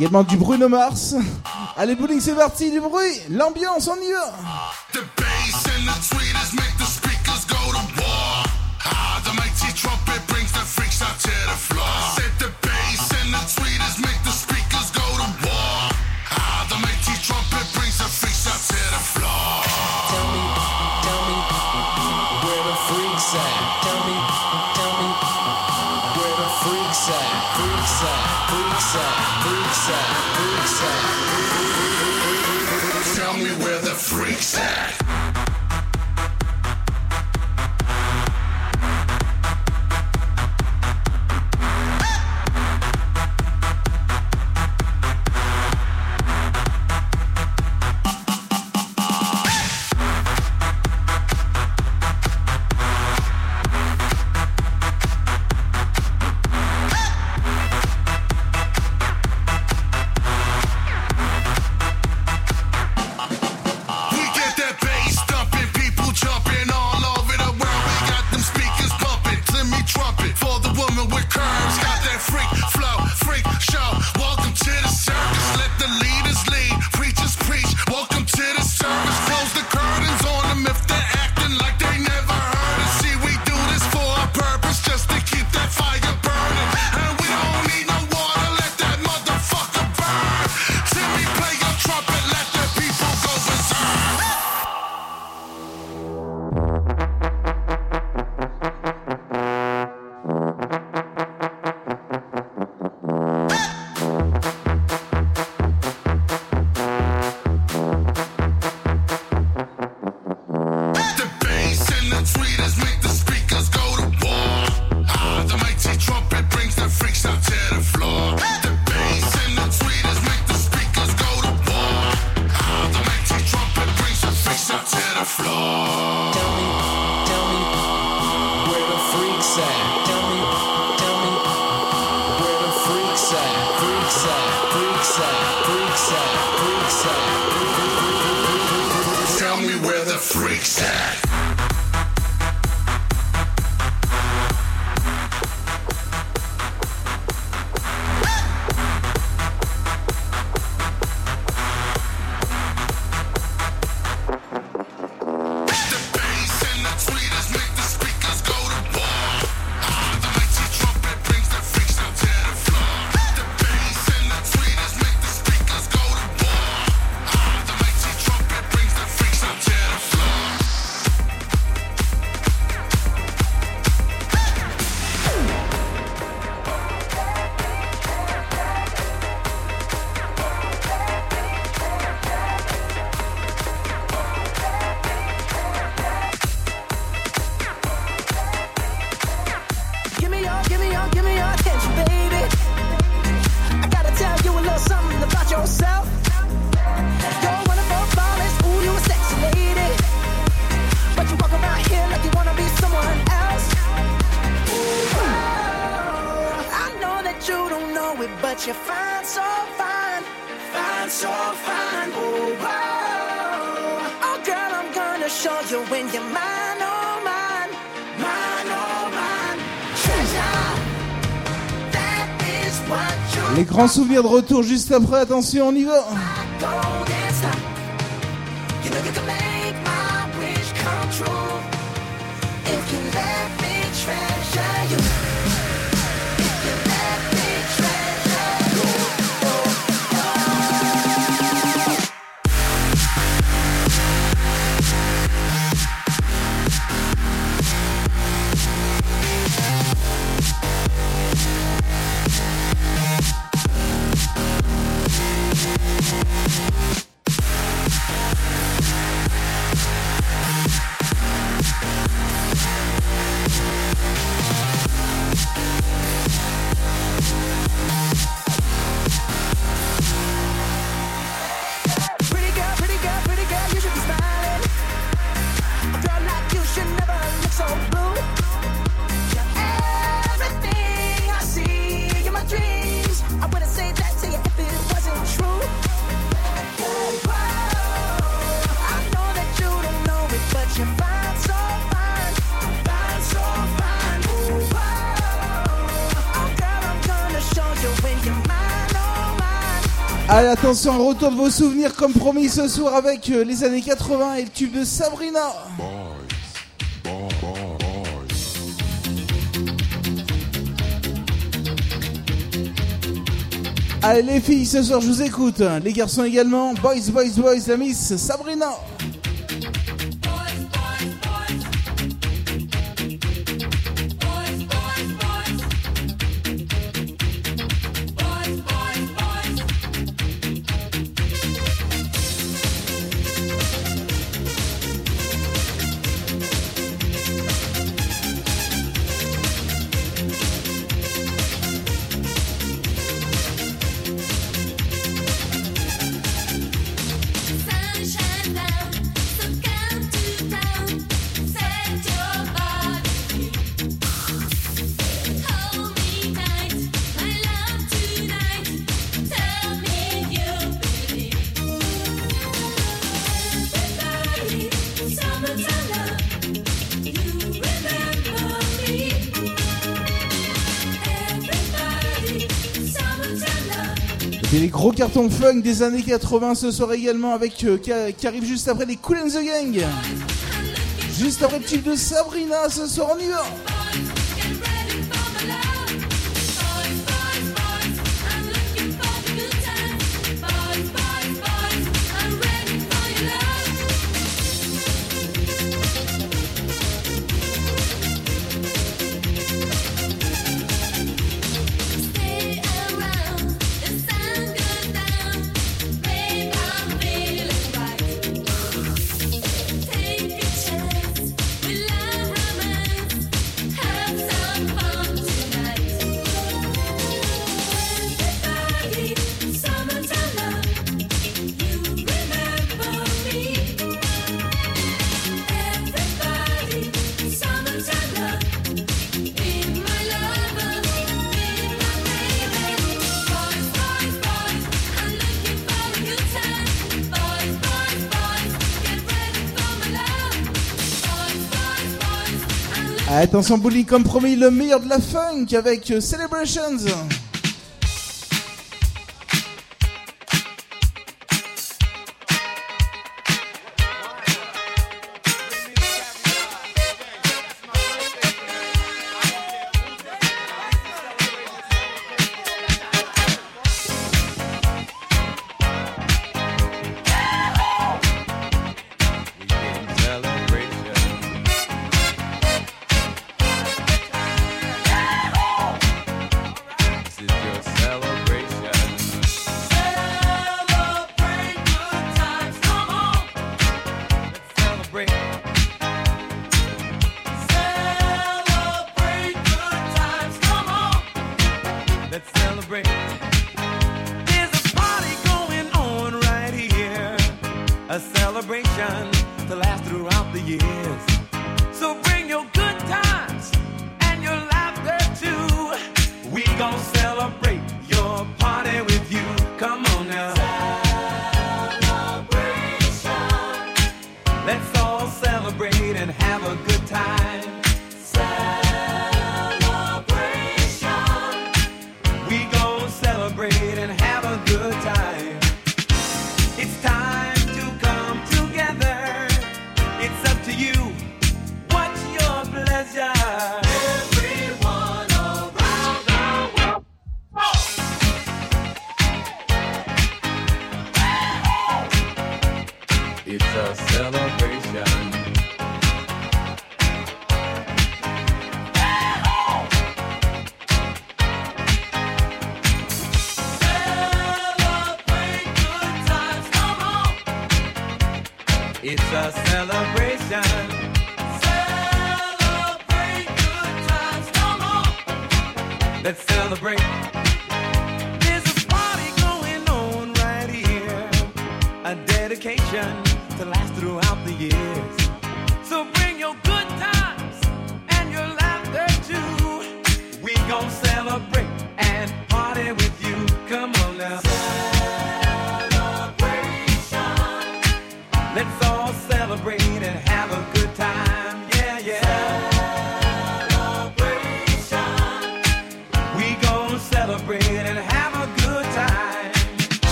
Également du Bruno Mars. Allez, bowling, c'est parti, du bruit, l'ambiance, on y va. The bass and the tweeters make the speakers go to war. Ah, the mighty trumpet brings the freaks out to the floor. Said the bass and the tweeters make the speakers go to war. Ah, the mighty trumpet brings the freaks out to the floor. Tell me, tell me, where the freaks at? Pizza, pizza, pizza. grand souvenir de retour juste après. Attention, on y va. Allez, attention, retour de vos souvenirs comme promis ce soir avec euh, les années 80 et le tube de Sabrina. Allez les filles, ce soir je vous écoute. Hein. Les garçons également. Boys, boys, boys, la miss Sabrina. carton funk des années 80 ce soir également avec euh, qui, arrive juste après les Cool and the Gang. Juste après le de Sabrina ce soir on y va. Attention bowling comme promis, le meilleur de la funk avec euh, Celebrations.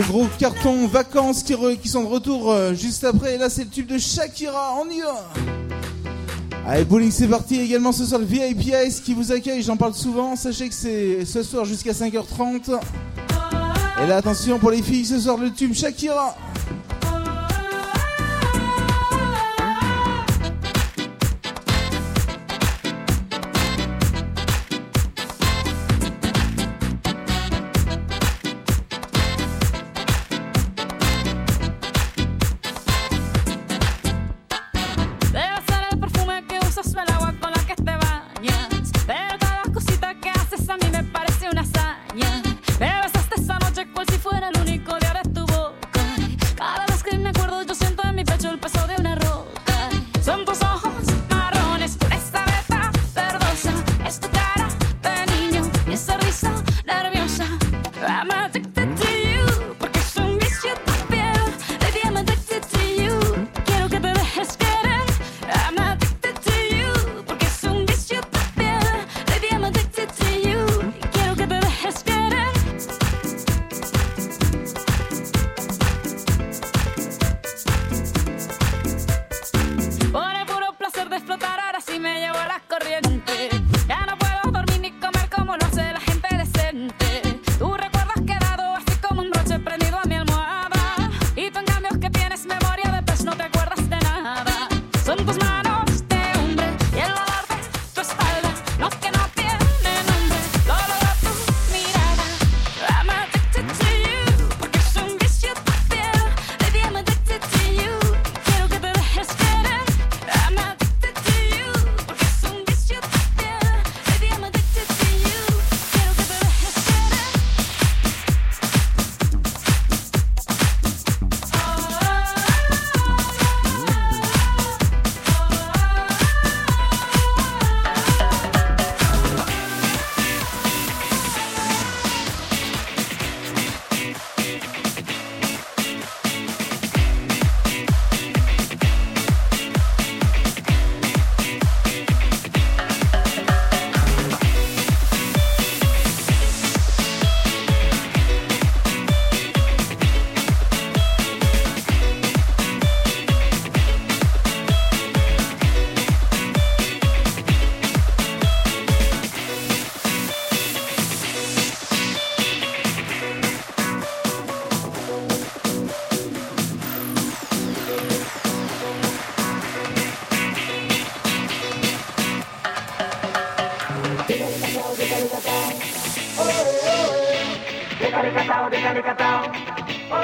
Le gros carton vacances qui, sont de retour euh, juste après. Et là, c'est le tube de Shakira. On y va. Allez, bowling, c'est parti. Également ce soir, le VIPS qui vous accueille. J'en parle souvent. Sachez que c'est ce soir jusqu'à 5h30. Et là, attention pour les filles, ce soir, le tube Shakira.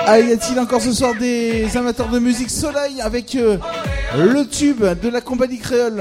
Ah, y a-t-il encore ce soir des amateurs de musique Soleil avec euh, le tube de la compagnie créole?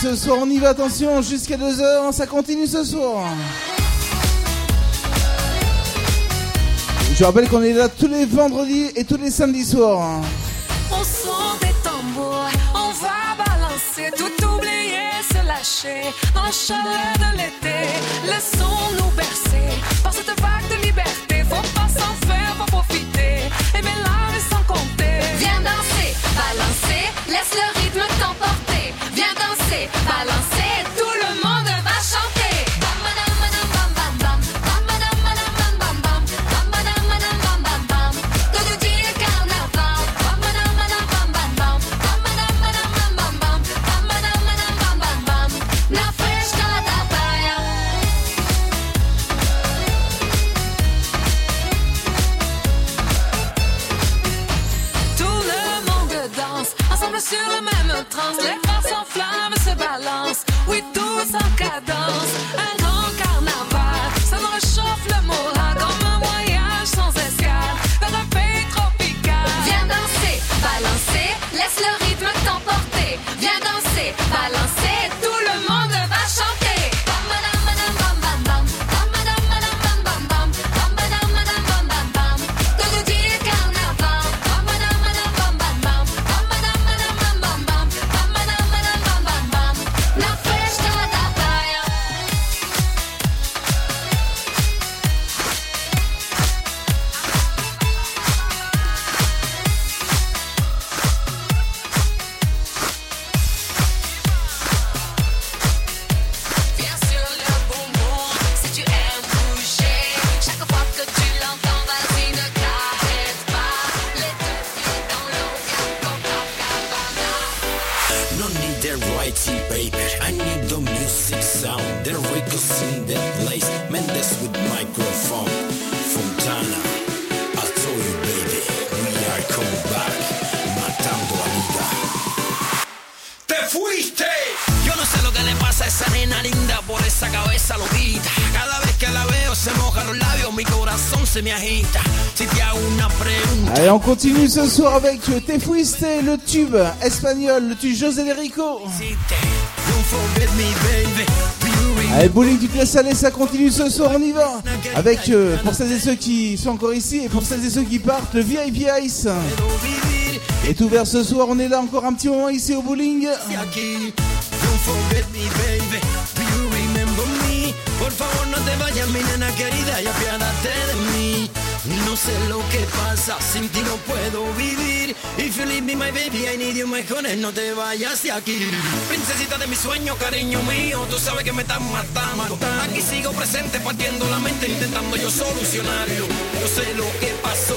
ce soir, on y va, attention, jusqu'à 2h, ça continue ce soir. Je rappelle qu'on est là tous les vendredis et tous les samedis soirs. Au son des tambours, on va balancer, tout oublier, se lâcher, dans la chaleur de l'été. continue ce soir avec Tefuiste, le tube espagnol, le tube José de Rico. Allez, bowling du classe salé, ça continue ce soir, on y va. Avec, euh, pour celles et ceux qui sont encore ici et pour celles et ceux qui partent, le VIP Ice. Est ouvert ce soir, on est là encore un petit moment ici au bowling. sé lo que pasa, sin ti no puedo vivir. If you leave me, my baby, I need you, mejores no te vayas de aquí. Princesita de mi sueño, cariño mío, tú sabes que me estás matando. Aquí sigo presente, partiendo la mente, intentando yo solucionarlo. Yo sé lo que pasó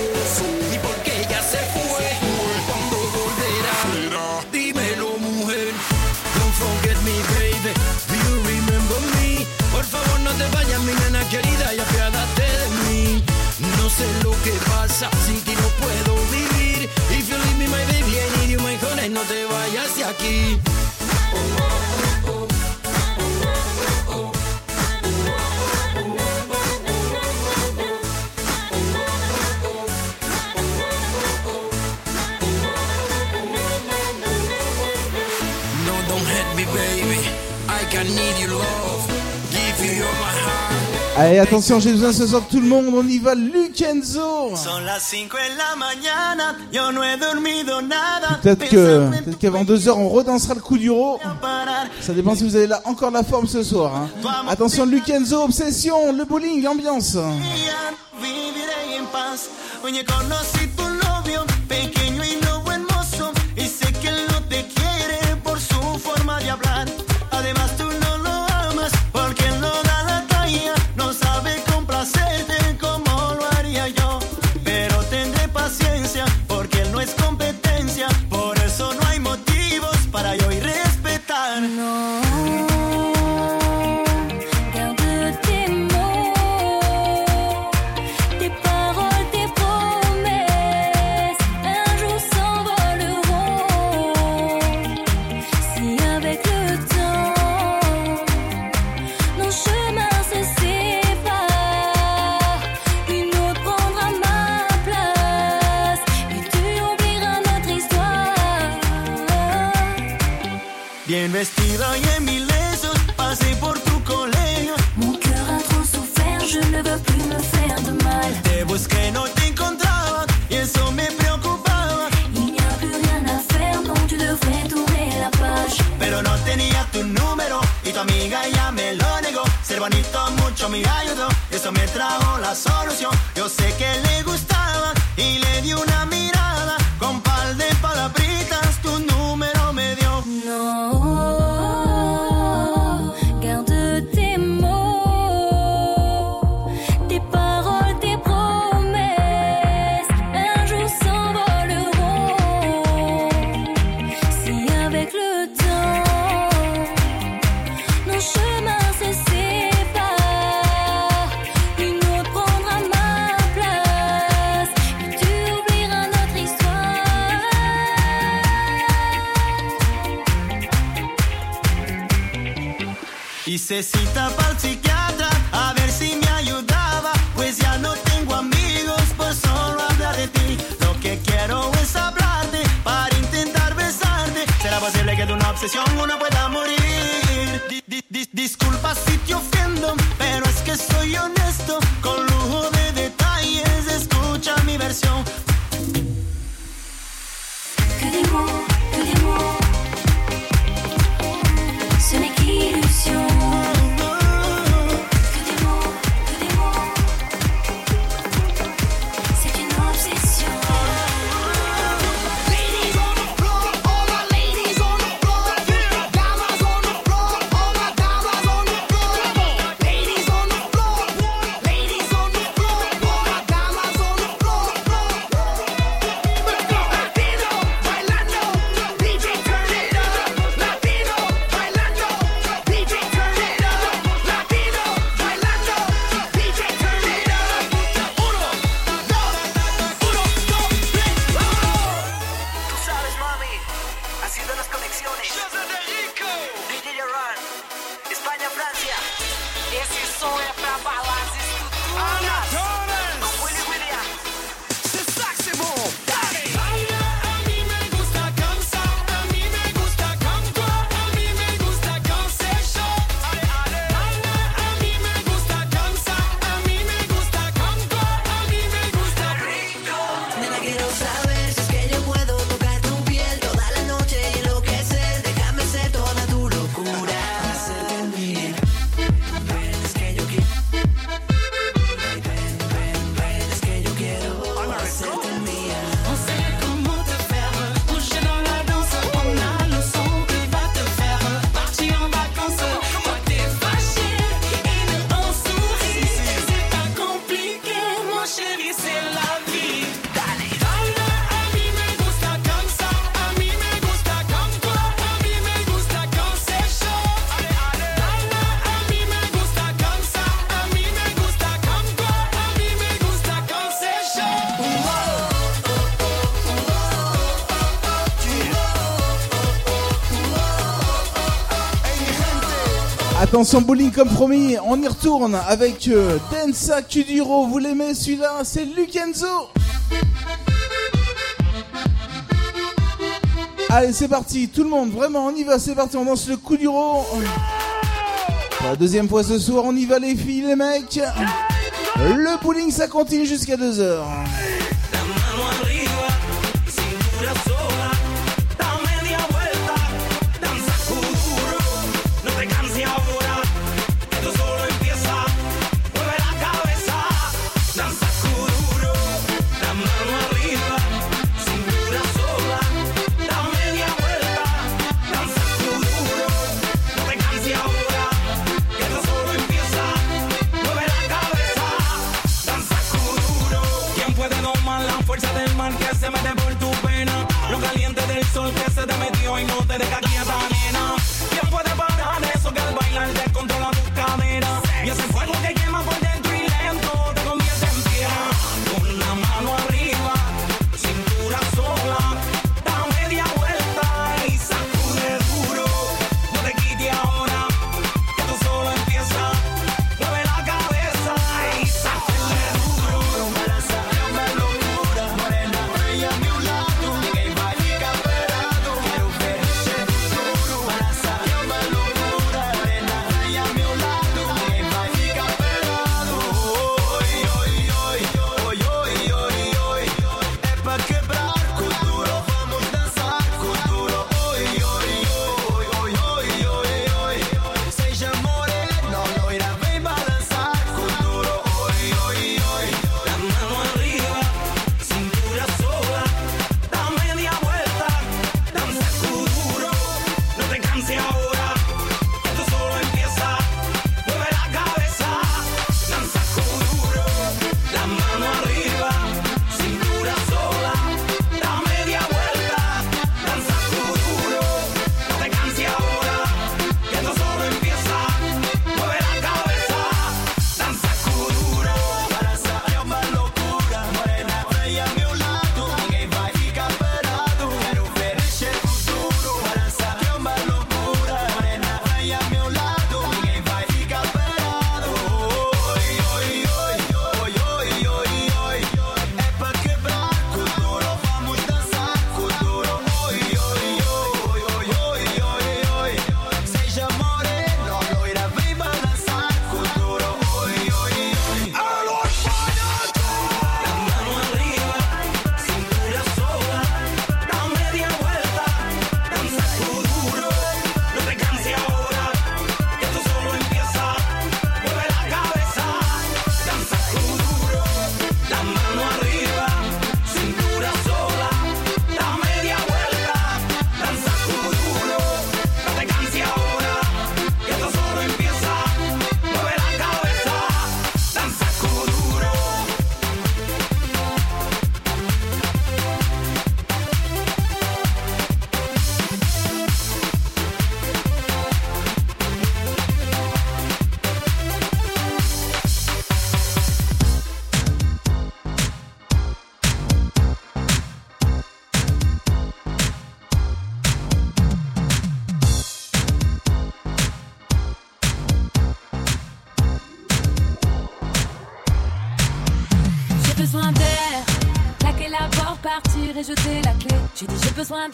Allez, attention, j'ai besoin ce soir de tout le monde, on y va, Lukenzo Peut-être que, peut qu'avant 2h, on redansera le coup d'euro. Ça dépend si vous avez là encore la forme ce soir. Hein. Attention, Lukenzo, obsession, le bowling, l'ambiance. en bowling comme promis, on y retourne avec euh, Densa Kuduro. Vous l'aimez celui-là C'est Lukenzo Allez, c'est parti, tout le monde, vraiment, on y va, c'est parti, on danse le Kuduro. Pour la deuxième fois ce soir, on y va les filles, les mecs. Le bowling, ça continue jusqu'à 2 heures. This one.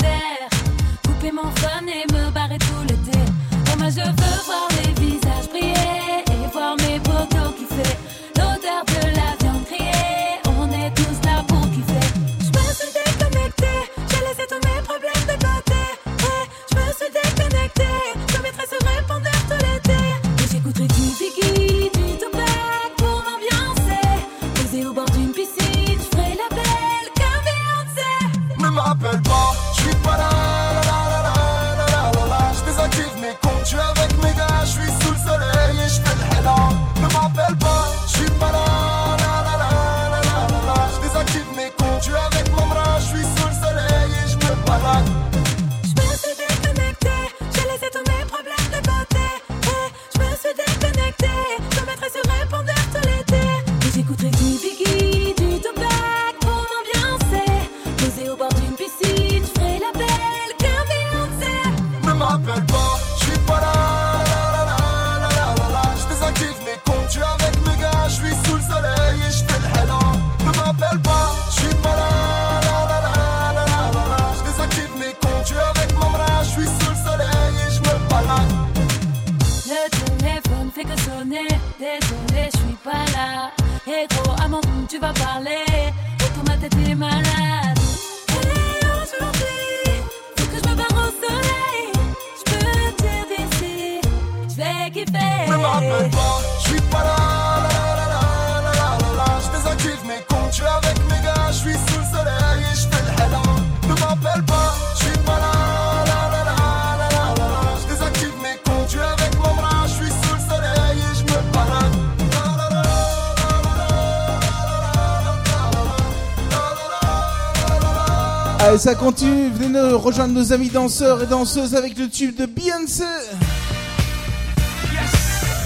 ça continue. Venez nous rejoindre nos amis danseurs et danseuses avec le tube de Beyoncé.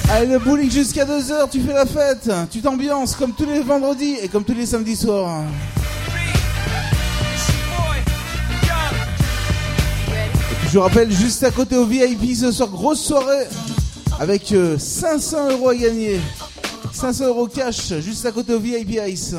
Allez, le bowling jusqu'à 2h, tu fais la fête. Tu t'ambiances comme tous les vendredis et comme tous les samedis soirs. Je vous rappelle, juste à côté au VIP ce soir, grosse soirée avec euh, 500 euros à gagner. 500 euros cash, juste à côté au VIP Ice.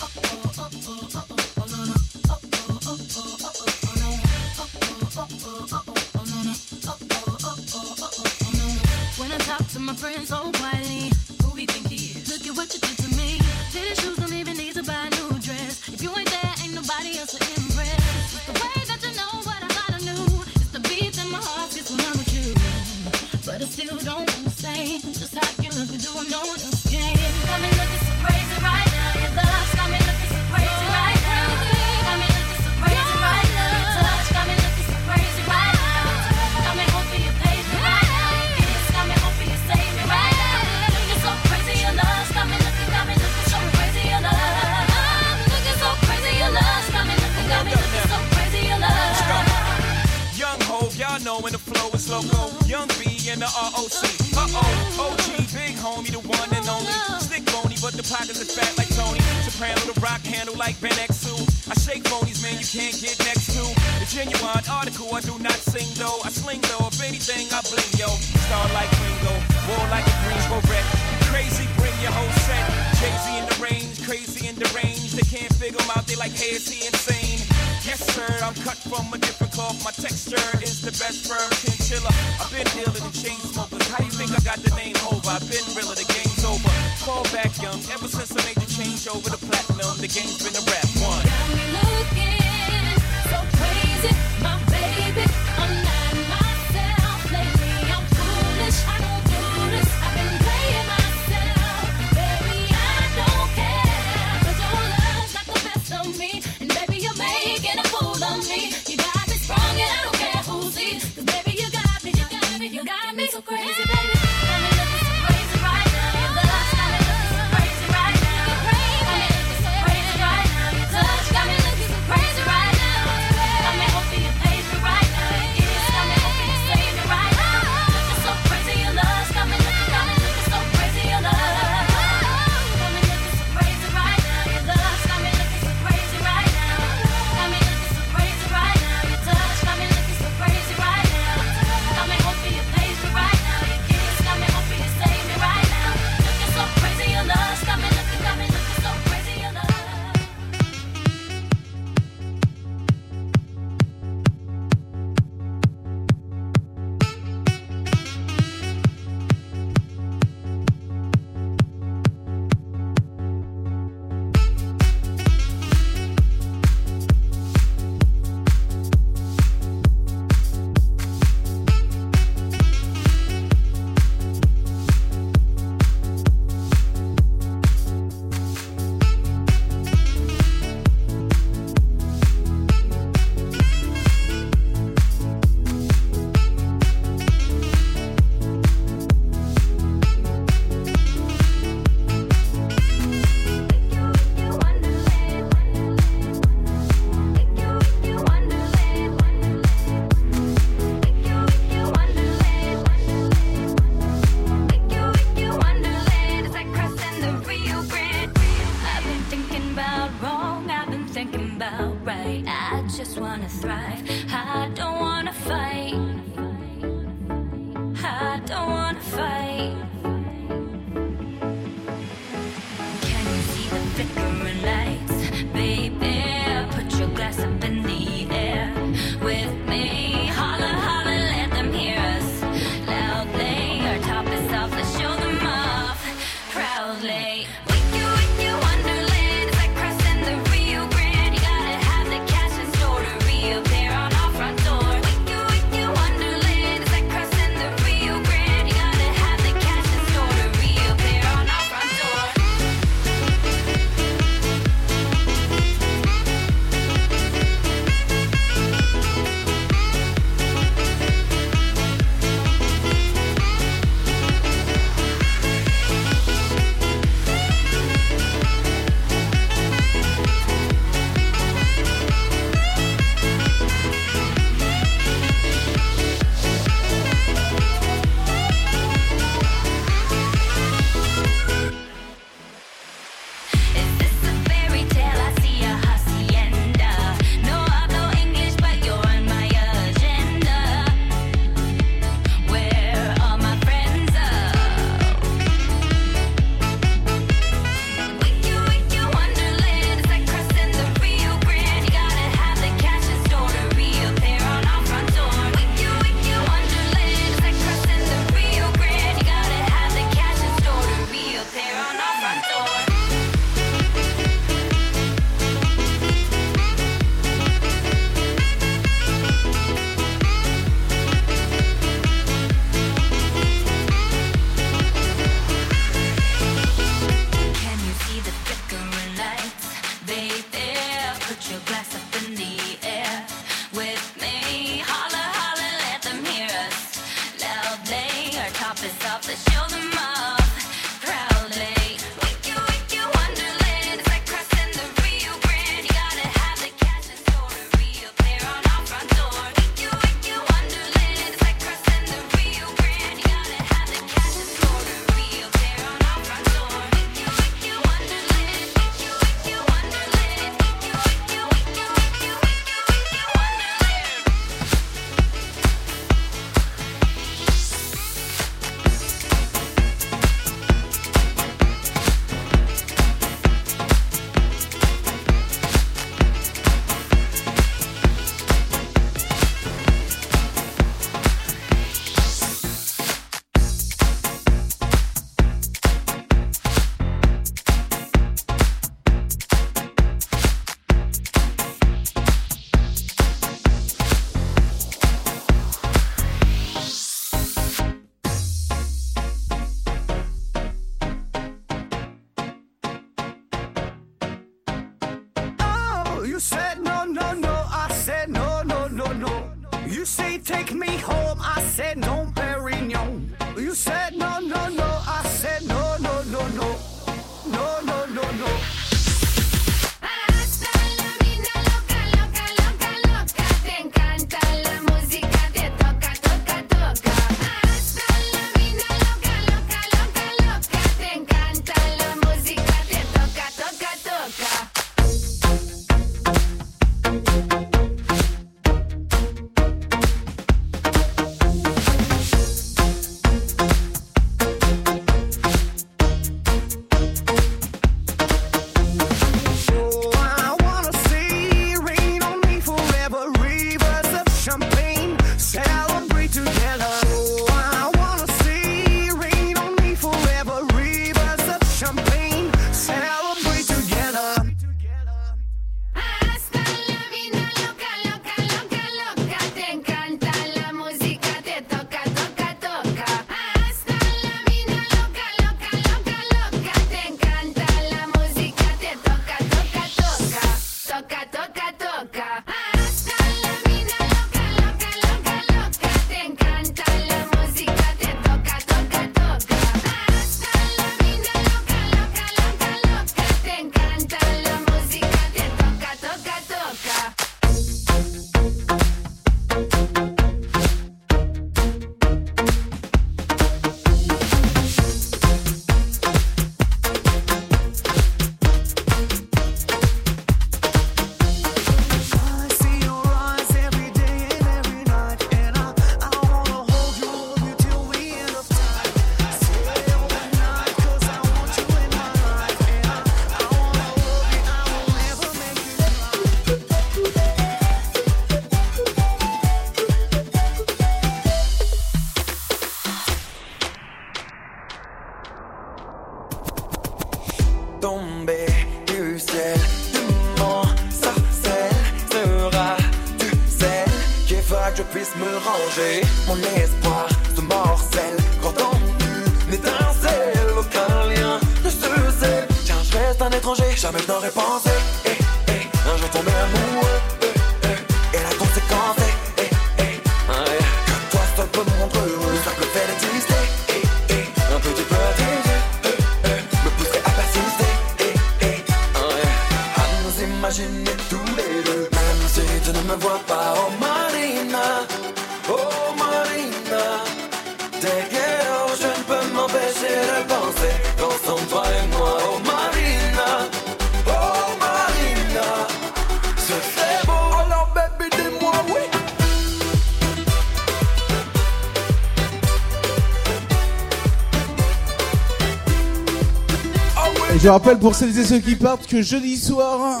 Je rappelle pour celles et ceux qui partent que jeudi soir,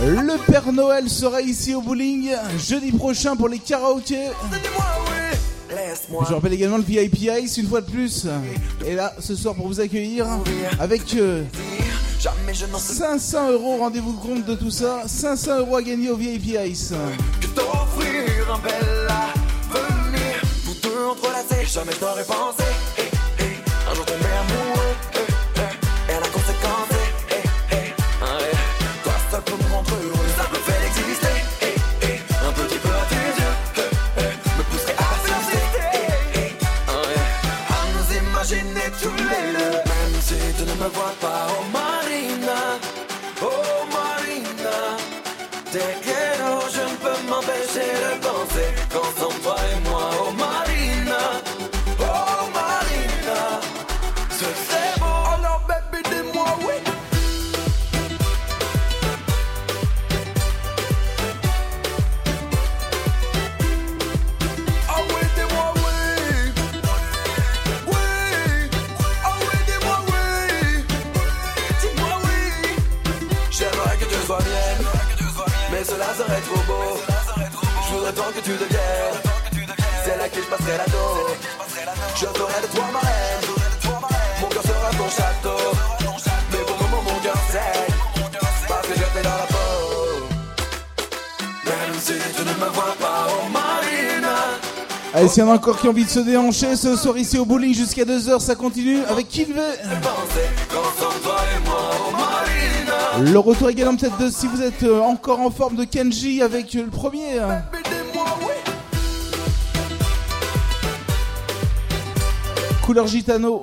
le Père Noël sera ici au bowling. Jeudi prochain pour les karaokés. Je rappelle également le VIP Ice une fois de plus. Et là, ce soir pour vous accueillir avec euh, 500 euros, rendez-vous compte de tout ça, 500 euros à gagner au VIP Ice. Est-ce qu'il y en a encore qui ont envie de se déhancher ce soir ici au bowling jusqu'à 2h Ça continue avec qui le veut Le retour également peut-être de si vous êtes euh, encore en forme de Kenji avec euh, le premier. Couleur Gitano.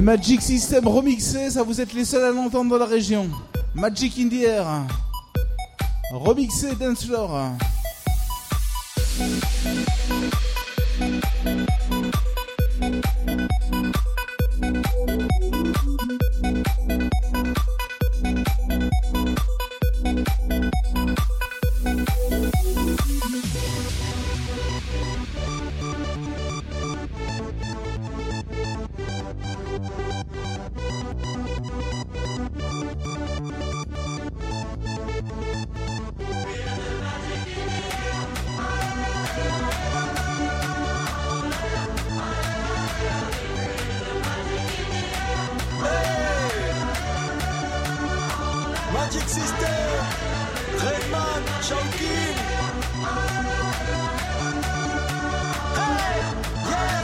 Les Magic System remixé, ça vous êtes les seuls à l'entendre dans la région. Magic in the Air. Remixé Dance Floor.